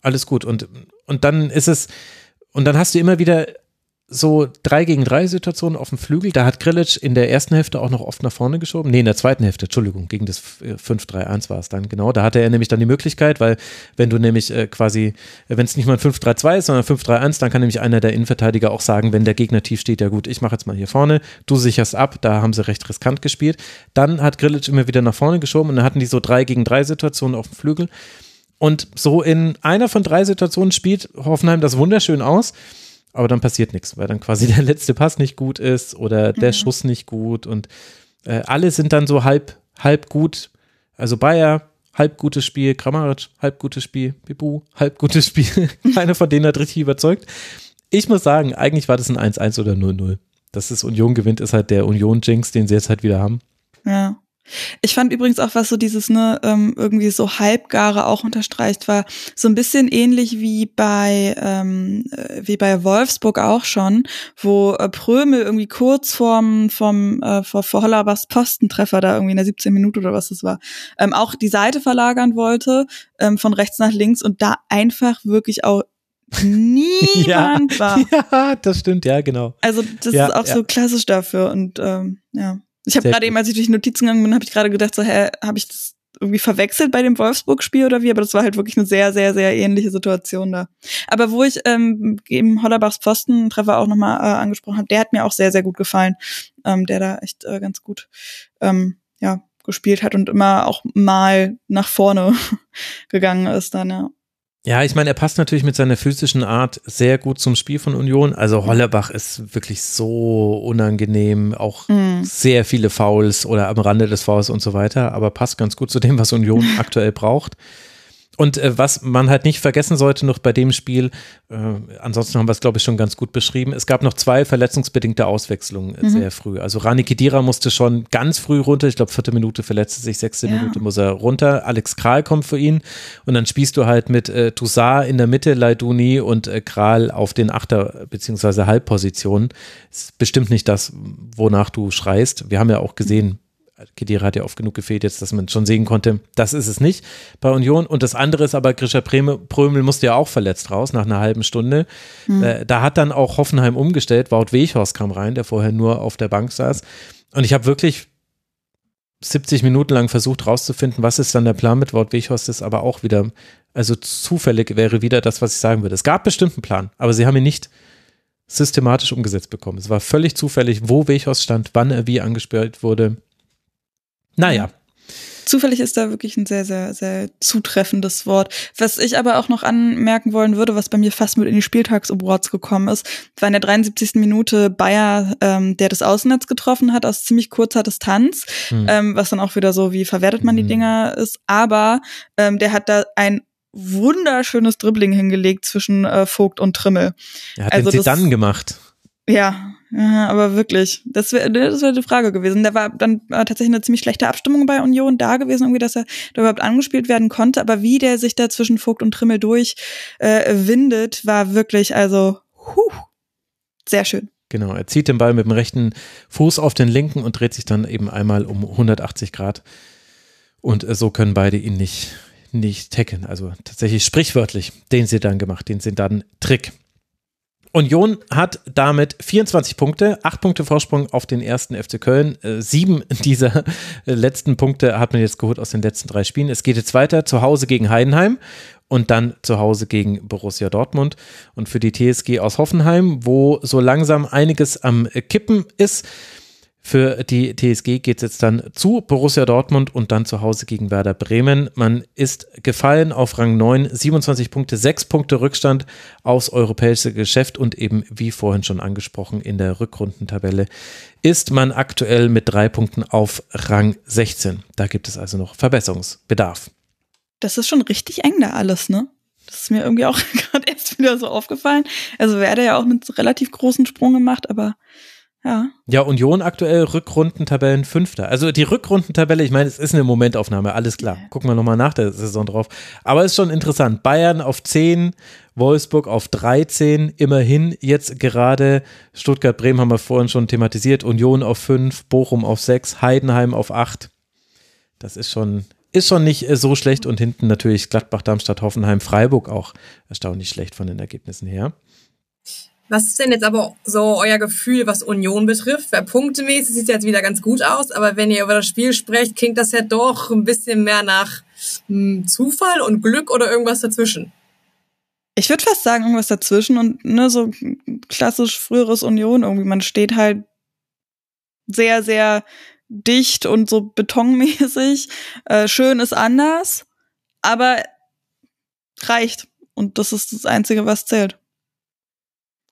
alles gut. Und, und dann ist es, und dann hast du immer wieder so drei gegen drei Situationen auf dem Flügel. Da hat Grilic in der ersten Hälfte auch noch oft nach vorne geschoben. Nee, in der zweiten Hälfte, Entschuldigung, gegen das äh, 5-3-1 war es dann, genau. Da hatte er nämlich dann die Möglichkeit, weil wenn du nämlich äh, quasi, äh, wenn es nicht mal ein 5-3-2 ist, sondern 5-3-1, dann kann nämlich einer der Innenverteidiger auch sagen, wenn der Gegner tief steht, ja gut, ich mache jetzt mal hier vorne, du sicherst ab, da haben sie recht riskant gespielt. Dann hat Grilic immer wieder nach vorne geschoben und dann hatten die so drei gegen drei Situationen auf dem Flügel. Und so in einer von drei Situationen spielt Hoffenheim das wunderschön aus, aber dann passiert nichts, weil dann quasi der letzte Pass nicht gut ist oder der Schuss nicht gut und äh, alle sind dann so halb, halb gut. Also Bayer, halb gutes Spiel, Kramaric, halb gutes Spiel, Bibu, halb gutes Spiel. Keiner von denen hat richtig überzeugt. Ich muss sagen, eigentlich war das ein 1-1 oder 0-0. Dass es Union gewinnt, ist halt der Union-Jinx, den sie jetzt halt wieder haben. Ja. Ich fand übrigens auch, was so dieses, ne, ähm, irgendwie so halbgare auch unterstreicht, war so ein bisschen ähnlich wie bei, ähm, äh, wie bei Wolfsburg auch schon, wo äh, Prömel irgendwie kurz vorm, vom, äh, vor, vor Hollerbachs Postentreffer da irgendwie in der 17 Minute oder was das war, ähm, auch die Seite verlagern wollte, ähm, von rechts nach links und da einfach wirklich auch niemand war. ja, das stimmt, ja, genau. Also das Ja, ist auch ja. so klassisch dafür und ähm, ja. Ich habe gerade eben, als ich durch die Notizen gegangen bin, habe ich gerade gedacht, so, hä, habe ich das irgendwie verwechselt bei dem Wolfsburg-Spiel oder wie? Aber das war halt wirklich eine sehr, sehr, sehr ähnliche Situation da. Aber wo ich ähm, eben Hollerbachs Pfosten-Treffer auch nochmal äh, angesprochen habe, der hat mir auch sehr, sehr gut gefallen, ähm, der da echt äh, ganz gut ähm, ja, gespielt hat und immer auch mal nach vorne gegangen ist dann, ja. Ja, ich meine, er passt natürlich mit seiner physischen Art sehr gut zum Spiel von Union. Also Hollerbach ist wirklich so unangenehm, auch Mhm. sehr viele Fouls oder am Rande des Fouls und so weiter, aber passt ganz gut zu dem, was Union aktuell braucht. Und äh, was man halt nicht vergessen sollte noch bei dem Spiel, äh, ansonsten haben wir es, glaube ich, schon ganz gut beschrieben, es gab noch zwei verletzungsbedingte Auswechslungen äh, sehr früh. Also Rani Kedira musste schon ganz früh runter, ich glaube vierte Minute verletzte sich, sechste Ja. Minute muss er runter, Alex Kral kommt für ihn und dann spielst du halt mit äh, Toussaint in der Mitte, Leiduni und äh, Kral auf den Achter- bzw. Halbpositionen. Ist bestimmt nicht das, wonach du schreist. Wir haben ja auch gesehen, Kedira hat ja oft genug gefehlt jetzt, dass man schon sehen konnte, das ist es nicht bei Union. Und das andere ist aber, Grisha Prömel, musste ja auch verletzt raus nach einer halben Stunde. Äh, da hat dann auch Hoffenheim umgestellt. Wout Weghorst kam rein, der vorher nur auf der Bank saß. Und ich habe wirklich 70 Minuten lang versucht rauszufinden, was ist dann der Plan mit Wout Weghorst, ist aber auch wieder, also zufällig wäre wieder das, was ich sagen würde. Es gab bestimmt einen Plan, aber sie haben ihn nicht systematisch umgesetzt bekommen. Es war völlig zufällig, wo Weghorst stand, wann er wie angespielt wurde. Naja, Zufällig ist da wirklich ein sehr, sehr, sehr zutreffendes Wort. Was ich aber auch noch anmerken wollen würde, was bei mir fast mit in die Spieltagsawards gekommen ist, war in der 73. Minute Bayer, ähm, der das Außennetz getroffen hat aus ziemlich kurzer Distanz, Hm. ähm, was dann auch wieder so, wie verwertet man die Hm. Dinger ist. Aber ähm, der hat da ein wunderschönes Dribbling hingelegt zwischen äh, Vogt und Trimmel. er hat Also den das- Zidane gemacht. Ja, aber wirklich, das wäre das wär die Frage gewesen. Da war dann äh, tatsächlich eine ziemlich schlechte Abstimmung bei Union da gewesen, irgendwie, dass er da überhaupt angespielt werden konnte. Aber wie der sich da zwischen Vogt und Trimmel durch äh, war wirklich, also, huh, sehr schön. Genau, er zieht den Ball mit dem rechten Fuß auf den linken und dreht sich dann eben einmal um 180 Grad. Und äh, so können beide ihn nicht, nicht tackeln. Also tatsächlich sprichwörtlich den sie dann gemacht, den sie dann Trick. Union hat damit 24 Punkte, 8 Punkte Vorsprung auf den ersten FC Köln. Äh, Sieben dieser äh, letzten Punkte hat man jetzt geholt aus den letzten drei Spielen. Es geht jetzt weiter zu Hause gegen Heidenheim und dann zu Hause gegen Borussia Dortmund und für die TSG aus Hoffenheim, wo so langsam einiges am Kippen ist. Für die TSG geht es jetzt dann zu Borussia Dortmund und dann zu Hause gegen Werder Bremen. Man ist gefallen auf Rang 9, 27 Punkte, 6 Punkte Rückstand aufs europäische Geschäft und eben, wie vorhin schon angesprochen, in der Rückrundentabelle ist man aktuell mit drei Punkten auf Rang 16. Da gibt es also noch Verbesserungsbedarf. Das ist schon richtig eng da alles, ne? Das ist mir irgendwie auch gerade erst wieder so aufgefallen. Also Werder ja auch einen relativ großen Sprung gemacht, aber ja. Ja, Union aktuell Rückrundentabellen Fünfter. Also die Rückrundentabelle, ich meine, es ist eine Momentaufnahme, alles klar. Gucken wir nochmal nach der Saison drauf. Aber es ist schon interessant. Bayern auf 10, Wolfsburg auf 13, immerhin jetzt gerade. Stuttgart, Bremen haben wir vorhin schon thematisiert. Union auf 5, Bochum auf 6, Heidenheim auf 8. Das ist schon, ist schon nicht äh, so schlecht. Und hinten natürlich Gladbach, Darmstadt, Hoffenheim, Freiburg auch erstaunlich schlecht von den Ergebnissen her. Was ist denn jetzt aber so euer Gefühl, was Union betrifft? Weil punktemäßig sieht es jetzt wieder ganz gut aus, aber wenn ihr über das Spiel sprecht, klingt das ja doch ein bisschen mehr nach hm, Zufall und Glück oder irgendwas dazwischen. Ich würde fast sagen, irgendwas dazwischen und ne, so klassisch früheres Union irgendwie. Man steht halt sehr, sehr dicht und so betonmäßig. Äh, schön ist anders, aber reicht. Und das ist das Einzige, was zählt.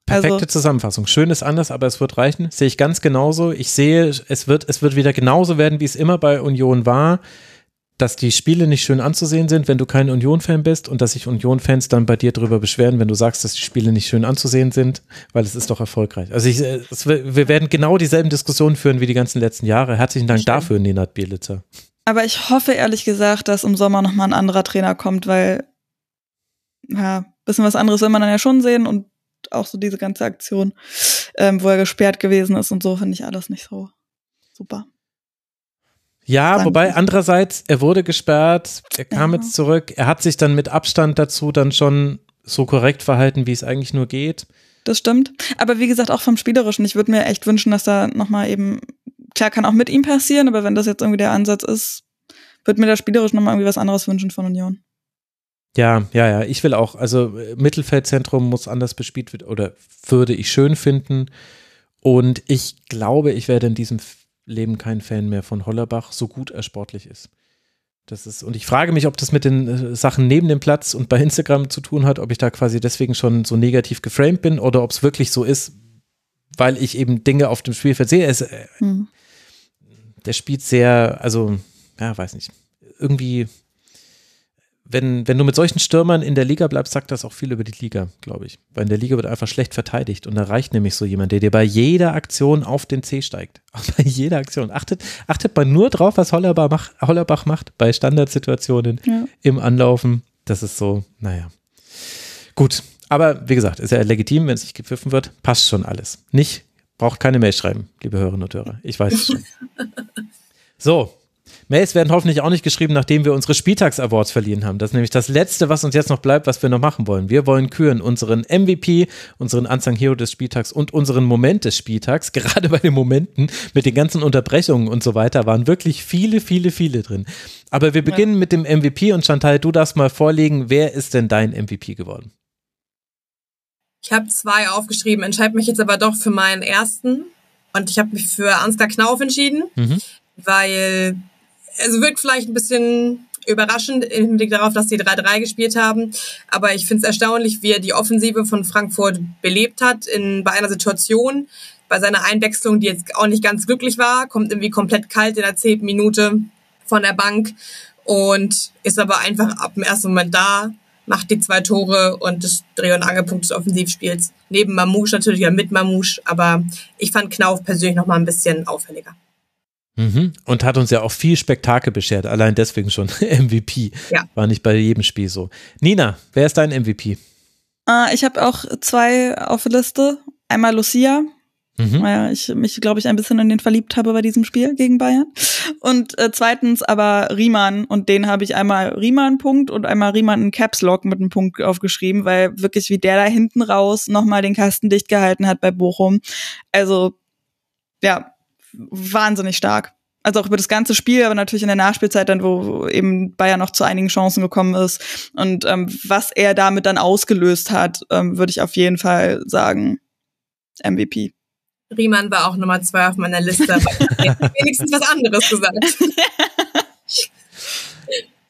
Perfekte also, Zusammenfassung. Schön ist anders, aber es wird reichen. Sehe ich ganz genauso. Ich sehe, es wird, es wird wieder genauso werden, wie es immer bei Union war, dass die Spiele nicht schön anzusehen sind, wenn du kein Union-Fan bist und dass sich Union-Fans dann bei dir darüber beschweren, wenn du sagst, dass die Spiele nicht schön anzusehen sind, weil es ist doch erfolgreich. Also ich, es, wir werden genau dieselben Diskussionen führen wie die ganzen letzten Jahre. Herzlichen Dank dafür, Nenad Bielitzer. Aber ich hoffe ehrlich gesagt, dass im Sommer nochmal ein anderer Trainer kommt, weil ja, bisschen was anderes will man dann ja schon sehen und auch so diese ganze Aktion, ähm, wo er gesperrt gewesen ist und so, finde ich alles nicht so super. Ja, Sagen wobei andererseits, er wurde gesperrt, er kam ja. jetzt zurück, er hat sich dann mit Abstand dazu dann schon so korrekt verhalten, wie es eigentlich nur geht. Das stimmt. Aber wie gesagt, auch vom Spielerischen. Ich würde mir echt wünschen, dass da nochmal eben, klar kann auch mit ihm passieren, aber wenn das jetzt irgendwie der Ansatz ist, würde mir da spielerisch nochmal irgendwie was anderes wünschen von Union. Ja, ja, ja. Ich will auch, also äh, Mittelfeldzentrum muss anders bespielt werden oder würde ich schön finden. Und ich glaube, ich werde in diesem Leben kein Fan mehr von Hollerbach, so gut er sportlich ist. Das ist, und ich frage mich, ob das mit den äh, Sachen neben dem Platz und bei Instagram zu tun hat, ob ich da quasi deswegen schon so negativ geframed bin oder ob es wirklich so ist, weil ich eben Dinge auf dem Spielfeld sehe. Es, mhm. Der spielt sehr, also, ja, weiß nicht, irgendwie wenn, wenn du mit solchen Stürmern in der Liga bleibst, sagt das auch viel über die Liga, glaube ich. Weil in der Liga wird einfach schlecht verteidigt. Und da reicht nämlich so jemand, der dir bei jeder Aktion auf den C steigt. bei jeder Aktion. Achtet, achtet mal nur drauf, was Hollerbach, macht, Hollerbach macht bei Standardsituationen ja. im Anlaufen. Das ist so, naja. Gut. Aber wie gesagt, ist ja legitim, wenn es nicht gepfiffen wird. Passt schon alles. Nicht, braucht keine Mail schreiben, liebe Hörerinnen und Hörer. Ich weiß es schon. So, Mails werden hoffentlich auch nicht geschrieben, nachdem wir unsere Spieltags-Awards verliehen haben. Das ist nämlich das Letzte, was uns jetzt noch bleibt, was wir noch machen wollen. Wir wollen küren unseren MVP, unseren Unsung Hero des Spieltags und unseren Moment des Spieltags. Gerade bei den Momenten mit den ganzen Unterbrechungen und so weiter waren wirklich viele, viele, viele drin. Aber wir beginnen ja. mit dem MVP und Chantal, du darfst mal vorlegen, wer ist denn dein MVP geworden? Ich habe zwei aufgeschrieben, entscheide mich jetzt aber doch für meinen ersten. Und ich habe mich für Ansgar Knauf entschieden, mhm. weil also wirkt vielleicht ein bisschen überraschend im Hinblick darauf, dass sie 3-3 gespielt haben. Aber ich finde es erstaunlich, wie er die Offensive von Frankfurt belebt hat in, bei einer Situation, bei seiner Einwechslung, die jetzt auch nicht ganz glücklich war, kommt irgendwie komplett kalt in der zehnten Minute von der Bank und ist aber einfach ab dem ersten Moment da, macht die zwei Tore und das Dreh- und Angelpunkt des Offensivspiels. Neben Mamouche natürlich ja mit Mamouche, aber ich fand Knauf persönlich noch mal ein bisschen auffälliger. Mhm. Und hat uns ja auch viel Spektakel beschert, allein deswegen schon MVP. Ja. War nicht bei jedem Spiel so. Nina, wer ist dein MVP? Äh, ich habe auch zwei auf der Liste. Einmal Lucia, mhm. weil ich mich, glaube ich, ein bisschen in den verliebt habe bei diesem Spiel gegen Bayern. Und äh, zweitens aber Riemann und den habe ich einmal Riemann-Punkt und einmal Riemann in Caps Lock mit einem Punkt aufgeschrieben, weil wirklich wie der da hinten raus nochmal den Kasten dicht gehalten hat bei Bochum. Also ja, wahnsinnig stark. Also auch über das ganze Spiel, aber natürlich in der Nachspielzeit dann, wo eben Bayern noch zu einigen Chancen gekommen ist. Und ähm, was er damit dann ausgelöst hat, ähm, würde ich auf jeden Fall sagen, MVP. Riemann war auch Nummer zwei auf meiner Liste, aber wenigstens was anderes gesagt.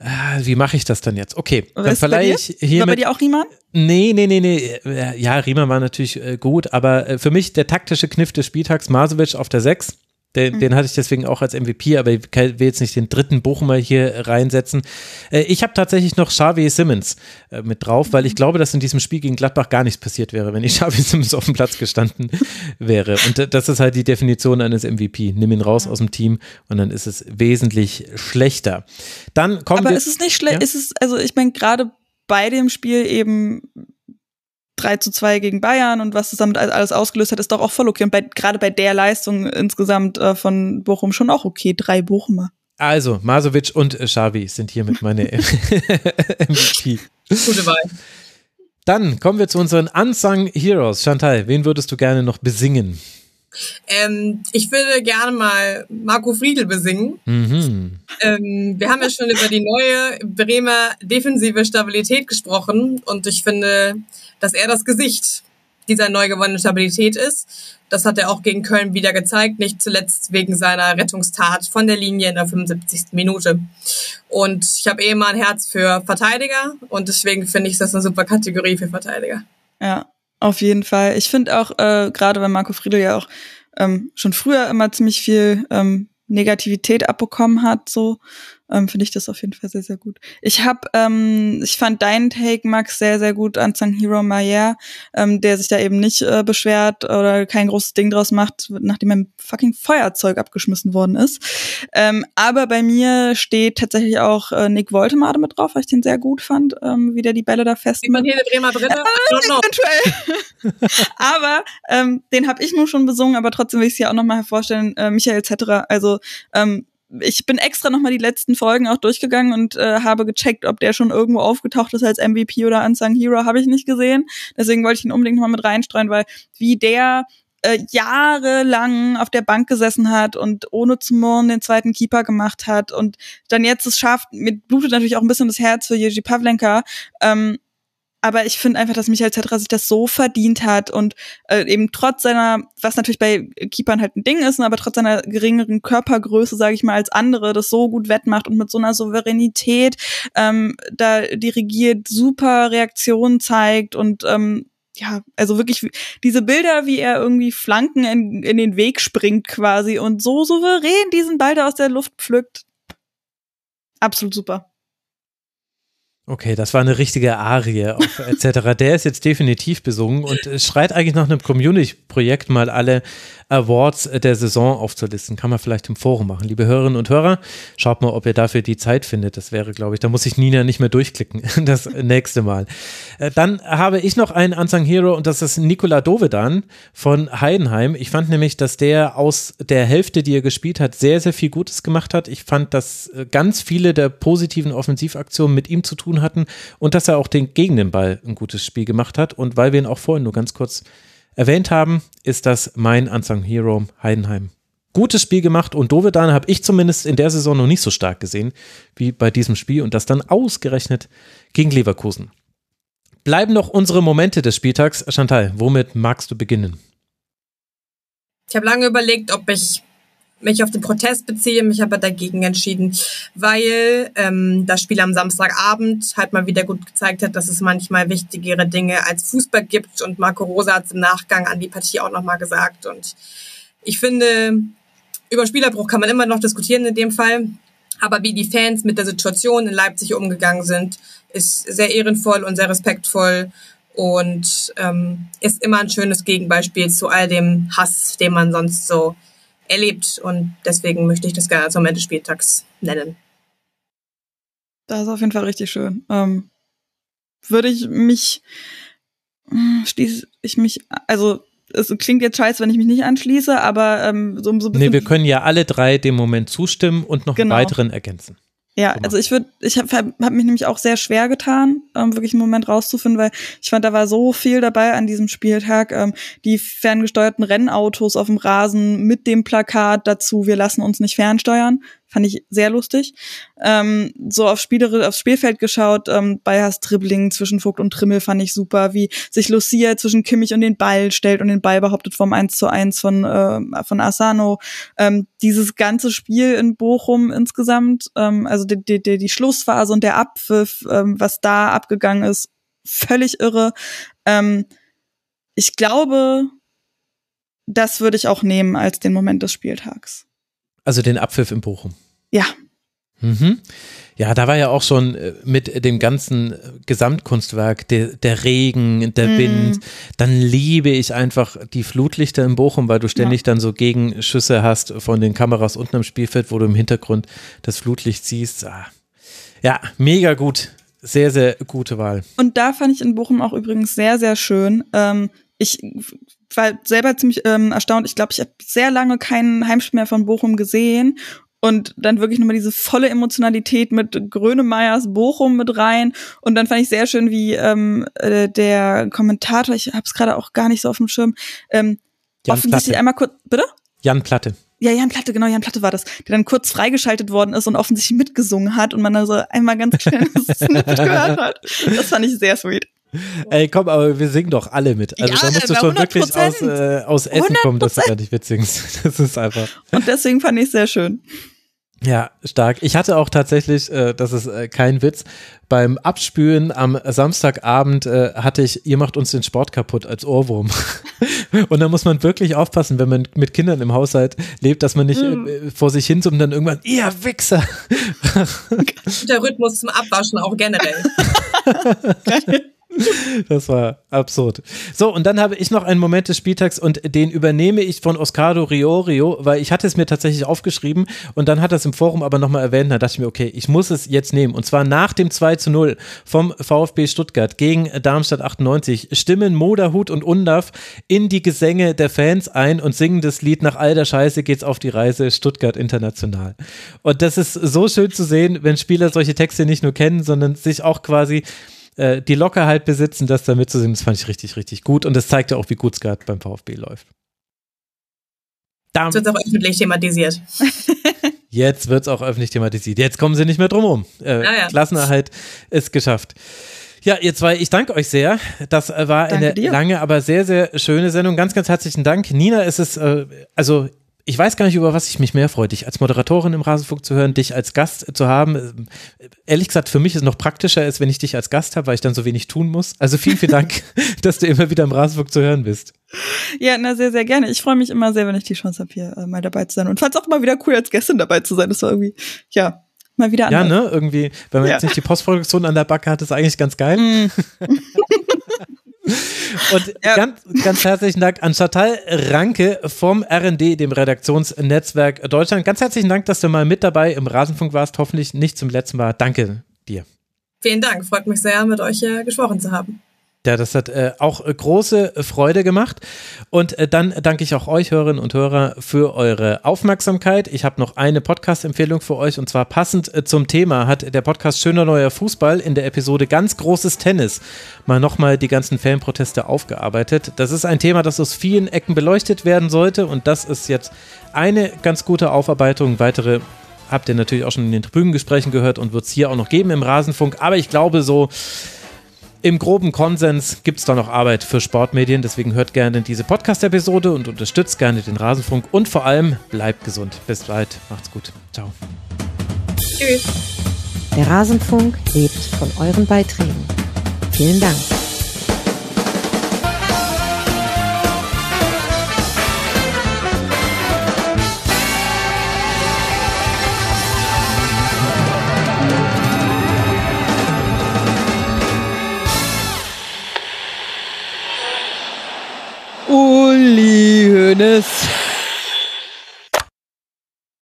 Ah, wie mache ich das dann jetzt? Okay, Was dann ist verleihe ich hier War bei mit. dir auch Riemann? Nee, nee, nee, nee. Äh, Ja, Riemann war natürlich äh, gut, aber äh, für mich der taktische Kniff des Spieltags, Masovic auf der 6. Den, Mhm. den hatte ich deswegen auch als MVP, aber ich will jetzt nicht den dritten Bochumer hier reinsetzen. Äh, Ich habe tatsächlich noch Xavi Simmons äh, mit drauf, Mhm. weil ich glaube, dass in diesem Spiel gegen Gladbach gar nichts passiert wäre, wenn ich Xavi Simmons auf dem Platz gestanden wäre. Und äh, das ist halt die Definition eines MVP. Nimm ihn raus aus dem Team und dann ist es wesentlich schlechter. Dann kommen Aber wir. ist es nicht schlecht? Ja? Ist es, also ich meine, gerade bei dem Spiel eben 3 zu 2 gegen Bayern und was es damit alles ausgelöst hat, ist doch auch voll okay. Und bei, gerade bei der Leistung insgesamt äh, von Bochum schon auch okay. Drei Bochumer. Also, Masovic und Xavi sind hier mit meine MVP. Gute Wahl. Dann kommen wir zu unseren Unsung Heroes. Chantal, wen würdest du gerne noch besingen? Ähm, ich würde gerne mal Marco Friedl besingen. Mhm. Ähm, wir haben ja schon über die neue Bremer defensive Stabilität gesprochen und ich finde, dass er das Gesicht dieser neu gewonnenen Stabilität ist. Das hat er auch gegen Köln wieder gezeigt, nicht zuletzt wegen seiner Rettungstat von der Linie in der 75. Minute. Und ich habe eh immer ein Herz für Verteidiger und deswegen finde ich das eine super Kategorie für Verteidiger. Ja, auf jeden Fall. Ich finde auch, äh, gerade weil Marco Friedl ja auch ähm, schon früher immer ziemlich viel ähm, Negativität abbekommen hat, so ähm, finde ich das auf jeden Fall sehr, sehr gut. Ich habe, ähm, ich fand deinen Take, Max, sehr, sehr gut an St. Hero Mayer, ähm, der sich da eben nicht äh, beschwert oder kein großes Ding draus macht, nachdem ein fucking Feuerzeug abgeschmissen worden ist. Ähm, aber bei mir steht tatsächlich auch äh, Nick Woltemade mit drauf, weil ich den sehr gut fand, ähm, wie der die Bälle da fest Sieht man hier eine Bremer Brille? Know. Eventuell. aber ähm, den habe ich nur schon besungen, aber trotzdem will ich es hier auch nochmal hervorstellen, äh, Michael Zetterer. Also ähm, ich bin extra nochmal die letzten Folgen auch durchgegangen und äh, habe gecheckt, ob der schon irgendwo aufgetaucht ist als MVP oder Unsung Hero, habe ich nicht gesehen. Deswegen wollte ich ihn unbedingt nochmal mit reinstreuen, weil wie der äh, jahrelang auf der Bank gesessen hat und ohne zu murren den zweiten Keeper gemacht hat und dann jetzt es schafft, mit blutet natürlich auch ein bisschen das Herz für Jerzy Pavlenka, ähm, aber ich finde einfach, dass Michael Zetra sich das so verdient hat und äh, eben trotz seiner, was natürlich bei Keepern halt ein Ding ist, aber trotz seiner geringeren Körpergröße, sage ich mal, als andere, das so gut wettmacht und mit so einer Souveränität ähm, da dirigiert, super Reaktionen zeigt und ähm, ja, also wirklich diese Bilder, wie er irgendwie Flanken in, in den Weg springt quasi und so souverän diesen Ball da aus der Luft pflückt. Absolut super. Okay, das war eine richtige Arie auf etc. Der ist jetzt definitiv besungen und schreit eigentlich nach einem Community-Projekt, mal alle Awards der Saison aufzulisten. Kann man vielleicht im Forum machen. Liebe Hörerinnen und Hörer, schaut mal, ob ihr dafür die Zeit findet. Das wäre, glaube ich, da muss ich Nina nicht mehr durchklicken. Das nächste Mal. Äh, Dann habe ich noch einen Unsung Hero und das ist Nikola Dovedan von Heidenheim. Ich fand nämlich, dass der aus der Hälfte, die er gespielt hat, sehr, sehr viel Gutes gemacht hat. Ich fand, dass äh, ganz viele der positiven Offensivaktionen mit ihm zu tun hatten und dass er auch den, gegen den Ball ein gutes Spiel gemacht hat. Und weil wir ihn auch vorhin nur ganz kurz erwähnt haben, ist das mein Unsung Hero Heidenheim. Gutes Spiel gemacht und Dovedan habe ich zumindest in der Saison noch nicht so stark gesehen wie bei diesem Spiel und das dann ausgerechnet gegen Leverkusen. Bleiben noch unsere Momente des Spieltags. Chantal, womit magst du beginnen? Ich habe lange überlegt, ob ich mich auf den Protest beziehe, mich aber dagegen entschieden, weil ähm, das Spiel am Samstagabend halt mal wieder gut gezeigt hat, dass es manchmal wichtigere Dinge als Fußball gibt. Und Marco Rosa hat es im Nachgang an die Partie auch nochmal gesagt. Und ich finde, über Spielerbruch kann man immer noch diskutieren in dem Fall, aber wie die Fans mit der Situation in Leipzig umgegangen sind, ist sehr ehrenvoll und sehr respektvoll und ähm, ist immer ein schönes Gegenbeispiel zu all dem Hass, den man sonst so erlebt. Und deswegen möchte ich das gerne als Moment des Spieltags nennen. Das ist auf jeden Fall richtig schön. Ähm, würde ich mich hm, schließe ich mich, also es klingt jetzt scheiße, wenn ich mich nicht anschließe, aber ähm, so, so ein bisschen. Nee, wir können ja alle drei dem Moment zustimmen und noch Genau. einen weiteren ergänzen. Ja, also ich würde, ich habe hab mich nämlich auch sehr schwer getan, ähm, wirklich einen Moment rauszufinden, weil ich fand, da war so viel dabei an diesem Spieltag. Ähm, die ferngesteuerten Rennautos auf dem Rasen mit dem Plakat dazu, wir lassen uns nicht fernsteuern. Fand ich sehr lustig. Ähm, so auf Spielere, aufs Spielfeld geschaut, ähm, Bayers Dribbling zwischen Vogt und Trimmel fand ich super, wie sich Lucia zwischen Kimmich und den Ball stellt und den Ball behauptet vom 1 zu 1 von, äh, von Asano. Ähm, dieses ganze Spiel in Bochum insgesamt, ähm, also die, die, die, die Schlussphase und der Abpfiff, ähm, was da abgegangen ist, völlig irre. Ähm, ich glaube, das würde ich auch nehmen als den Moment des Spieltags. Also den Abpfiff in Bochum. Ja. Mhm. Ja, da war ja auch schon äh, mit dem ganzen Gesamtkunstwerk der, der Regen, der Mhm. Wind. Dann liebe ich einfach die Flutlichter in Bochum, weil du ständig dann so Gegenschüsse hast von den Kameras unten am Spielfeld, wo du im Hintergrund das Flutlicht siehst. Ah. Ja, mega gut. Sehr, sehr gute Wahl. Und da fand ich in Bochum auch übrigens sehr, sehr schön. Ähm, ich war selber ziemlich ähm, erstaunt. Ich glaube, ich habe sehr lange keinen Heimspiel mehr von Bochum gesehen. Und dann wirklich nochmal diese volle Emotionalität mit Grönemeyers Bochum mit rein. Und dann fand ich sehr schön, wie ähm, äh, der Kommentator, ich habe es gerade auch gar nicht so auf dem Schirm, ähm, Jan offensichtlich Platte. einmal kurz, bitte? Jan Platte. Ja, Jan Platte, genau, Jan Platte war das, der dann kurz freigeschaltet worden ist und offensichtlich mitgesungen hat und man da so einmal ganz schnell das Snippet gehört hat. Das fand ich sehr sweet. Ey, komm, aber wir singen doch alle mit. Also Ja, da musst du schon wirklich 100%. aus, äh, aus Essen kommen, dass du gar nicht mitsingst. Das ist einfach. Und deswegen fand ich es sehr schön. Ja, stark. Ich hatte auch tatsächlich, äh, das ist äh, kein Witz, beim Abspülen am Samstagabend äh, hatte ich, ihr macht uns den Sport kaputt als Ohrwurm. und da muss man wirklich aufpassen, wenn man mit Kindern im Haushalt lebt, dass man nicht äh, vor sich hin und dann irgendwann, ihr Wichser. Der Rhythmus zum Abwaschen auch generell. Das war absurd. So, und dann habe ich noch einen Moment des Spieltags und den übernehme ich von Oscardo Riorio, weil ich hatte es mir tatsächlich aufgeschrieben und dann hat er es im Forum aber nochmal erwähnt. Da dachte ich mir, okay, ich muss es jetzt nehmen. Und zwar nach dem 2 zu 0 vom VfB Stuttgart gegen Darmstadt 98 stimmen Moderhut und Undaf in die Gesänge der Fans ein und singen das Lied nach all der Scheiße geht's auf die Reise Stuttgart international. Und das ist so schön zu sehen, wenn Spieler solche Texte nicht nur kennen, sondern sich auch quasi äh, die Lockerheit besitzen, das da mitzusingen, das fand ich richtig, richtig gut. Und das zeigt ja auch, wie gut es gerade beim VfB läuft. Das wird auch öffentlich thematisiert. Jetzt wird es auch öffentlich thematisiert. Jetzt kommen sie nicht mehr drum rum. Äh, Ja, ja. Klassenerhalt ist geschafft. Ja, ihr zwei, ich danke euch sehr. Das äh, war Danke eine dir. lange, aber sehr, sehr schöne Sendung. Ganz, ganz herzlichen Dank. Nina, es ist, äh, also ich weiß gar nicht, über was ich mich mehr freue, dich als Moderatorin im Rasenfunk zu hören, dich als Gast zu haben. Ehrlich gesagt, für mich ist es noch praktischer, ist, wenn ich dich als Gast habe, weil ich dann so wenig tun muss. Also vielen, vielen Dank, dass du immer wieder im Rasenfunk zu hören bist. Ja, na, sehr, sehr gerne. Ich freue mich immer sehr, wenn ich die Chance habe, hier äh, mal dabei zu sein. Und fand es auch immer wieder cool, als Gästin dabei zu sein. Das war irgendwie, ja, mal wieder Ja, anders. ne? Irgendwie, wenn man Ja. jetzt nicht die Postproduktion an der Backe hat, ist eigentlich ganz geil. Mm. Und Ja. ganz, ganz herzlichen Dank an Chantal Ranke vom RND, dem Redaktionsnetzwerk Deutschland. Ganz herzlichen Dank, dass du mal mit dabei im Rasenfunk warst. Hoffentlich nicht zum letzten Mal. Danke dir. Vielen Dank. Freut mich sehr, mit euch äh, gesprochen zu haben. Ja, das hat äh, auch äh, große Freude gemacht. Und äh, dann danke ich auch euch, Hörerinnen und Hörer, für eure Aufmerksamkeit. Ich habe noch eine Podcast-Empfehlung für euch und zwar passend äh, zum Thema hat der Podcast Schöner Neuer Fußball in der Episode Ganz großes Tennis mal nochmal die ganzen Fanproteste aufgearbeitet. Das ist ein Thema, das aus vielen Ecken beleuchtet werden sollte und das ist jetzt eine ganz gute Aufarbeitung. Weitere habt ihr natürlich auch schon in den Tribünengesprächen gehört und wird es hier auch noch geben im Rasenfunk. Aber ich glaube so, im groben Konsens gibt es da noch Arbeit für Sportmedien. Deswegen hört gerne diese Podcast-Episode und unterstützt gerne den Rasenfunk. Und vor allem bleibt gesund. Bis bald. Macht's gut. Ciao. Tschüss. Der Rasenfunk lebt von euren Beiträgen. Vielen Dank. Hoeneß.